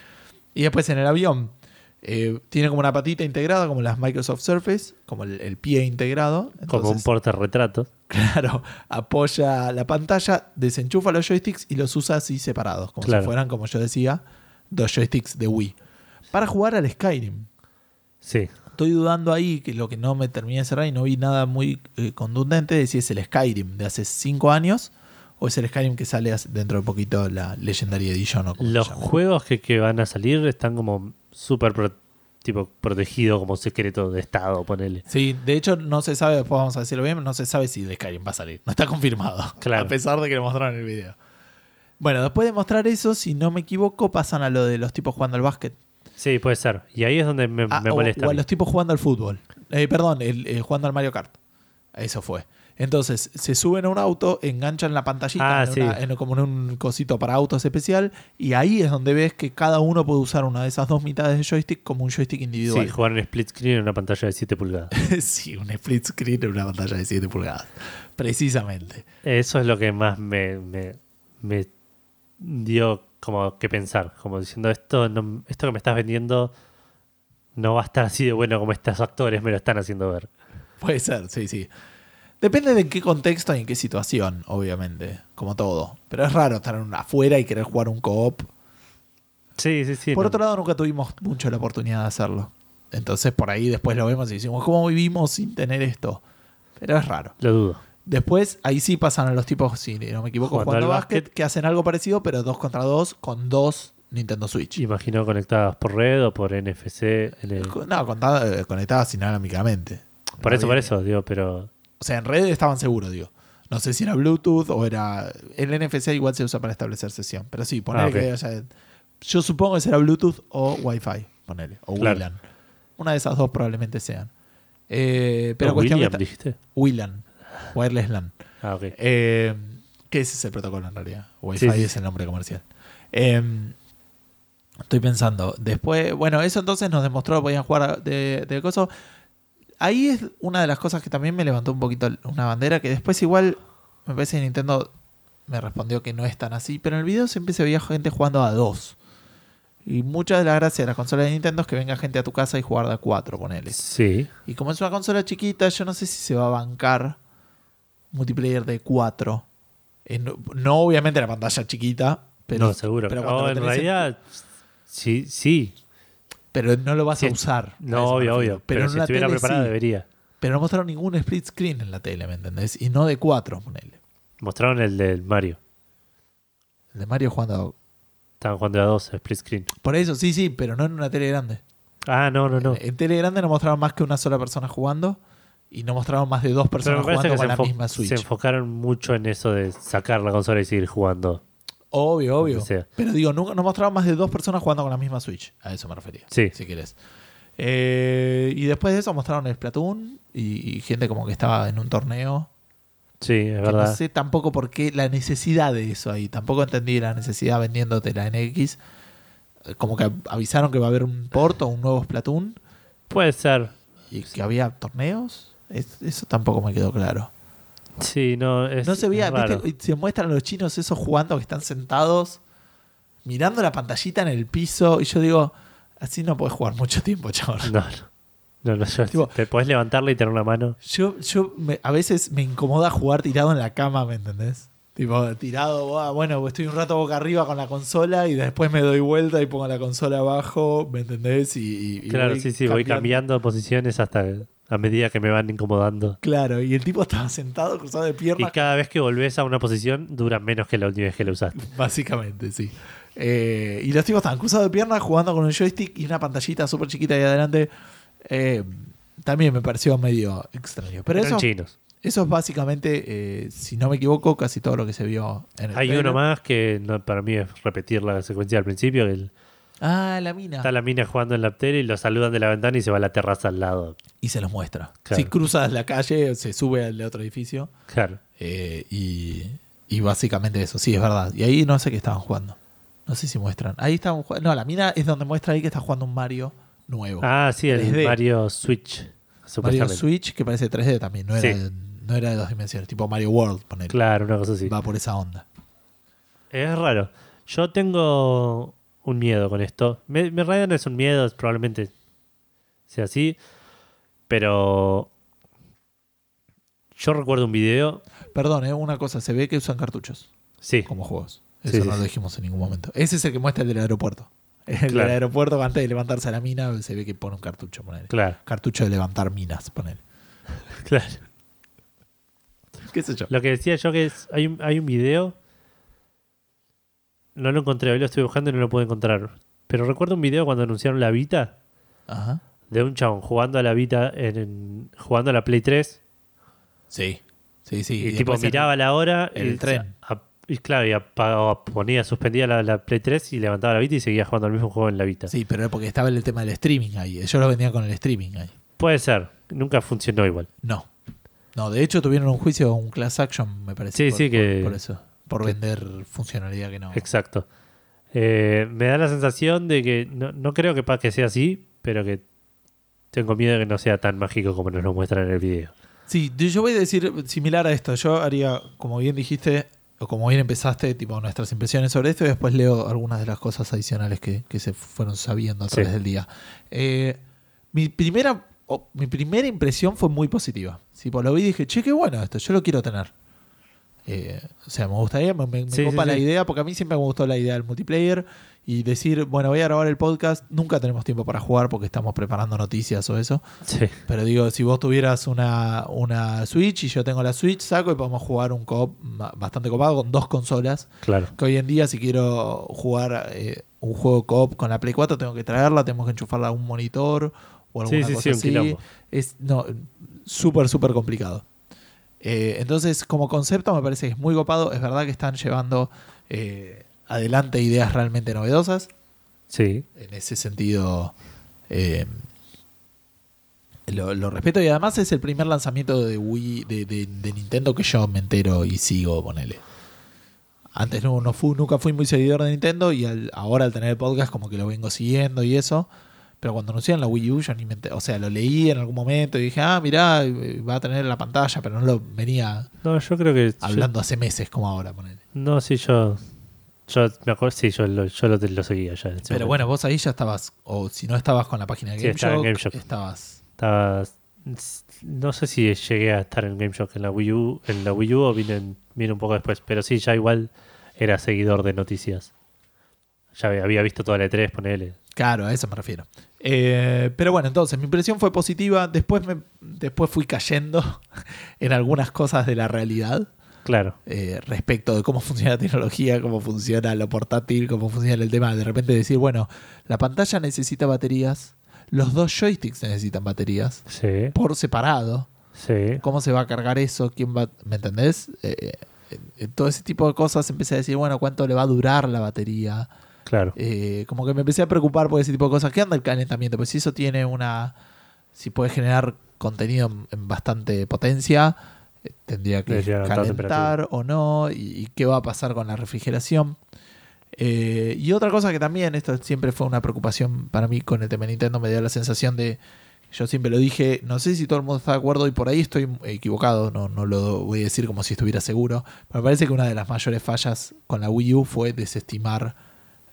Y después en el avión eh, tiene como una patita integrada, como las Microsoft Surface, como el, el pie integrado. Como un Entonces, portarretrato. Claro, apoya la pantalla, desenchufa los joysticks y los usa así separados, como Claro. si fueran, como yo decía, dos joysticks de Wii. Para jugar al Skyrim. Sí. Estoy dudando ahí, que lo que no me terminé de cerrar y no vi nada muy eh, contundente de si es el Skyrim de hace 5 años o es el Skyrim que sale dentro de poquito la Legendary Edition o como se Los juegos que, que van a salir están como súper pro- tipo protegidos como secreto de estado, ponele. Sí, de hecho no se sabe, después vamos a decirlo bien, no se sabe si el Skyrim va a salir. No está confirmado. Claro. A pesar de que lo mostraron en el video. Bueno, después de mostrar eso, si no me equivoco, pasan a lo de los tipos jugando al básquet. Sí, puede ser. Y ahí es donde me, Ah, me molesta. O, a los tipos jugando al fútbol. Eh, perdón, el, eh, jugando al Mario Kart. Eso fue. Entonces, se suben a un auto, enganchan la pantallita Ah, en sí. una- en- como en un cosito para autos especial, y ahí es donde ves que cada uno puede usar una de esas dos mitades de joystick como un joystick individual. Sí, jugar en split screen en una pantalla de 7 pulgadas. sí, un split screen en una pantalla de 7 pulgadas. Precisamente. Eso es lo que más me, me, me dio como que pensar. Como diciendo, esto, no- esto que me estás vendiendo no va a estar así de bueno como estos actores me lo están haciendo ver. Puede ser, sí, sí. Depende de en qué contexto y en qué situación, obviamente, como todo. Pero es raro estar afuera y querer jugar un co-op. Sí, sí, sí. por no. otro lado, nunca tuvimos mucho la oportunidad de hacerlo. Entonces, por ahí después lo vemos y decimos, ¿cómo vivimos sin tener esto? Pero es raro. Lo dudo. Después, ahí sí pasan a los tipos, si no me equivoco, Jugando al básquet, básquet. que hacen algo parecido, pero dos contra dos con dos Nintendo Switch. Imagino conectadas por red o por NFC. el- No, eh, conectadas inalámbricamente. Por No eso, había- por eso, digo, pero. O sea, en red estaban seguros, digo. No sé si era Bluetooth o era. El NFC igual se usa para establecer sesión. Pero sí, poner Ah, que haya- Yo supongo que será Bluetooth o Wi-Fi, ponele. O Claro. WLAN. Una de esas dos probablemente sean. Eh, pero No, cuestión que William, dijiste. WLAN. Wireless LAN. Ah, ok. Eh, que ese es el protocolo en realidad. Wi-Fi Sí, sí, es el nombre comercial. Eh, estoy pensando. Después, bueno, eso entonces nos demostró que podían jugar de, de coso. Ahí es una de las cosas que también me levantó un poquito una bandera, que después igual me parece que Nintendo me respondió que no es tan así, pero en el video siempre se veía gente jugando a dos. Y mucha de la gracia de las consolas de Nintendo es que venga gente a tu casa y jugar de a cuatro, ponele. Sí. Y como es una consola chiquita, yo no sé si se va a bancar multiplayer de 4. no, no obviamente la pantalla chiquita, pero, no, seguro. pero lo en en- realidad, sí, sí. pero no lo vas Sí, a usar. No, obvio, obvio. Pero, en si estuviera tele preparado, sí. debería. Pero no mostraron ningún split screen en la tele, ¿me entendés? Y no de 4, ponele. Mostraron el del Mario. El de Mario jugando. Estaban jugando a dos, split screen. Por eso, sí, sí, pero no en una tele grande. Ah, no, no, no. En tele grande no mostraron más que una sola persona jugando. Y no mostraron más de dos personas jugando con se, la misma se Switch. enfocaron mucho en eso de sacar la consola y seguir jugando. Obvio, obvio. Sea. Pero digo, nunca no mostraron más de dos personas jugando con la misma Switch. A eso me refería. Sí. Si querés. Eh, y después de eso mostraron el Splatoon y, y gente como que estaba en un torneo. Sí, es Que verdad. no sé tampoco por qué la necesidad de eso ahí. Tampoco entendí la necesidad vendiéndote la NX. Como que avisaron que va a haber un port o un nuevo Splatoon Puede ser. y que había torneos. Es- eso tampoco me quedó claro. Sí, no, es, No se veía. ¿viste? Se muestran los chinos esos jugando que están sentados, mirando la pantallita en el piso. Y yo digo, así no podés jugar mucho tiempo, chaval. No, no. No, no, yo- Tipo- te podés levantarla y tener una mano. Yo, yo me- a veces me incomoda jugar tirado en la cama, ¿me entendés? Tipo, tirado, ah, bueno, estoy un rato boca arriba con la consola y después me doy vuelta y pongo la consola abajo, ¿me entendés? Y, y- y claro, sí, sí, voy cambiando posiciones hasta a medida que me van incomodando. Claro, y el tipo estaba sentado, cruzado de Y piernas. cada vez que volvés a una posición, dura menos que la última vez que la usaste. Básicamente, sí. Eh, y los tipos estaban cruzados de piernas jugando con un joystick y una pantallita súper chiquita ahí adelante. Eh, también me pareció medio extraño. Pero Eran eso, chinos. eso es básicamente, eh, si no me equivoco, casi todo lo que se vio en el Hay trailer. uno más que no, para mí es repetir la secuencia al principio. El- Ah, la mina. está la mina jugando en la tele y lo saludan de la ventana y se va a la terraza al lado. Y se los muestra. Claro. Si cruzas la calle, se sube al otro edificio. Claro. eh, y, y básicamente eso, sí, es verdad. Y ahí no sé qué estaban jugando. No sé si muestran. Ahí estaban jugando. No, la mina es donde muestra ahí que está jugando un Mario nuevo. Ah, sí, el 3D. Mario Switch. Mario. Switch que parece 3D también, no era, Sí. de, no era de dos dimensiones, tipo Mario World, poner. Claro, una cosa así. Va por esa onda. Es raro. Yo tengo un miedo con esto. Me, me es un miedo, es probablemente sea así. Pero yo recuerdo un video. Perdón, ¿eh? una cosa, se ve que usan cartuchos Sí, como juegos. Eso sí, no lo dijimos en ningún momento. Ese es el que muestra el del aeropuerto. El del aeropuerto, antes de levantarse a la mina, se ve que pone un cartucho. Ponele. claro, Cartucho de levantar minas, ponele. claro. ¿Qué sé yo? Lo que decía yo que es, hay un, hay un video, no lo encontré, hoy lo estoy buscando y no lo puedo encontrar. Pero recuerdo un video cuando anunciaron la Vita, Ajá. de un chabón jugando a la Vita, en, en- jugando a la Play 3, Sí. Sí, sí. y, tipo después el- miraba la hora el y, tren. a- y claro, y apagaba- ponía, suspendía la, la Play 3 y levantaba la Vita y seguía jugando al mismo juego en la Vita. Sí, pero era porque estaba el tema del streaming ahí. Yo lo vendía con el streaming ahí. Puede ser, nunca funcionó igual. No. No, de hecho tuvieron un juicio, un class action, me parece. Sí, por, sí, que- Por, por eso. Por vender funcionalidad que no. Exacto. Eh, me da la sensación de que no, no creo que, que sea así, pero que tengo miedo de que no sea tan mágico como nos lo muestran en el video. Sí, yo voy a decir similar a esto. Yo haría, como bien dijiste, o como bien empezaste, tipo nuestras impresiones sobre esto y después leo algunas de las cosas adicionales que, que se fueron sabiendo a Sí. través del día. Eh, mi primera o- mi primera impresión fue muy positiva. Sí, pues lo vi y dije, che, qué bueno esto, yo lo quiero tener. Eh, o sea, me gustaría, me, me- Sí, copa sí, la sí. idea, porque a mí siempre me gustó la idea del multiplayer y decir, bueno, voy a grabar el podcast, nunca tenemos tiempo para jugar porque estamos preparando noticias o eso. Pero digo, si vos tuvieras una, una Switch y yo tengo la Switch, saco y podemos jugar un co bastante copado con dos consolas. claro. Que hoy en día, si quiero jugar eh, un juego co-op con la Play 4, tengo que traerla, tenemos que enchufarla a un monitor o alguna Sí, sí, cosa así. Es no, súper, súper complicado. Eh, entonces, como concepto, me parece que es muy copado. Es verdad que están llevando eh, adelante ideas realmente novedosas. Sí, en ese sentido eh, lo, lo respeto. Y además es el primer lanzamiento de Wii de, de- de Nintendo que yo me entero y sigo ponele. Antes no, no fui, nunca fui muy seguidor de Nintendo y al- ahora al tener el podcast como que lo vengo siguiendo y eso pero cuando anunciaron la Wii U yo ni me enter- o sea lo leí en algún momento y dije ah mirá eh, va a tener la pantalla pero no lo venía no, yo creo que. yo- hablando hace meses como ahora ponele no, sí, yo. Yo me acuerdo, sí, yo lo, yo lo, lo seguía ya. pero momento. bueno vos ahí ya estabas o si no estabas con la página de Sí, GameShock, GameShock. estabas Estaba. No sé si llegué a estar en GameShock en la Wii U, en la Wii U o vine, en- vine un poco después, pero sí, ya igual era seguidor de noticias. Ya había- había visto toda la E3, ponele. Claro, a eso me refiero. Eh, pero bueno, entonces mi impresión fue positiva. Después, me, después fui cayendo en algunas cosas de la realidad Claro, eh, respecto de cómo funciona la tecnología, cómo funciona lo portátil, cómo funciona el tema de repente decir, bueno, la pantalla necesita baterías, los dos joysticks necesitan baterías sí, por separado. sí. ¿Cómo se va a cargar eso? ¿Quién va? ¿Me entendés? Eh, todo ese tipo de cosas empecé a decir, bueno, ¿cuánto le va a durar la batería? Claro. Eh, como que me empecé a preocupar por ese tipo de cosas. ¿Qué anda el calentamiento? Pues si eso tiene una. Si puede generar contenido en, en bastante potencia, eh, tendría que calentar o no. Y, y qué va a pasar con la refrigeración. Eh, y otra cosa que también, esto siempre fue una preocupación para mí con el tema de Nintendo, me dio la sensación de. Yo siempre lo dije, no sé si todo el mundo está de acuerdo y por ahí estoy equivocado, no, no lo voy a decir como si estuviera seguro, pero me parece que una de las mayores fallas con la Wii U fue desestimar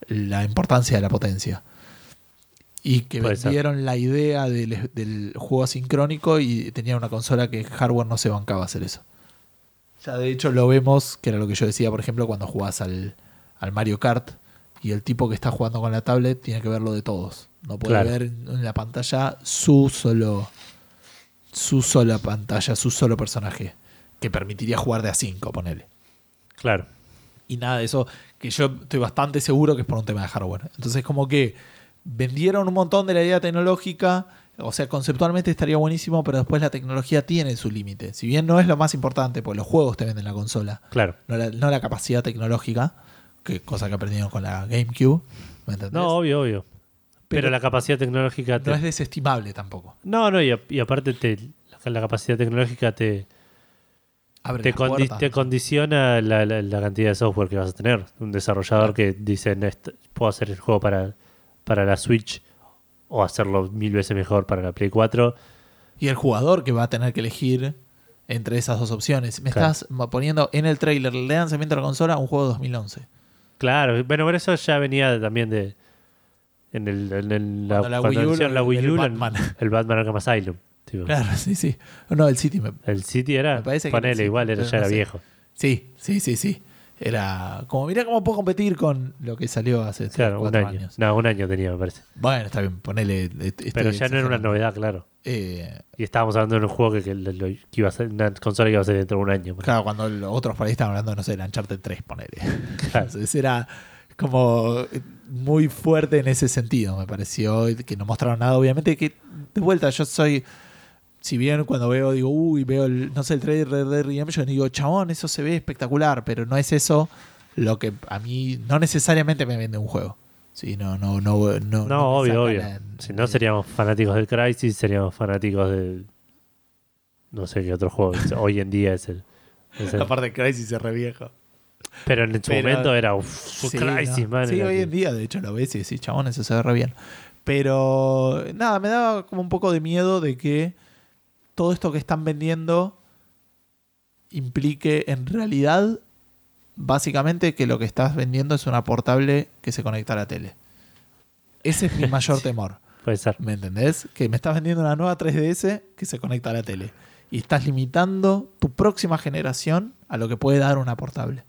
la importancia de la potencia. Y que Puede ser. vendieron la idea del, del juego asincrónico y tenía una consola que hardware no se bancaba hacer eso. Ya de hecho lo vemos, que era lo que yo decía, por ejemplo, cuando jugás al, al Mario Kart y el tipo que está jugando con la tablet tiene que verlo de todos. No puede Claro. ver en en la pantalla su solo su sola pantalla, su solo personaje que permitiría jugar de a 5, ponele Claro. y nada de eso, que yo estoy bastante seguro que es por un tema de hardware. Entonces, como que vendieron un montón de la idea tecnológica, o sea, conceptualmente estaría buenísimo, pero después la tecnología tiene su límite. Si bien no es lo más importante, porque los juegos te venden la consola, Claro. no la, no la capacidad tecnológica, que cosa que aprendieron con la GameCube, ¿me entendés? No, obvio, obvio. Pero, Pero la capacidad tecnológica te... no es desestimable tampoco. No, no, y, a- y aparte te, la, la capacidad tecnológica te, Abre te, condi- condiciona la, la- la cantidad de software que vas a tener. Un desarrollador que dice, "Nest- puedo hacer el juego para, para la Switch o hacerlo mil veces mejor para la Play 4. Y el jugador que va a tener que elegir entre esas dos opciones. Me Claro. estás poniendo en el trailer de lanzamiento de la consola un juego de 2011. Claro, bueno, pero eso ya venía también de, En, el, en el- la, Cuando la Wii U, la el Wii U, Batman. el Batman Arkham Asylum. Tipo. Claro, sí, sí. No, el City me, El City era, Me parece que ponele, sí, igual era, ya no era sé. viejo. Sí, sí, sí, sí. Era como, mirá cómo puedo competir con lo que salió hace Claro, un año. años. No, un año tenía, me parece. Bueno, está bien, ponele. Pero ya no era una novedad, claro. Eh, Y estábamos hablando de un juego que, que lo- lo- que iba a ser una consola que iba a ser dentro de un año. claro, cuando los otros por ahí estaban hablando, no sé, del Uncharted 3, ponele. Claro. Entonces era como muy fuerte en ese sentido, me pareció, que no mostraron nada. Obviamente que, de vuelta, yo soy. Si bien cuando veo, digo, uy, veo el, no sé, el trailer de Red Dead Redemption, digo, chabón, eso se ve espectacular, pero no es eso lo que a mí no necesariamente me vende un juego. Sí, no, no, no, no. No, obvio, obvio. la- Si no, seríamos fanáticos del Crisis, seríamos fanáticos del. No sé qué otro juego hoy en día es el. es el- Aparte, Crisis es re viejo. pero en su Pero- momento era. Uf, Sí, Crisis, no. man. Sí, hoy en día, de hecho, lo ves y decís, chabón, eso se ve re bien. Pero nada, me daba como un poco de miedo de que todo esto que están vendiendo implique en realidad, básicamente, que lo que estás vendiendo es una portable que se conecta a la tele. Ese es mi mayor temor. Puede ser. ¿Me entendés? Que me estás vendiendo una nueva 3DS que se conecta a la tele. Y estás limitando tu próxima generación a lo que puede dar una portable.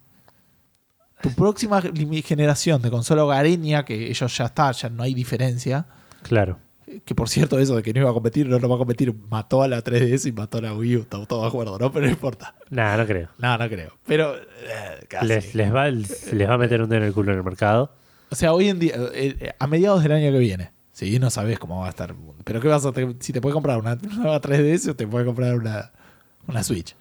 Tu próxima generación de consola hogareña, que ellos ya está, ya no hay diferencia. Claro. Que por cierto, eso de que no iba a competir, no, no va a competir, mató a la 3DS y mató a la Wii U. Estamos todos de acuerdo, ¿no? Pero no importa. Nada, no creo. No, no creo. Pero eh, casi. Les, les, va, les va a meter un dedo en el culo en el mercado. O sea, hoy en día, eh, eh, a mediados del año que viene, sí, no sabes cómo va a estar. el mundo. Pero ¿qué vas a te- si te puedes comprar una nueva 3DS o te puedes comprar una, una Switch?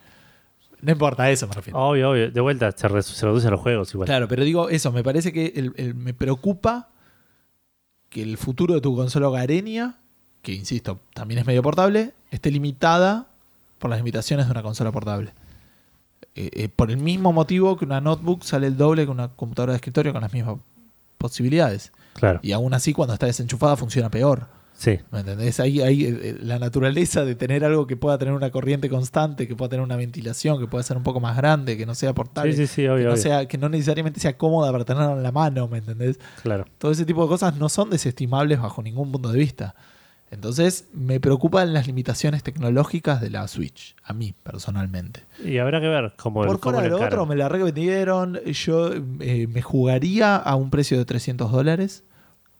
No importa, a eso me refiero. Obvio, obvio. De vuelta se, re- se reducen los juegos igual. Claro, pero digo eso, me parece que el- el- me preocupa que el futuro de tu consola hogareña, que insisto, también es medio portable, esté limitada por las limitaciones de una consola portable. Eh, eh, por el mismo motivo que una notebook sale el doble que una computadora de escritorio con las mismas posibilidades. Claro. Y aún así, cuando está desenchufada, funciona peor. Sí. ¿Me entendés? Ahí hay eh, eh, la naturaleza de tener algo que pueda tener una corriente constante, que pueda tener una ventilación, que pueda ser un poco más grande, que no sea portable, Sí, sí, sí, que, obvio, no obvio. sea, que no necesariamente sea cómoda para tenerla en la mano, ¿me entendés? Claro. Todo ese tipo de cosas no son desestimables bajo ningún punto de vista. Entonces, me preocupan las limitaciones tecnológicas de la Switch, a mí personalmente. Y habrá que ver cómo, Por fuera de lo otro, me la revendieron. Yo eh, me jugaría a un precio de 300 dólares.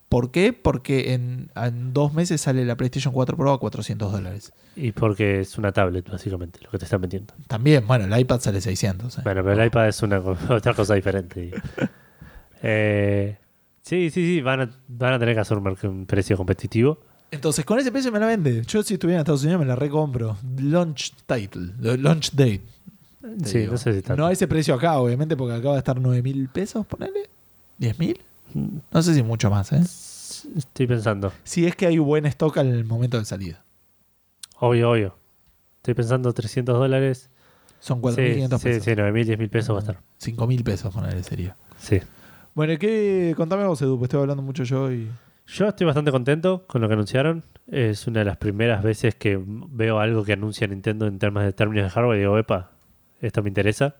¿Por qué? Porque en, en dos meses sale la PlayStation 4 Pro a 400 dólares. Y porque es una tablet, básicamente, lo que te están vendiendo. También, bueno, el iPad sale 600. eh. Bueno, pero el iPad es una otra cosa diferente. Eh, sí, sí, sí, van a, van a tener que hacer un, precio competitivo. Entonces, con ese precio me la vende. Yo, si estuviera en Estados Unidos, me la recompro. Launch title, launch date. te Sí, digo. no sé si tanto. No a ese precio acá, obviamente, porque acaba de estar 9 mil pesos, ponele. ¿10 mil? No sé si mucho más, ¿eh? Estoy pensando. Si es que hay buen stock al momento de salida. Obvio, obvio. Estoy pensando 300 dólares. Son Sí, 4.500 sí, pesos. sí, 9.000, 10.000 pesos va a estar. 5.000 pesos, ponele, sería. Sí. Bueno, ¿y ¿qué? Contame vos, Edu, pues estoy hablando mucho yo y... Yo estoy bastante contento con lo que anunciaron. Es una de las primeras veces que veo algo que anuncia Nintendo en términos de términos de hardware y digo, epa, esto me interesa.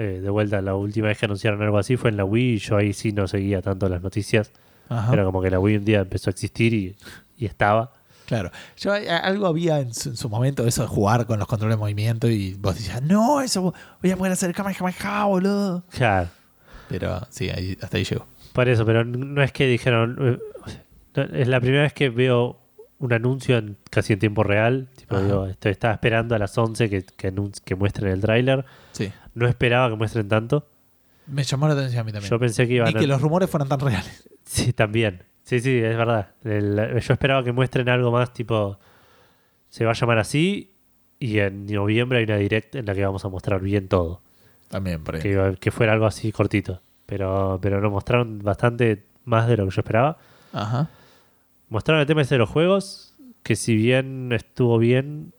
Eh, de vuelta, la última vez que anunciaron algo así fue en la Wii y yo ahí sí no seguía tanto las noticias. Ajá. Era como que la Wii un día empezó a existir y, y estaba. Claro. Yo, eh, algo había en su, en su momento eso de jugar con los controles de movimiento y vos decías, no, eso voy a poder hacer Kamehameha, boludo. Claro, Pero sí, ahí- hasta ahí llegó. por eso, pero no es que dijeron... eh, Es la primera vez que veo un anuncio en, casi en tiempo real. Tipo, Ajá. digo, estoy, estaba esperando a las 11 que, que muestren el tráiler. Sí. No esperaba que muestren tanto. Me llamó la atención a mí también. Yo pensé que iban Y que los rumores fueran tan reales. Sí, también. Sí, sí, es verdad. El- yo esperaba que muestren algo más tipo... Se va a llamar así y en noviembre hay una direct en la que vamos a mostrar bien todo. También, por ahí. Que, fuera algo así cortito. Pero, pero no mostraron bastante más de lo que yo esperaba. Ajá. Mostraron el tema ese de los juegos, que si bien estuvo bien,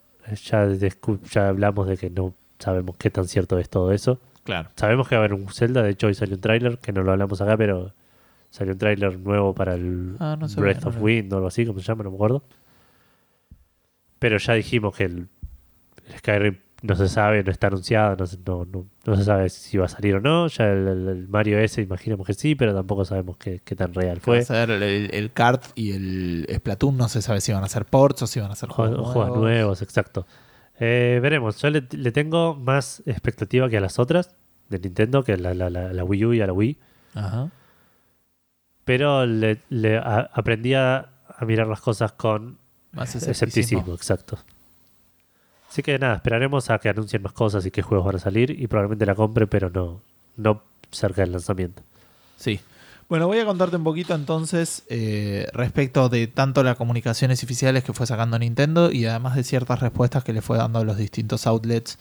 ya, ya hablamos de que no sabemos qué tan cierto es todo eso. Claro. Sabemos que va a haber un Zelda, de hecho hoy salió un tráiler, que no lo hablamos acá, pero salió un tráiler nuevo para el Ah, no Breath no of lo- Wind o algo así, como se llama, no me acuerdo. Pero ya dijimos que el, el Skyrim no se sabe, no está anunciado, no, se- no, no- no se sabe si va a salir o no. Ya el, el- el Mario S imaginamos que sí, pero tampoco sabemos qué, qué tan real fue. a ser el, kart y el Splatoon, no se sabe si van a ser ports o si van a ser Juegos, juegos, juegos nuevos, exacto. Eh, veremos, yo le, le tengo más expectativa que a las otras de Nintendo, que a la, la- la- la Wii U y a la Wii. Ajá. Pero le, le a- aprendí a, a mirar las cosas con Más escepticismo. escepticismo. exacto. Así que nada, esperaremos a que anuncien más cosas y qué juegos van a salir y probablemente la compre, pero no, no cerca del lanzamiento. Sí. Bueno, voy a contarte un poquito entonces eh, respecto de tanto las comunicaciones oficiales que fue sacando Nintendo y además de ciertas respuestas que le fue dando a los distintos outlets.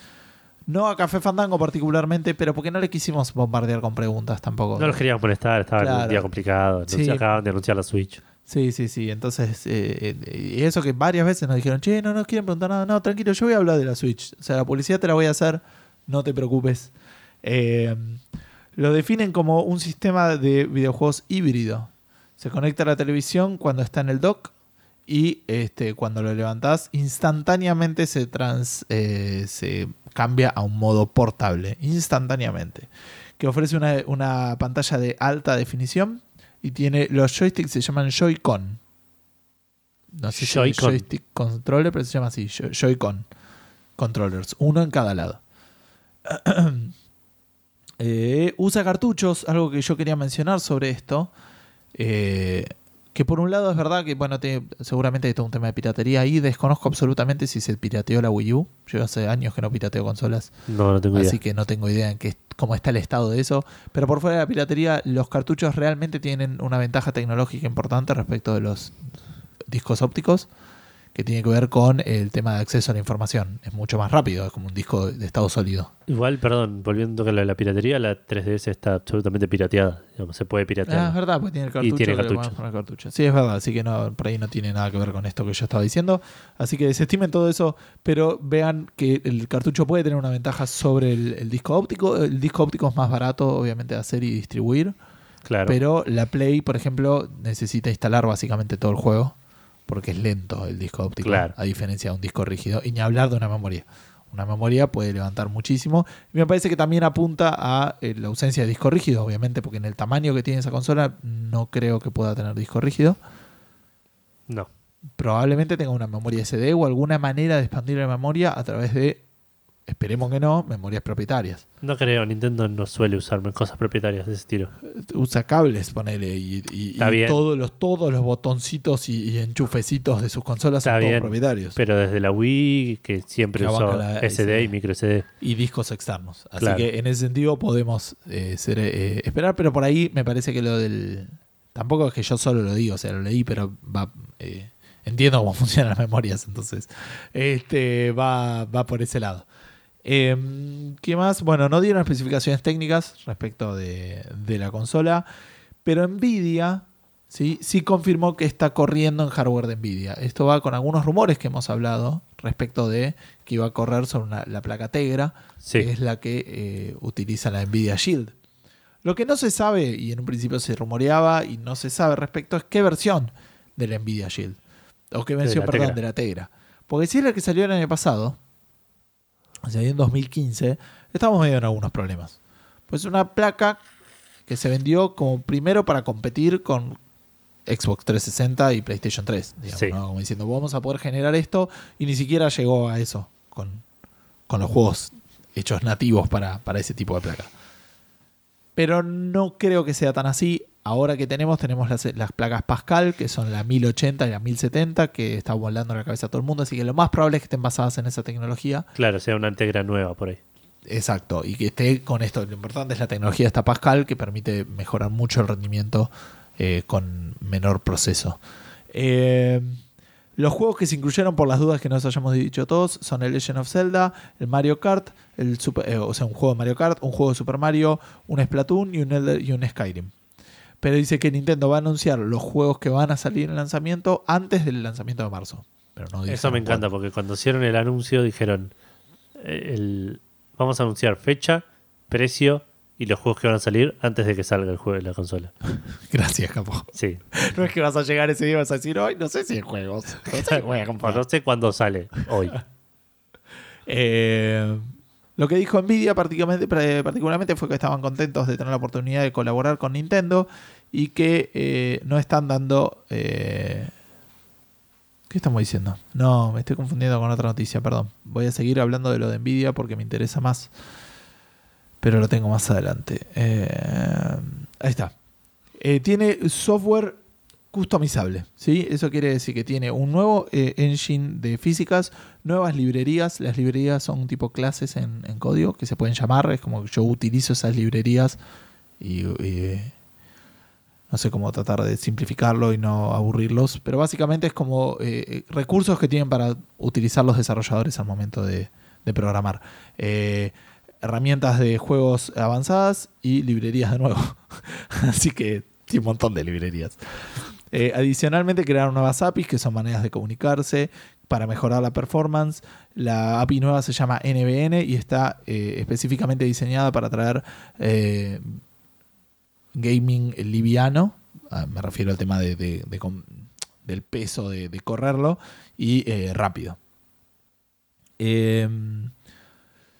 No a Café Fandango particularmente, pero porque no le quisimos bombardear con preguntas tampoco. No los queríamos molestar, estaba en un día complicado. Sí. Acaban de anunciar la Switch. Sí, sí, sí. Entonces, eh, eh, y eso que varias veces nos dijeron, che, no nos quieren preguntar nada. No, tranquilo, yo voy a hablar de la Switch. O sea, la publicidad te la voy a hacer, no te preocupes. Eh, lo definen como un sistema de videojuegos híbrido. Se conecta a la televisión cuando está en el dock y este, cuando lo levantás, instantáneamente se, trans, eh, se cambia a un modo portable. Instantáneamente. Que ofrece una, una pantalla de alta definición y tiene los joysticks se llaman Joy-Con. No sé si Joy-Con. joystick controller, pero se llama así, Joy- Joy-Con controllers, uno en cada lado. Eh, usa cartuchos, algo que yo quería mencionar sobre esto. eh, que por un lado es verdad que, bueno, te- seguramente hay todo un tema de piratería ahí. Desconozco absolutamente si se pirateó la Wii U. Yo hace años que no pirateo consolas. No, no tengo idea. Así que no tengo idea en qué, cómo está el estado de eso. Pero por fuera de la piratería, los cartuchos realmente tienen una ventaja tecnológica importante respecto de los discos ópticos, que tiene que ver con el tema de acceso a la información. Es mucho más rápido, es como un disco de estado sólido. Igual, perdón, volviendo a lo de la piratería, la 3DS está absolutamente pirateada. Digamos, se puede piratear. Ah, es verdad, pues tiene el cartucho. tiene podemos poner cartucho. Sí, es verdad, así que no, por ahí no tiene nada que ver con esto que yo estaba diciendo. Así que desestimen todo eso, pero vean que el cartucho puede tener una ventaja sobre el, el disco óptico. El disco óptico es más barato, obviamente, de hacer y distribuir. claro. Pero la Play, por ejemplo, necesita instalar básicamente todo el juego porque es lento el disco óptico, Claro. a diferencia de un disco rígido. Y ni hablar de una memoria. Una memoria puede levantar muchísimo. Y me parece que también apunta a eh, la ausencia de disco rígido, obviamente, porque en el tamaño que tiene esa consola no creo que pueda tener disco rígido. no. Probablemente tenga una memoria SD o alguna manera de expandir la memoria a través de, esperemos que no, memorias propietarias. No creo, Nintendo no suele usar cosas propietarias de ese estilo. usa cables, ponele, y, y- y todos los todos los botoncitos y, y enchufecitos de sus consolas Está son todos bien, propietarios. Pero desde la Wii, que siempre La usó la SD y micro SD. y discos externos. Así Claro. que en ese sentido podemos eh, ser, eh, esperar, pero por ahí me parece que lo del... Tampoco es que yo solo lo digo, o sea, lo leí, pero va... eh, entiendo cómo funcionan las memorias, entonces este va, va por ese lado. Eh, ¿Qué más? Bueno, no dieron especificaciones técnicas respecto de, de la consola, pero Nvidia ¿sí? sí confirmó que está corriendo en hardware de Nvidia. Esto va con algunos rumores que hemos hablado respecto de que iba a correr sobre una- la placa Tegra, Sí. que es la que eh, utiliza la Nvidia Shield. Lo que no se sabe, y en un principio se rumoreaba y no se sabe respecto, es qué versión de la Nvidia Shield. O qué versión, perdón, Tegra. de la Tegra. Porque si es la que salió el año pasado, o sea, en 2015, estamos medio en algunos problemas. Pues una placa que se vendió como primero para competir con Xbox 360 y PlayStation 3. digamos, Sí. ¿no? Como diciendo, vamos a poder generar esto y ni siquiera llegó a eso con, con los juegos hechos nativos para, para ese tipo de placa. Pero no creo que sea tan así. Ahora que tenemos, tenemos las, las placas Pascal, que son la 1080 y la 1070, que está volando la cabeza a todo el mundo. Así que lo más probable es que estén basadas en esa tecnología. Claro, sea una Tegra nueva por ahí. Exacto, y que esté con esto. Lo importante es la tecnología de esta Pascal que permite mejorar mucho el rendimiento eh, con menor proceso. Eh, los juegos que se incluyeron por las dudas que nos hayamos dicho todos son el Legend of Zelda, el Mario Kart, el Super- eh, o sea, un juego de Mario Kart, un juego de Super Mario, un Splatoon y un, Elder- y un Skyrim. Pero dice que Nintendo va a anunciar los juegos que van a salir en el lanzamiento antes del lanzamiento de marzo. Pero no Eso me encanta cuándo. porque cuando hicieron el anuncio dijeron, eh, el- vamos a anunciar fecha, precio y los juegos que van a salir antes de que salga el juego de la consola. Gracias, capo. Sí. No es que vas a llegar ese día y vas a decir, hoy no sé si hay juegos. No sé si voy a O comprar". no sé cuándo sale hoy. Eh, lo que dijo Nvidia particularmente, fue que estaban contentos de tener la oportunidad de colaborar con Nintendo y que eh, no están dando... eh, ¿Qué estamos diciendo? No, me estoy confundiendo con otra noticia, perdón. Voy a seguir hablando de lo de Nvidia porque me interesa más. Pero lo tengo más adelante. Eh, ahí está. Tiene software customizable. ¿sí? Eso quiere decir que tiene un nuevo eh, engine de físicas, nuevas librerías. Las librerías son tipo clases en, código que se pueden llamar. Es como que yo utilizo esas librerías y, no sé cómo tratar de simplificarlo y no aburrirlos. Pero básicamente es como eh, recursos que tienen para utilizar los desarrolladores al momento de, programar. Eh, herramientas de juegos avanzadas y librerías de nuevo. Así que tiene un montón de librerías. Eh, adicionalmente crearon nuevas APIs que son maneras de comunicarse para mejorar la performance. La API nueva se llama NBN y está eh, específicamente diseñada para traer eh, gaming liviano. Ah, me refiero al tema del peso de, correrlo y rápido. Em,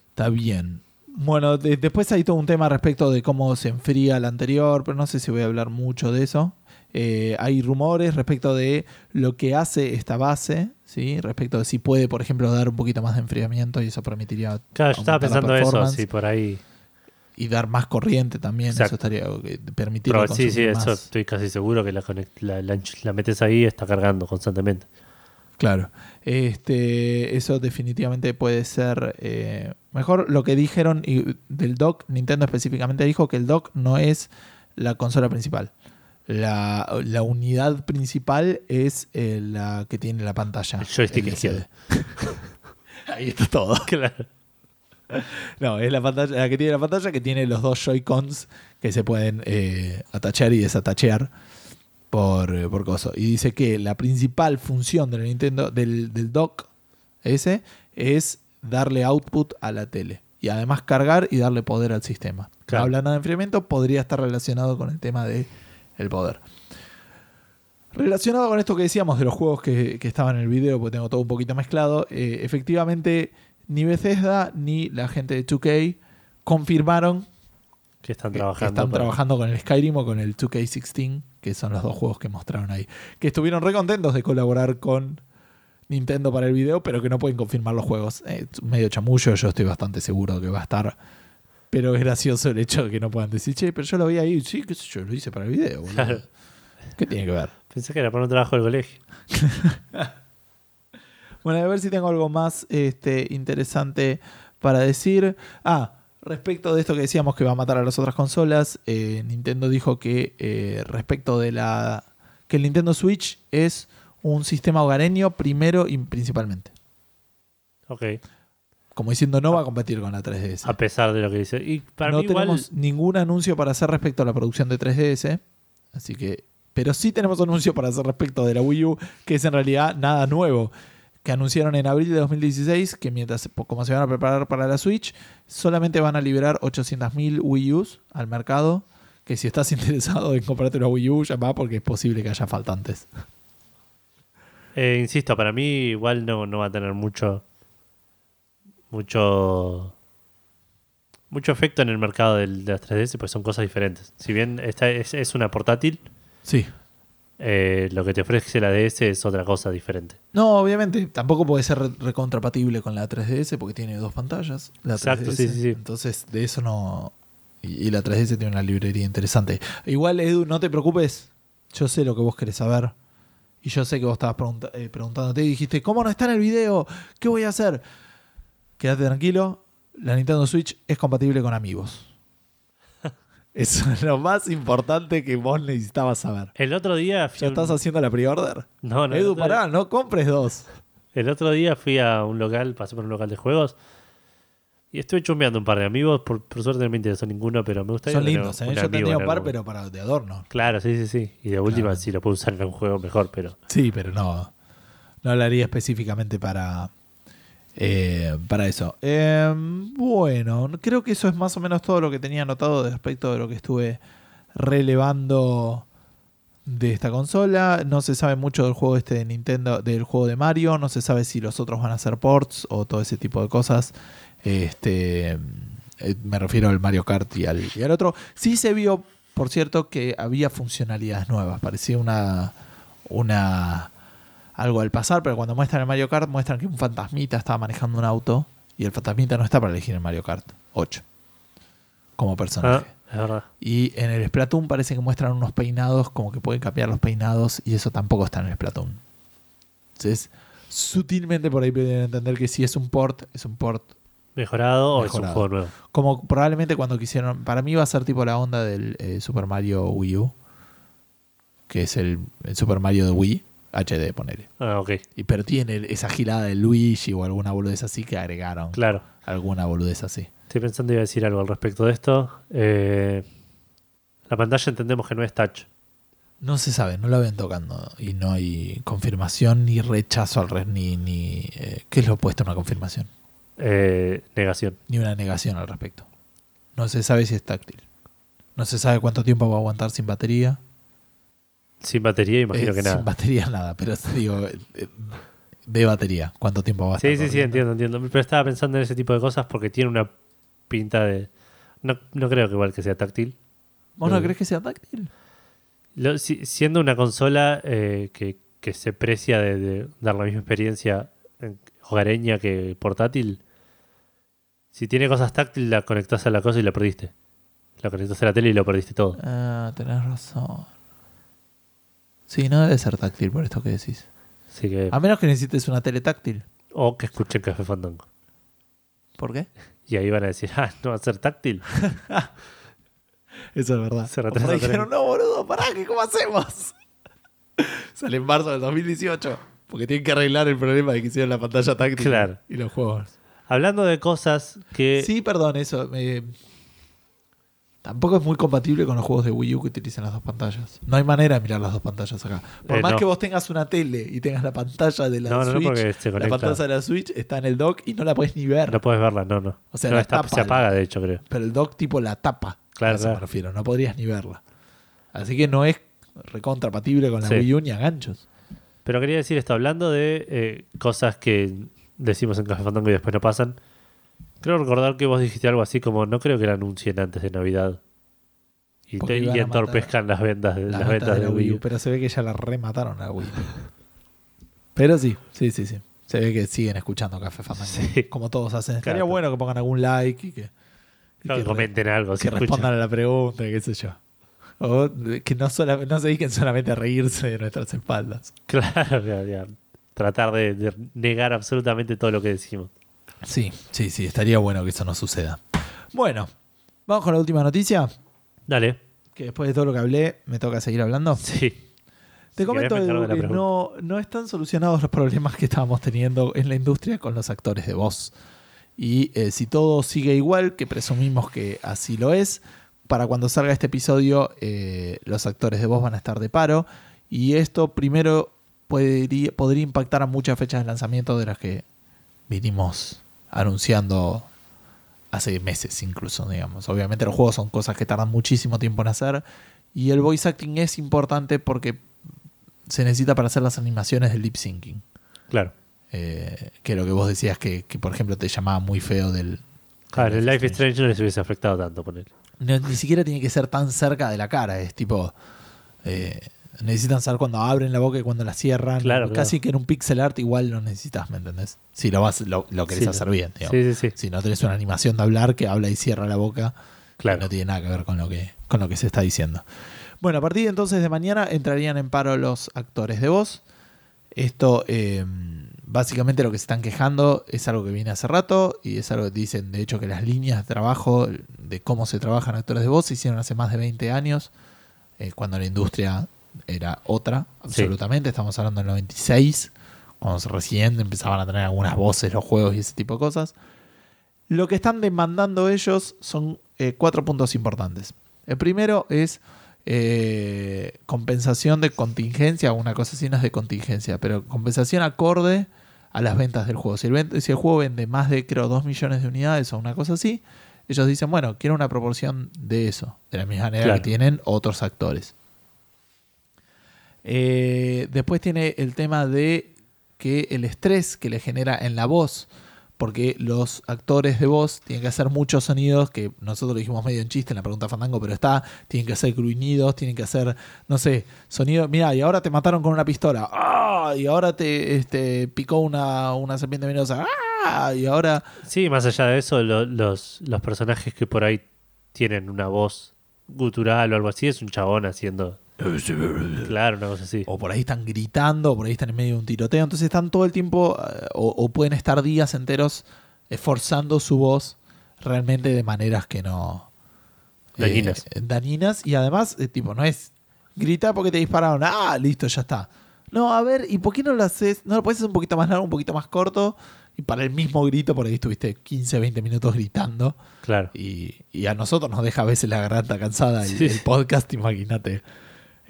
está bien. Bueno, de- después hay todo un tema respecto de cómo se enfría la anterior, pero no sé si voy a hablar mucho de eso. Eh, hay rumores respecto de lo que hace esta base, ¿sí? respecto de si puede, por ejemplo, dar un poquito más de enfriamiento y eso permitiría Claro, yo estaba pensando eso, sí, por ahí. y dar más corriente también. Exacto. Eso estaría permitir sí, sí, eso estoy casi seguro que la, la, la ench- la metes ahí y está cargando constantemente. Claro. Este, eso definitivamente puede ser eh, mejor. Lo que dijeron y del dock, Nintendo específicamente dijo que el dock no es la consola principal. La, la unidad principal es eh, la que tiene la pantalla. El joystick izquierdo. Ahí está todo. Claro. No, es la pantalla, la que tiene la pantalla que tiene los dos Joy-Cons que se pueden eh, atachar y desatachear por, eh, por coso. Y dice que la principal función del Nintendo, del, del dock ese, es darle output a la tele. Y además cargar y darle poder al sistema. Claro. No habla nada de enfriamiento, podría estar relacionado con el tema de el poder. Relacionado con esto que decíamos de los juegos que, que estaban en el video, porque tengo todo un poquito mezclado, eh, efectivamente ni Bethesda ni la gente de 2K confirmaron Que están que trabajando. están trabajando con el Skyrim o con el 2K16, que son los dos juegos que mostraron ahí. Que estuvieron re contentos de colaborar con Nintendo para el video, pero que no pueden confirmar los juegos. Eh, medio chamullo, yo estoy bastante seguro que va a estar. Pero es gracioso el hecho de que no puedan decir, che, pero yo lo vi ahí, sí, qué sé yo, lo hice para el video, boludo. Claro. ¿Qué tiene que ver? Pensé que era para un trabajo del colegio. Bueno, a ver si tengo algo más este, interesante para decir. Ah, respecto de esto que decíamos que va a matar a las otras consolas, eh, Nintendo dijo que eh, respecto de la. que el Nintendo Switch es un sistema hogareño primero y principalmente. Ok. Como diciendo, no va a competir con la 3DS. A pesar de lo que dice. Y para no mí igual. tenemos ningún anuncio para hacer respecto a la producción de 3DS. Así que. Pero sí tenemos un anuncio para hacer respecto de la Wii U, que es en realidad nada nuevo. Que anunciaron en abril de 2016 que mientras, como se van a preparar para la Switch, solamente van a liberar 800.000 Wii U's al mercado. Que si estás interesado en comprarte una Wii U, llama porque es posible que haya faltantes. eh, insisto, para mí igual no, no va a tener mucho. Mucho. Mucho efecto en el mercado del- de las 3DS, pues son cosas diferentes. Si bien esta es, es una portátil, Sí. eh, lo que te ofrece la DS es otra cosa diferente. No, obviamente, tampoco puede ser re- recontrapatible con la 3DS porque tiene dos pantallas. La Exacto, 3DS. sí, sí, sí. Entonces, de eso no. Y, y la 3DS tiene una librería interesante. Igual, Edu, no te preocupes. Yo sé lo que vos querés saber. Y yo sé que vos estabas pregunta- eh, preguntándote y dijiste, ¿cómo no está en el video? ¿Qué voy a hacer? Quédate tranquilo. La Nintendo Switch es compatible con amigos. Eso es lo más importante que vos necesitabas saber. El otro día fui ¿Ya un- estás haciendo la pre-order? No, no, Edu, pará, no compres dos. El otro día fui a un local, pasé por un local de juegos y estuve chumbeando un par de amigos. Por, por suerte no me interesó ninguno, pero me gustaría Son lindos, ¿eh? Yo tenía en un par, pero para de adorno. Claro, sí, sí, sí. Y de última, Claro. si lo puedo usar en un juego mejor, pero. Sí, pero no. No lo haría específicamente para. Eh, para eso. Eh, bueno, creo que eso es más o menos todo lo que tenía anotado respecto de lo que estuve relevando de esta consola. No se sabe mucho del juego este de Nintendo, del juego de Mario. No se sabe si los otros van a ser ports o todo ese tipo de cosas. Este, eh, me refiero al Mario Kart y al, y al otro. Sí se vio, por cierto, que había funcionalidades nuevas. Parecía una, una algo al pasar, pero cuando muestran el Mario Kart muestran que un fantasmita estaba manejando un auto y el fantasmita no está para elegir el Mario Kart 8 como personaje. Ah. Y en el Splatoon parece que muestran unos peinados, como que pueden cambiar los peinados, y eso tampoco está en el Splatoon. Entonces, sutilmente por ahí pueden entender que si es un port, es un port. ¿Mejorado, o es un juego nuevo? Como probablemente cuando quisieron. Para mí va a ser tipo la onda del eh, Super Mario Wii U, que es el, el Super Mario de Wii, HD, ponele. Ah, ok. Y, pero tiene esa gilada de Luigi o alguna boludez así que agregaron. Claro. Alguna boludez así. Estoy pensando iba a decir algo al respecto de esto. Eh, la pantalla entendemos que no es touch. No se sabe, no la ven tocando y no hay confirmación ni rechazo al res, ni, ni eh, ¿qué es lo opuesto a una confirmación? Eh, negación. Ni una negación al respecto. No se sabe si es táctil. No se sabe cuánto tiempo va a aguantar sin batería. Sin batería, imagino Eh, que nada. Sin batería nada, pero te digo, eh, eh, de batería, cuánto tiempo va a estar. Sí, sí, sí, entiendo, entiendo. Pero estaba pensando en ese tipo de cosas porque tiene una pinta de. No, no creo que igual que sea táctil. ¿Vos no Eh. crees que sea táctil? Lo- si- siendo una consola eh, que, que se precia de, de dar la misma experiencia en- hogareña que portátil, si tiene cosas táctiles, la conectás a la cosa y la perdiste. La conectás a la tele y lo perdiste todo. Ah, tenés razón. Sí, no debe ser táctil por esto que decís. Así que. A menos que necesites una tele táctil. O que escuchen Café Fandango. ¿Por qué? Y ahí van a decir, ah, no va a ser táctil. Eso es verdad. Se retrasa me tres. dijeron, no, boludo, pará, que ¿cómo hacemos? Sale en marzo del 2018. Porque tienen que arreglar el problema de que hicieron la pantalla táctil Claro. y los juegos. Hablando de cosas que. Sí, perdón, eso. eh, tampoco es muy compatible con los juegos de Wii U que utilizan las dos pantallas. No hay manera de mirar las dos pantallas acá. Por Eh, más no. que vos tengas una tele y tengas la pantalla de la No, no, no, Switch, la pantalla de la Switch está en el dock y no la puedes ni ver. No puedes verla, no, no. O sea, la tapa se apaga, la- de hecho, creo. Pero el dock tipo la tapa. Claro, a eso claro. me refiero. No podrías ni verla. Así que no es recontrapatible con la Sí. Wii U ni a ganchos. Pero quería decir esto, hablando de eh, cosas que decimos en Café Fandango y después no pasan. Creo recordar que vos dijiste algo así como, no creo que la anuncien antes de Navidad. Y, te- y entorpezcan las ventas de, Las las ventas ventas de de la Wii U. Pero se ve que ya la remataron a la Wii U. Pero sí, sí, sí, sí. Se ve que siguen escuchando Café Fandango. Sí. Como todos hacen. Estaría Claro. bueno que pongan algún like y que, y Claro, que re- comenten algo, si que escuchan. respondan a la pregunta, qué sé yo. O que no, sola- no se dediquen solamente a reírse de nuestras espaldas. Claro, ya, ya. tratar de, de negar absolutamente todo lo que decimos. Sí, sí, sí, estaría bueno que eso no suceda. Bueno, vamos con la última noticia. Dale, Que después de todo lo que hablé, me toca seguir hablando. sí. Te Si comento Edu, que no, no están solucionados los problemas que estábamos teniendo en la industria con los actores de voz. Y eh, si todo sigue igual, que presumimos que así lo es, para cuando salga este episodio eh, los actores de voz van a estar de paro. Y esto primero podría, podría impactar a muchas fechas de lanzamiento de las que vinimos anunciando hace meses incluso, digamos. Obviamente los juegos son cosas que tardan muchísimo tiempo en hacer. Y el voice acting es importante porque se necesita para hacer las animaciones del lip syncing. Claro. Eh, que lo que vos decías que, que, por ejemplo, te llamaba muy feo del. Claro, el Life is Strange no les hubiese afectado tanto, poner. No, ni siquiera tiene que ser tan cerca de la cara. Es tipo. eh, necesitan saber cuando abren la boca y cuando la cierran. Claro, Casi que en un pixel art igual lo necesitas, ¿me entendés? Si lo, vas, lo, lo querés Sí, hacer bien. digamos. Sí, sí, sí. Si no tenés una animación de hablar que habla y cierra la boca, Claro. no tiene nada que ver con lo que, con lo que se está diciendo. Bueno, a partir de entonces de mañana entrarían en paro los actores de voz. Esto, eh, básicamente lo que se están quejando es algo que viene hace rato y es algo que dicen, de hecho, que las líneas de trabajo de cómo se trabajan actores de voz se hicieron hace más de 20 años, eh, cuando la industria era otra, absolutamente. Estamos hablando del 96, cuando recién empezaban a tener algunas voces los juegos y ese tipo de cosas. Lo que están demandando ellos son eh, cuatro puntos importantes. El primero es eh, compensación de contingencia, una cosa así no es de contingencia, pero compensación acorde a las ventas del juego. Si el, si el juego vende más de, creo, 2 millones de unidades o una cosa así, ellos dicen, bueno, quiero una proporción de eso, de la misma manera Claro. que tienen otros actores. Eh, después tiene el tema de que el estrés que le genera en la voz, porque los actores de voz tienen que hacer muchos sonidos que nosotros lo dijimos medio en chiste en la pregunta Fandango, pero está, tienen que hacer gruñidos, tienen que hacer, no sé, sonidos, mira, y ahora te mataron con una pistola, ¡ah! y ahora te este, picó una, una serpiente venenosa, ¡ah! y ahora... Sí, más allá de eso, lo- los, los personajes que por ahí tienen una voz gutural o algo así, es un chabón haciendo. Claro, una cosa así. o por ahí están gritando, o por ahí están en medio de un tiroteo, entonces están todo el tiempo, eh, o, o pueden estar días enteros esforzando su voz realmente de maneras que no... eh, Dañinas. dañinas, y además, eh, tipo, no es grita porque te dispararon, ah, listo, ya está. No, a ver, ¿y por qué no lo haces? ¿No lo puedes hacer un poquito más largo, un poquito más corto? Y para el mismo grito, por ahí estuviste 15, 20 minutos gritando. Claro. Y, y a nosotros nos deja a veces la garganta cansada el podcast, imagínate,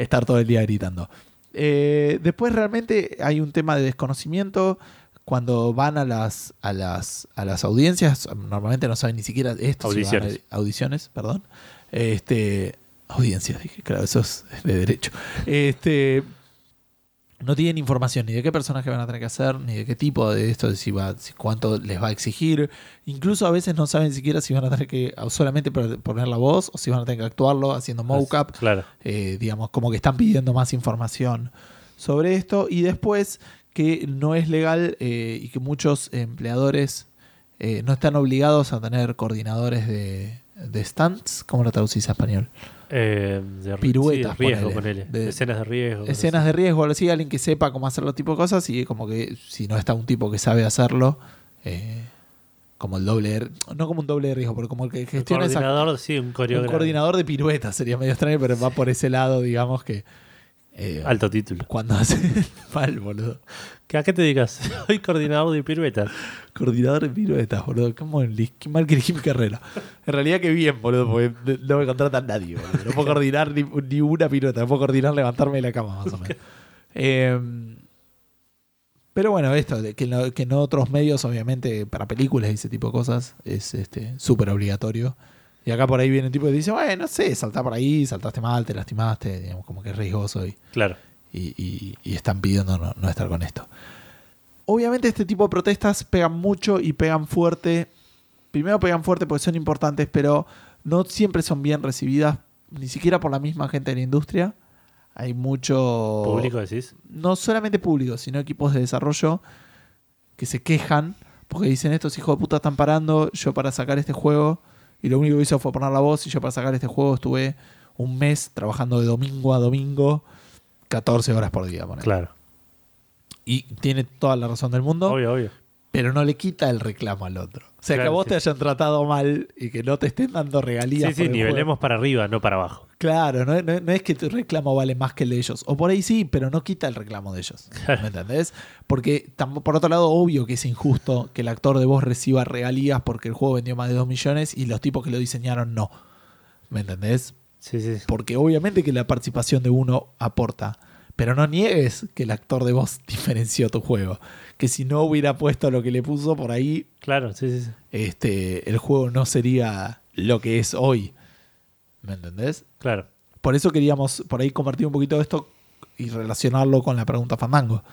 estar todo el día gritando. Eh, después realmente hay un tema de desconocimiento. Cuando van a las, a las, a las audiencias, normalmente no saben ni siquiera esto. si van a- Audiciones. audiciones, perdón. Este, audiencias, dije, claro, eso es de derecho. Este, no tienen información ni de qué personaje van a tener que hacer, ni de qué tipo de esto, de si va, si cuánto les va a exigir. Incluso a veces no saben siquiera si van a tener que solamente poner la voz o si van a tener que actuarlo haciendo mocap. Claro. Eh, digamos, como que están pidiendo más información sobre esto. Y después que no es legal eh, y que muchos empleadores eh, no están obligados a tener coordinadores de, de stunts. ¿Cómo lo traducís a español? Eh, de, Piruetas, sí, riesgo, ponele. ponele. De- Escenas de riesgo. escenas de riesgo, algo así, alguien que sepa cómo hacer los tipos de cosas y como que si no está un tipo que sabe hacerlo, eh, como el doble, de- no como un doble de riesgo, pero como el que Un gestiona esa, coordinador, sí, un un coordinador de piruetas, sería medio extraño, pero va por ese lado, digamos que eh, Alto título. cuando hace mal, boludo. ¿Qué- ¿A qué te digas? Soy coordinador de piruetas. Coordinador de piruetas, boludo. ¿Cómo qué mal que elegí mi carrera. En realidad que bien, boludo, porque no me contrata nadie, boludo. No puedo coordinar ni, ni una pirueta, no puedo coordinar levantarme de la cama, más o menos. Eh, pero bueno, esto, que, que en otros medios, obviamente, para películas y ese tipo de cosas, es este súper obligatorio. Y acá por ahí viene un tipo que dice, bueno, no sé, saltá por ahí, saltaste mal, te lastimaste, digamos, como que es riesgoso y, Claro. Y, y- y están pidiendo no, no estar con esto. Obviamente este tipo de protestas pegan mucho y pegan fuerte. Primero pegan fuerte porque son importantes, pero no siempre son bien recibidas, ni siquiera por la misma gente de la industria. Hay mucho... ¿Público decís? No solamente público, sino equipos de desarrollo que se quejan porque dicen estos hijos de puta están parando, yo para sacar este juego, y lo único que hizo fue poner la voz, y yo para sacar este juego estuve un mes trabajando de domingo a domingo, 14 horas por día. ponele. Claro. Y tiene toda la razón del mundo, Obvio, obvio. pero no le quita el reclamo al otro. O sea, que a vos sí. te hayan tratado mal y que no te estén dando regalías. Sí, sí, nivelemos para arriba, no para abajo. Claro, no, no- no es que tu reclamo vale más que el de ellos. O por ahí sí, pero no quita el reclamo de ellos. ¿Me entendés? Porque tam- por otro lado, obvio que es injusto que el actor de voz reciba regalías porque el juego vendió más de 2 millones y los tipos que lo diseñaron no. ¿Me entendés? Sí, sí. Porque obviamente que la participación de uno aporta. Pero no niegues que el actor de voz diferenció tu juego. Que si no hubiera puesto lo que le puso por ahí, Claro, sí, sí. este, el juego no sería lo que es hoy. ¿Me entendés? Claro. Por eso queríamos por ahí compartir un poquito de esto y relacionarlo con la pregunta Fandango.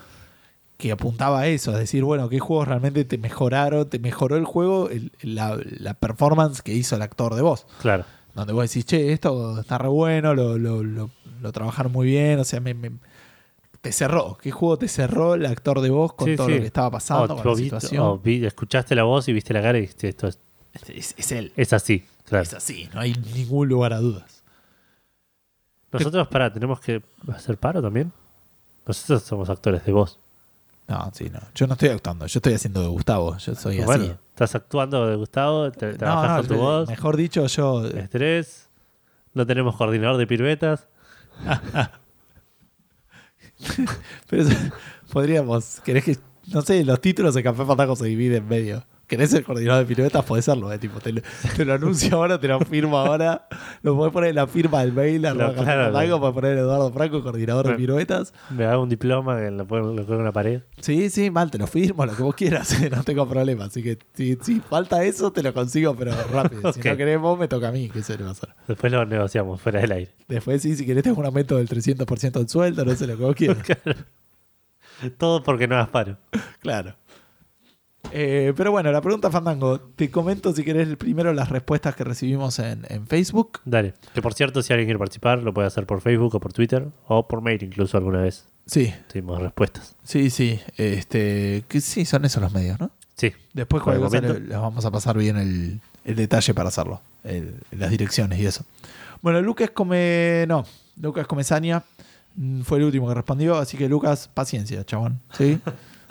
Que apuntaba a eso, a decir, bueno, ¿qué juegos realmente te mejoraron? ¿Te mejoró el juego? el- la, la performance que hizo el actor de voz. Claro. Donde vos decís, che, esto está re bueno, lo, lo, lo- lo trabajaron muy bien, o sea, me, me- te cerró. ¿Qué juego te cerró el actor de voz con Sí, todo sí. lo que estaba pasando, O- con la vi- situación? o vi- escuchaste la voz y viste la cara y dijiste, esto es, Es, es él. es así. Claro. Es así, no hay ningún lugar a dudas. Nosotros, para, tenemos que hacer paro también. Nosotros somos actores de voz. No, sí, no. Yo no estoy actuando, yo estoy haciendo de Gustavo. Yo soy bueno, así. estás actuando de Gustavo, te, No, trabajas no, con tu yo- voz, Mejor dicho, yo. estrés, no tenemos coordinador de piruetas. Pero eso- podríamos. ¿Querés que.? No sé, los títulos de Café Fantasma se dividen en medio. ¿Querés ser coordinador de piruetas? Podés serlo, eh. Tipo, te, lo, te lo anuncio ahora, te lo firmo ahora. Lo podés poner en la firma del mail, claro, claro. podés poner Eduardo Franco, coordinador de piruetas. Me hago un diploma que lo pongo en una pared. Sí, sí, mal, te lo firmo, lo que vos quieras, no tengo problema. Así que si, si falta eso, te lo consigo, pero rápido. Si no querés vos, me toca a mí, que se le va a hacer. Después lo negociamos fuera del aire. Después sí, si querés te hago un aumento del 300% del sueldo, no sé lo que vos quieras. Todo porque no hagas paro. Claro. Eh, pero bueno, la pregunta Fandango, te comento si querés primero las respuestas que recibimos en, en Facebook. Dale. Que por cierto, si alguien quiere participar, lo puede hacer por Facebook o por Twitter o por mail incluso alguna vez. Sí, Tuvimos respuestas. sí, sí. Este, que sí, son esos los medios, ¿no? Sí. Después cualquier cosa les vamos a pasar bien el, el detalle para hacerlo. el- las direcciones y eso. Bueno, Lucas come. No, Lucas Comesaña mm, fue el último que respondió, así que Lucas, paciencia, chabón. ¿Sí?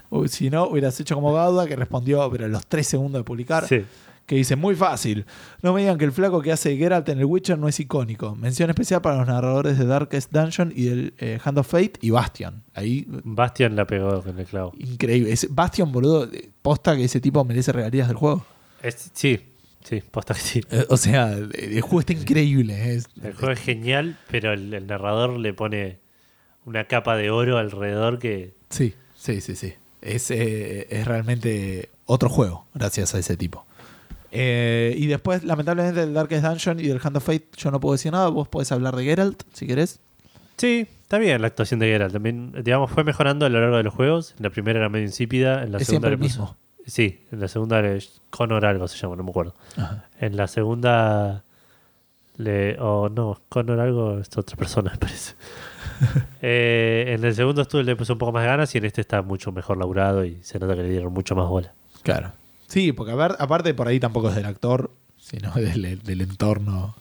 Uy, si no, hubieras hecho como Gauda, que respondió, pero a los tres segundos de publicar, Sí. que dice: Muy fácil. No me digan que el flaco que hace Geralt en el Witcher no es icónico. Mención especial para los narradores de Darkest Dungeon y del eh, Hand of Fate y Bastion. Ahí Bastian la pegó con el clavo. Increíble. Ese- Bastion, boludo, eh, posta que ese tipo merece regalías del juego. Es- sí, sí, posta que sí. Eh, O sea, el, juego está increíble. Es- El juego es genial, pero el, el narrador le pone una capa de oro alrededor que. sí, sí, sí, sí. Es, eh, es realmente otro juego, gracias a ese tipo. Eh, y después, lamentablemente, del Darkest Dungeon y del Hand of Fate, yo no puedo decir nada. Vos podés hablar de Geralt, si querés. Sí, está bien la actuación de Geralt. También, digamos, fue mejorando a lo largo de los juegos. En la primera era medio insípida, en la es segunda puso- mismo. Sí, en la segunda le- Connor algo se llama, no me acuerdo. Ajá. En la segunda le o no, Connor algo es otra persona, me parece. Eh, en el segundo estudio le puso un poco más de ganas y en este está mucho mejor laburado y se nota que le dieron mucho más bola. Claro. Sí, porque a ver, aparte por ahí tampoco es del actor, sino del, del entorno.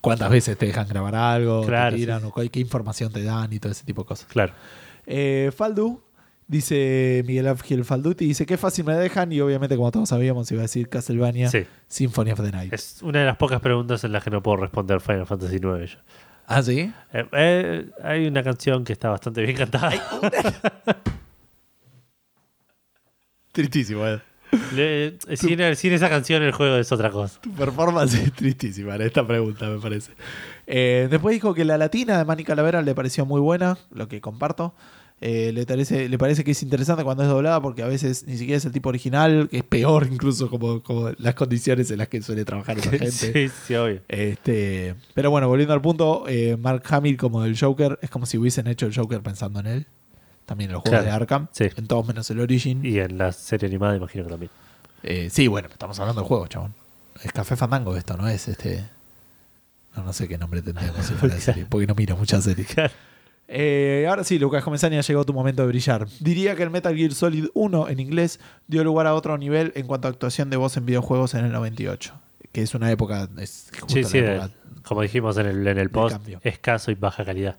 ¿Cuántas veces te dejan grabar algo? Claro, te tiran, sí. o qué información te dan y todo ese tipo de cosas. Claro. Eh, Faldu, dice Miguel Ángel Falduti, dice que fácil me dejan y obviamente como todos sabíamos iba a decir Castlevania Sí. Symphony of the Night. Es una de las pocas preguntas en las que no puedo responder Final Fantasy IX yo. Ah, ¿sí? Eh, eh, hay una canción que está bastante bien cantada. Tristísimo, eh. Le- sin, sin esa canción el juego es otra cosa. Tu performance es tristísima en esta pregunta, me parece. Eh, después dijo que la latina de Manny Calavera le pareció muy buena, lo que comparto. Eh, le, parece, le parece que es interesante cuando es doblada porque a veces ni siquiera es el tipo original, que es peor incluso como, como las condiciones en las que suele trabajar esa gente. sí, sí, obvio. Este, pero bueno, volviendo al punto, eh, Mark Hamill como el Joker, es como si hubiesen hecho el Joker pensando en él. También en los juegos Claro, de Arkham, sí. en todos menos el Origin. Y en la serie animada imagino que también. Eh, sí, bueno, estamos hablando del juego, chabón. Es Café Fandango esto, ¿no? Es este... No, no sé qué nombre tendríamos si fuera de serie, porque no miro muchas series. Eh, ahora sí, Lucas Comenzania, llegó tu momento de brillar. Diría que el Metal Gear Solid 1 en inglés dio lugar a otro nivel en cuanto a actuación de voz en videojuegos en el 98. Que es una época... Es justo Sí, la sí, época eh, como dijimos en el, en el post, escaso y baja calidad.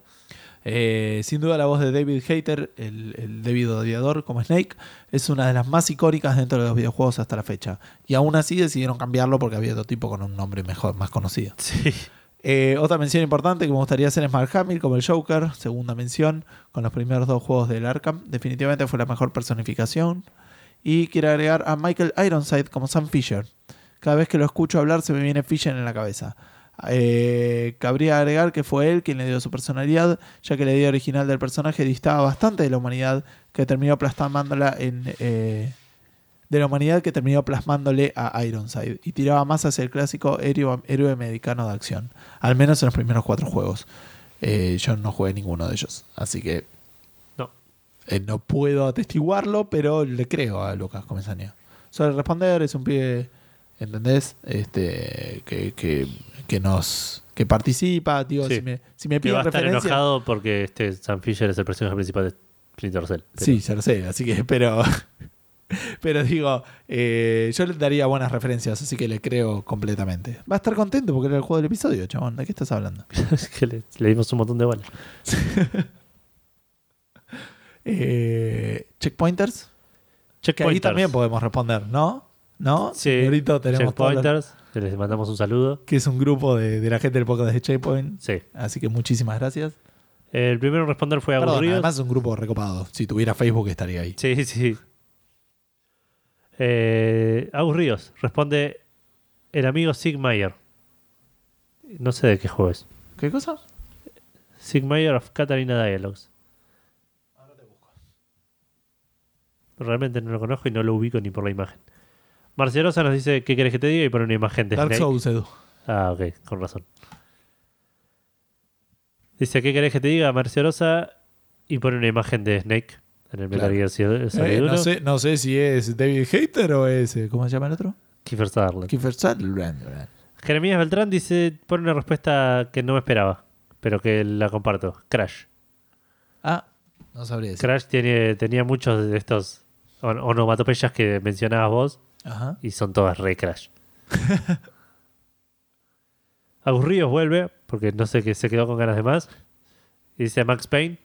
Eh, sin duda la voz de David Hater, el, el debido odiador como Snake, es una de las más icónicas dentro de los videojuegos hasta la fecha. Y aún así decidieron cambiarlo porque había otro tipo con un nombre mejor, más conocido. Sí. Eh, otra mención importante que me gustaría hacer es Mark Hamill como el Joker, segunda mención, con los primeros dos juegos del Arkham. Definitivamente fue la mejor personificación. Y quiero agregar a Michael Ironside como Sam Fisher. Cada vez que lo escucho hablar se me viene Fisher en la cabeza. Eh, cabría agregar que fue él quien le dio su personalidad, ya que la idea original del personaje distaba bastante de la humanidad que terminó plasmándola en eh, de la humanidad que terminó plasmándole a Ironside y tiraba más hacia el clásico héroe, héroe americano de acción, al menos en los primeros cuatro juegos. Eh, yo no jugué ninguno de ellos, así que No. eh, no puedo atestiguarlo, pero le creo a Lucas Comenzania. Suele responder, es un pibe, ¿entendés? Este, que, que, que nos que participa, digo, Sí. si me, si me Que va a piden estar referencia. enojado porque este Sam Fisher es el personaje principal de Splinter Cell. Pero- Sí, ya lo sé, así que, pero, pero digo, eh, yo le daría buenas referencias, así que le creo completamente. Va a estar contento porque era el juego del episodio, chabón. ¿De qué estás hablando? es que le, le dimos un montón de bola. Eh, checkpointers, que ahí Checkpointers. también podemos responder, ¿no? ¿No? Sí, tenemos Checkpointers. que Les mandamos un saludo. que es un grupo de, de la gente del podcast de Checkpoint. Sí. Así que muchísimas gracias. El primero en responder fue Perdón, Aburrido. además es un grupo recopado. Si tuviera Facebook estaría ahí. Sí, sí. Eh, Agus Ríos responde el amigo Sigmayer. No sé de qué juego es. ¿Qué cosa? Sigmayer of Catalina Dialogues. Realmente no lo conozco y no lo ubico ni por la imagen. Marcelosa nos dice qué querés que te diga y pone una imagen de Dark Snake. Souls, Edu. Ah, ok, con razón. Dice, ¿qué querés que te diga, Marcelosa? Y pone una imagen de Snake en el Metal. Gear Solid Eh, 1. no, sé, no sé si es David Hater o es. eh, ¿Cómo se llama el otro? Kiefer Sutherland. Kiefer Sutherland. Jeremías Beltrán dice, pone una respuesta que no me esperaba, pero que la comparto. Crash. Ah, no sabría decir. Crash tiene, tenía muchos de estos on- onomatopeyas que mencionabas vos Ajá. y son todas re Crash. Agus Ríos vuelve, porque no sé que se quedó con ganas de más. Y dice Max Payne.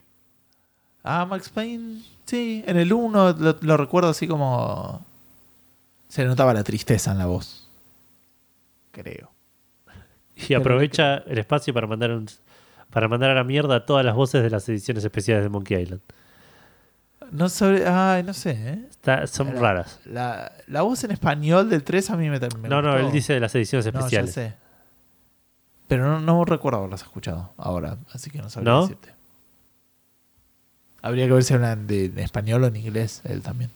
Ah, Max Payne. Sí, en el 1 lo, lo recuerdo así como. Se notaba la tristeza en la voz. Creo. Y aprovecha el espacio para mandar un, para mandar a la mierda todas las voces de las ediciones especiales de Monkey Island. No sabré. Ay, no sé, ¿eh? Está- son raras. La, la voz en español del 3 a mí me, me No, no, él dice de las ediciones No, ya especiales. sé. Pero no, no recuerdo haberlas escuchado ahora, así que no sabría ¿No? decirte. Habría que ver si hablan de, en español o en inglés, él también.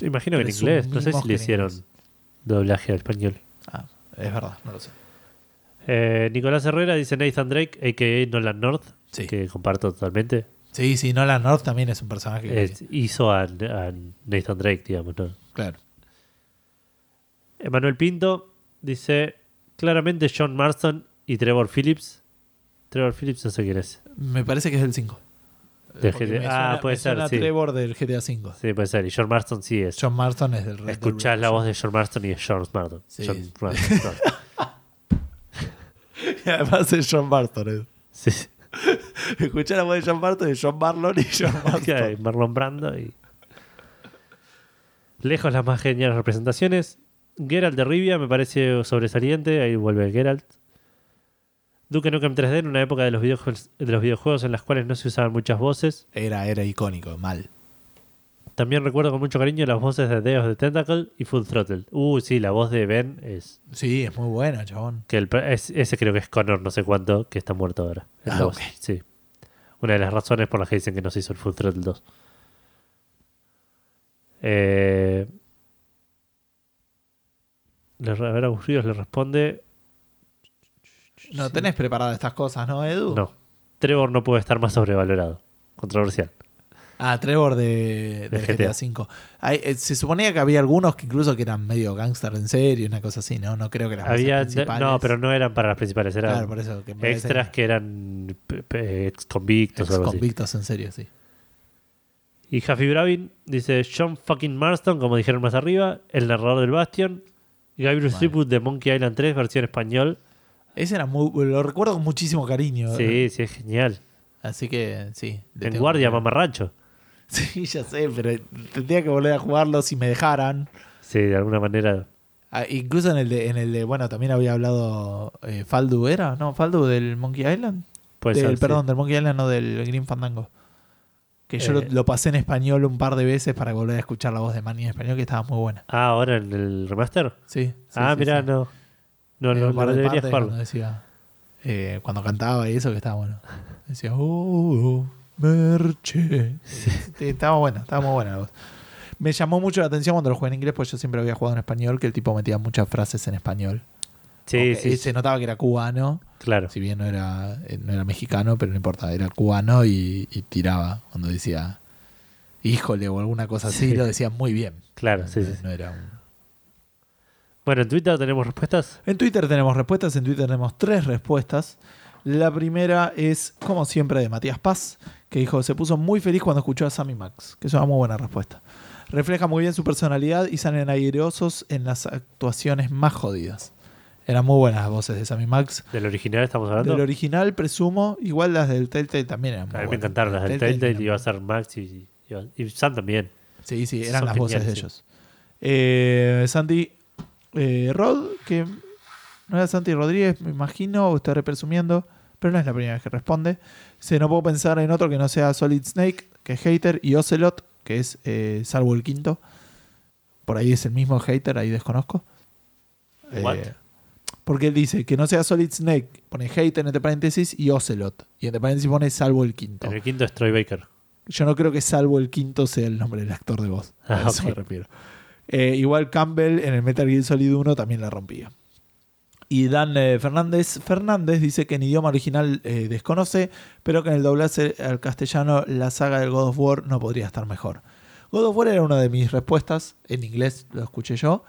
Imagino que en inglés. No sé si que le en hicieron doblaje al español. Ah, es verdad, no lo sé. Eh, Nicolás Herrera dice Nathan Drake, a.k.a. Nolan North, Sí. que comparto totalmente. Sí, sí, Nolan North también es un personaje que. Es- hizo a, a Nathan Drake, digamos. ¿no? Claro. Emanuel Pinto dice claramente John Marston y Trevor Phillips. Trevor Phillips no sé quién es. Me parece que es el 5. Del Porque GTA. me Ah, puede me ser, suena sí. Trevor del GTA 5. Sí, puede ser. Y John Marston sí es. John Marston es del Red Dead Escuchás la voz de John Marston y es John Marston. Sí. John Marston. Y además es John Marston. eh. sí, sí. Escuchá la voz de John Marston y John Marlon y John Marston. Marlon Brando y. Lejos las más geniales representaciones. Geralt de Rivia me parece sobresaliente. Ahí vuelve Geralt. Duke Nukem 3D en una época de los, videojuegos, de los videojuegos en las cuales no se usaban muchas voces. Era, era icónico, mal. También recuerdo con mucho cariño las voces de Deos de Tentacle y Full Throttle. Uh, sí, la voz de Ben es. Sí, es muy buena, chabón. que el, es- Ese creo que es Connor, no sé cuánto, que está muerto ahora. Es Ah, la voz, ok. Sí. Una de las razones por las que dicen que no se hizo el Full Throttle 2. Eh, ver, Aburridos le responde: No tenés preparadas estas cosas, ¿no, Edu? No. Trevor no puede estar más sobrevalorado. Controversial. Ah, Trevor de, de De GTA. V. Hay- eh, se suponía que había algunos que incluso que eran medio gangster en serio, una cosa así, ¿no? No creo que las voces Había, principales- no, pero no eran para las principales, eran Claro, por eso. Que extras que eran ex convictos así. convictos en serio, sí. Y Jaffy Bravin dice John fucking Marston, como dijeron más arriba, el narrador del Bastion. Gabriel Vale. Stripwood de Monkey Island 3, versión español. Ese era muy. Lo recuerdo con muchísimo cariño. Sí, sí, es genial. Así que sí. En guardia, que- mamarracho. Sí, ya sé, pero tendría que volver a jugarlo si me dejaran. Sí, de alguna manera. Ah, incluso en el de, en el de, bueno, también había hablado eh, Faldu, ¿era? No, Faldu del Monkey Island. Puede Del- ser. sí. perdón, del Monkey Island, no del Green Fandango. Que yo lo, Eh. lo pasé en español un par de veces para volver a escuchar la voz de Manny en español, que estaba muy buena. Ah, ahora en el remaster. Sí. sí, ah, sí. no. No, no, no de deberías jugarlo. cuando decía, eh, cuando cantaba y eso, que estaba bueno. Decía, oh, Merche. Sí, estaba buena, estaba muy buena la voz. Me llamó mucho la atención cuando lo jugué en inglés, pues yo siempre había jugado en español, que el tipo metía muchas frases en español. Sí, sí, Se notaba que era cubano, claro. si bien no era, eh, no era mexicano, pero no importa, era cubano y, y tiraba cuando decía híjole o alguna cosa así, Sí. lo decía muy bien. Claro, sí, no, sí. no era un- Bueno, en Twitter tenemos respuestas. En Twitter tenemos respuestas, en Twitter tenemos tres respuestas. La primera es, como siempre, de Matías Paz, que dijo, se puso muy feliz cuando escuchó a Sammy Max, que es una muy buena respuesta. Refleja muy bien su personalidad y salen airosos en las actuaciones más jodidas. Eran muy buenas las voces de Sammy Max. Del original estamos hablando. Del original, presumo, igual las del Telltale también eran muy a mí me buenas. encantaron las del Telltale Telltale. Iba a ser Max y, y, y Sam también. Sí, sí, eran Son las voces de sí. ellos. Eh, Santi eh, Rod, que no era Santi Rodríguez, me imagino, o estaré presumiendo, pero no es la primera vez que responde. Se no puedo pensar en otro que no sea Solid Snake, que es Hater, y Ocelot, que es eh, salvo el quinto. por ahí es el mismo hater, ahí desconozco. Eh, porque él dice que no sea Solid Snake, pone hater entre paréntesis y Ocelot. Y entre paréntesis pone salvo el quinto. El quinto es Troy Baker. Yo no creo que salvo el quinto sea el nombre del actor de voz. A Ah, eso ok. me refiero. Eh, igual Campbell en el Metal Gear Solid 1 también la rompía. Y Dan eh, Fernández Fernández dice que en idioma original eh, desconoce, pero que en el doblaje al castellano la saga del God of War no podría estar mejor. God of War era una de mis respuestas, en inglés lo escuché yo,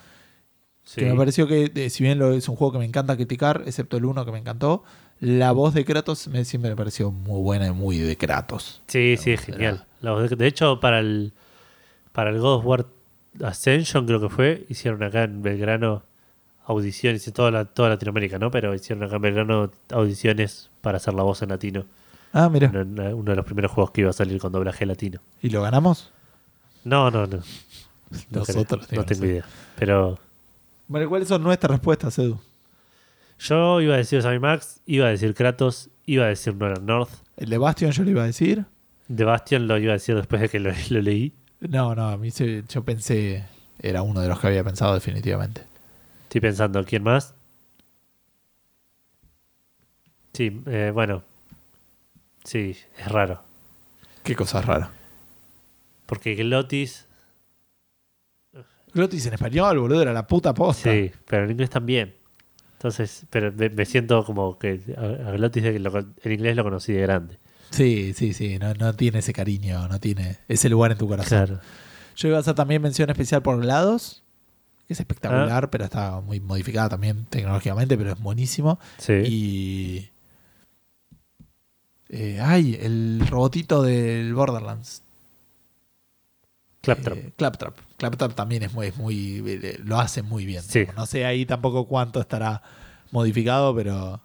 Sí. que me pareció que eh, si bien lo, es un juego que me encanta criticar, excepto el 1 que me encantó, la voz de Kratos me, siempre me pareció muy buena y muy de Kratos. Sí, sí, genial. La voz de- De hecho, para el, para el God of War Ascension, creo que fue, hicieron acá en Belgrano audiciones, en toda, la, toda Latinoamérica, ¿no? Pero hicieron acá en Belgrano audiciones para hacer la voz en latino. Ah, mira. Uno, uno de los primeros juegos que iba a salir con doblaje latino. ¿Y lo ganamos? No, no, no. No, Nosotros no digamos, tengo idea. Pero Bueno, ¿cuáles son nuestras respuestas, Edu? yo iba a decir Sammy Max, iba a decir Kratos, iba a decir Nolan North. El de Bastion yo lo iba a decir. De Bastion lo iba a decir después de que lo, lo leí. No, no, a mí se- yo pensé, era uno de los que había pensado definitivamente. Estoy pensando, ¿quién más? Sí, eh, bueno. Sí, es raro. Qué cosa rara. Porque Glotis, Glotis en español, boludo, era la puta posta. sí, pero en inglés también. Entonces, pero me, me siento como que a, a Glotis de que lo en inglés lo conocí de grande. Sí, sí, sí, no, no tiene ese cariño, no tiene ese lugar en tu corazón. Claro. Yo iba a hacer también mención especial por GLaDOS, que es espectacular, Ah. pero está muy modificada también tecnológicamente, pero es buenísimo. Sí. Y. eh, ay, el robotito del Borderlands. Claptrap. Eh, Claptrap. Claptrap también es muy, es muy eh, lo hace muy bien. Sí. No sé ahí tampoco cuánto estará modificado, pero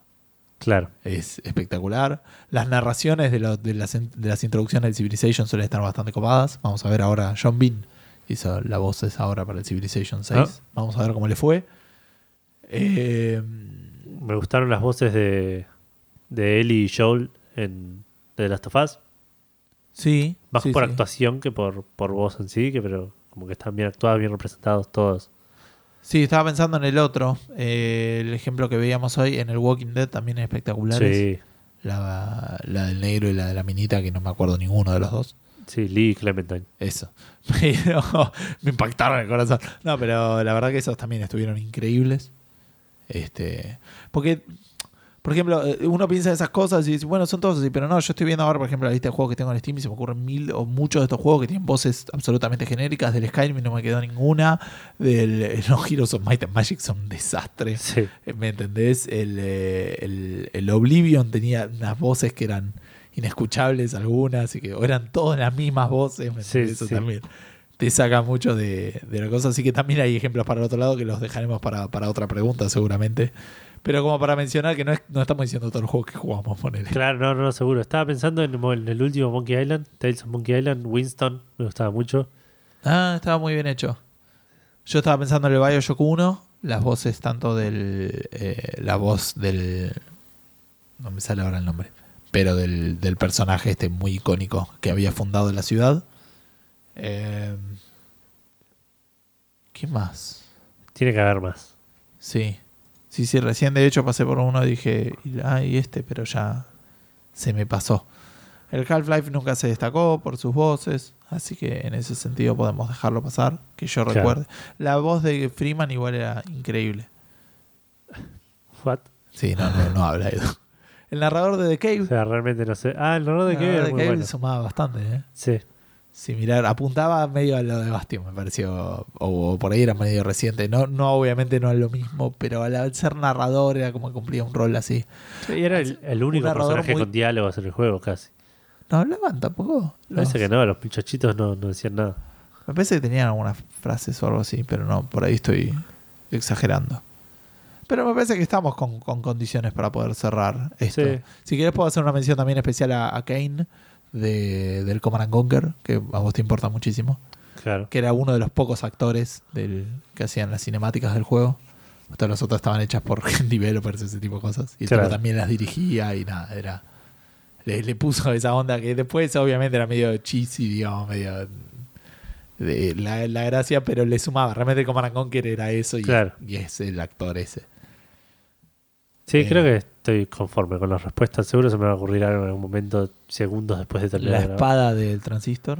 claro. es espectacular. Las narraciones de, lo- de, las, de las introducciones del Civilization suelen estar bastante copadas. Vamos a ver ahora, John Bean hizo la voz esa ahora para el Civilization 6. Ah. Vamos a ver cómo le fue. Eh, Me gustaron las voces de, de Ellie y Joel en The Last of Us. sí. Más sí, por sí. actuación que por, por voz en sí, que pero como que están bien actuados, bien representados todos. Sí, estaba pensando en el otro. eh, el ejemplo que veíamos hoy en el Walking Dead también es espectacular. Sí, La, la del negro y la de la minita, que no me acuerdo ninguno de los dos. sí, Lee y Clementine. Eso. Pero me impactaron el corazón. No, pero la verdad que esos también estuvieron increíbles. Este, porque, por ejemplo, eh, uno piensa en esas cosas y dice, bueno, son todos así, pero no, yo estoy viendo ahora, por ejemplo, la lista de juegos que tengo en Steam y se me ocurren mil o muchos de estos juegos que tienen voces absolutamente genéricas. Del Skyrim no me quedó ninguna. Del eh, los Heroes of Might and Magic son un desastre. Sí, Eh, ¿Me entendés? El, el, el Oblivion tenía unas voces que eran inescuchables algunas y que o eran todas las mismas voces. ¿me Sí? Eso sí. también te saca mucho de, de la cosa. Así que también hay ejemplos para el otro lado que los dejaremos para, para otra pregunta seguramente. Pero como para mencionar que no, es- no estamos diciendo todos los juegos que jugamos, ponele. claro, no, no, seguro. Estaba pensando en, en el último Monkey Island, Tales of Monkey Island, Winston, me gustaba mucho. Ah, estaba muy bien hecho. Yo estaba pensando en el Bioshock 1, las voces tanto del... eh, la voz del... No me sale ahora el nombre. Pero del, del personaje este muy icónico que había fundado la ciudad. Eh, ¿Qué más? Tiene que haber más. Sí. Sí, sí, recién de hecho pasé por uno y dije, ay, este, pero ya se me pasó. El Half-Life nunca se destacó por sus voces, así que en ese sentido podemos dejarlo pasar, que yo Claro. recuerde. La voz de Freeman igual era increíble. What? Sí, no, no, no habla Edu. El narrador de The Cave. O sea, realmente no sé. Ah, el horror de el que narrador era de muy Cave bueno. sumaba bastante, ¿eh? Sí, Sí, mirar, apuntaba medio a lo de Bastion, me pareció. O, o por ahí era medio reciente. No, no, obviamente no es lo mismo, pero al, ser narrador era como que cumplía un rol así. Sí, y era el, el único personaje muy- con diálogos en el juego casi. No hablaban tampoco. Parece los- que no, los muchachitos no, no decían nada. Me parece que tenían algunas frases o algo así, pero no, por ahí estoy exagerando. Pero me parece que estamos con, con condiciones para poder cerrar esto. Sí. Si querés puedo hacer una mención también especial a, a Kane de, del Command and Conquer, que a vos te importa muchísimo, Claro. que era uno de los pocos actores del, que hacían las cinemáticas del juego. Todas las otras estaban hechas por developers, ese tipo de cosas. Y Claro. también las dirigía y nada, era... Le, le puso esa onda que después obviamente era medio cheesy, digamos, medio de la, la gracia, pero le sumaba. Realmente Command and Conquer era eso y, Claro. y es el actor ese. Sí, Eh. creo que estoy conforme con las respuestas. Seguro se me va a ocurrir algo en algún momento, segundos después de terminar. La de espada del transistor.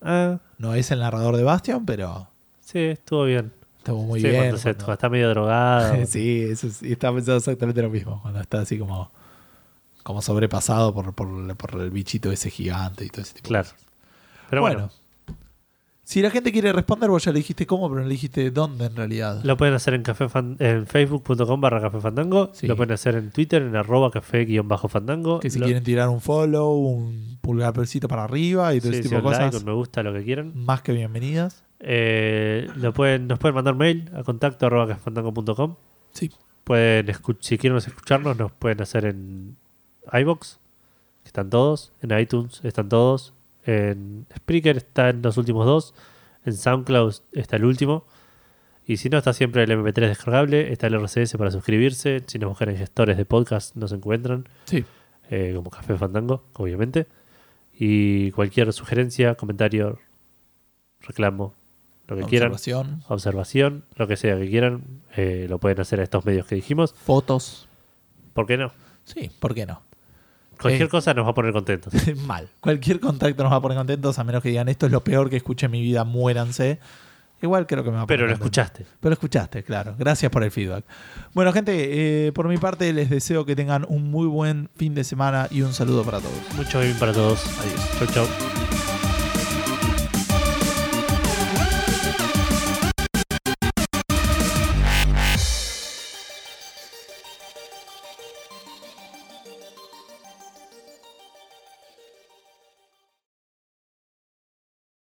Ah, No es el narrador de Bastion, pero sí, estuvo bien. estuvo muy sí, bien. cuando, se- cuando- está medio drogado. sí, eso sí, estaba pensando exactamente lo mismo. Cuando está así como, como sobrepasado por, por, por el bichito ese gigante y todo ese tipo de Claro. cosas. Pero bueno, Si la gente quiere responder, vos ya le dijiste cómo, pero no le dijiste dónde en realidad. lo pueden hacer en, café fan- en facebook.com barra café fandango. Sí. Lo pueden hacer en Twitter en arroba café guion bajo fandango. que si Lo- quieren tirar un follow, un pulgarcito para arriba y todo sí, ese tipo de like, cosas, un me gusta, lo que quieran. más que bienvenidas. Eh, lo pueden, nos pueden mandar mail a contacto arroba cafefandango.com. Sí. Pueden si quieren escucharnos, nos pueden hacer en iBox, que están todos, en iTunes están todos, en Spreaker están los últimos dos, en SoundCloud está el último. Y si no, está siempre el MP3 descargable, está el RCS para suscribirse. Si nos buscan en gestores de podcast, nos encuentran, Sí. eh, como Café Fandango, obviamente. Y cualquier sugerencia, comentario, reclamo, lo que quieran, Observación, observación, lo que sea que quieran, eh, lo pueden hacer a estos medios que dijimos. fotos. ¿Por qué no? Sí, ¿por qué no? Cualquier Eh. cosa nos va a poner contentos. Mal. Cualquier contacto nos va a poner contentos, a menos que digan esto es lo peor que escuché en mi vida, muéranse. Igual creo que me va a poner Pero lo contento. escuchaste. Pero lo escuchaste, claro. Gracias por el feedback. Bueno, gente, eh, por mi parte les deseo que tengan un muy buen fin de semana y un saludo para todos. Mucho bien para todos. Adiós. Chau, chau.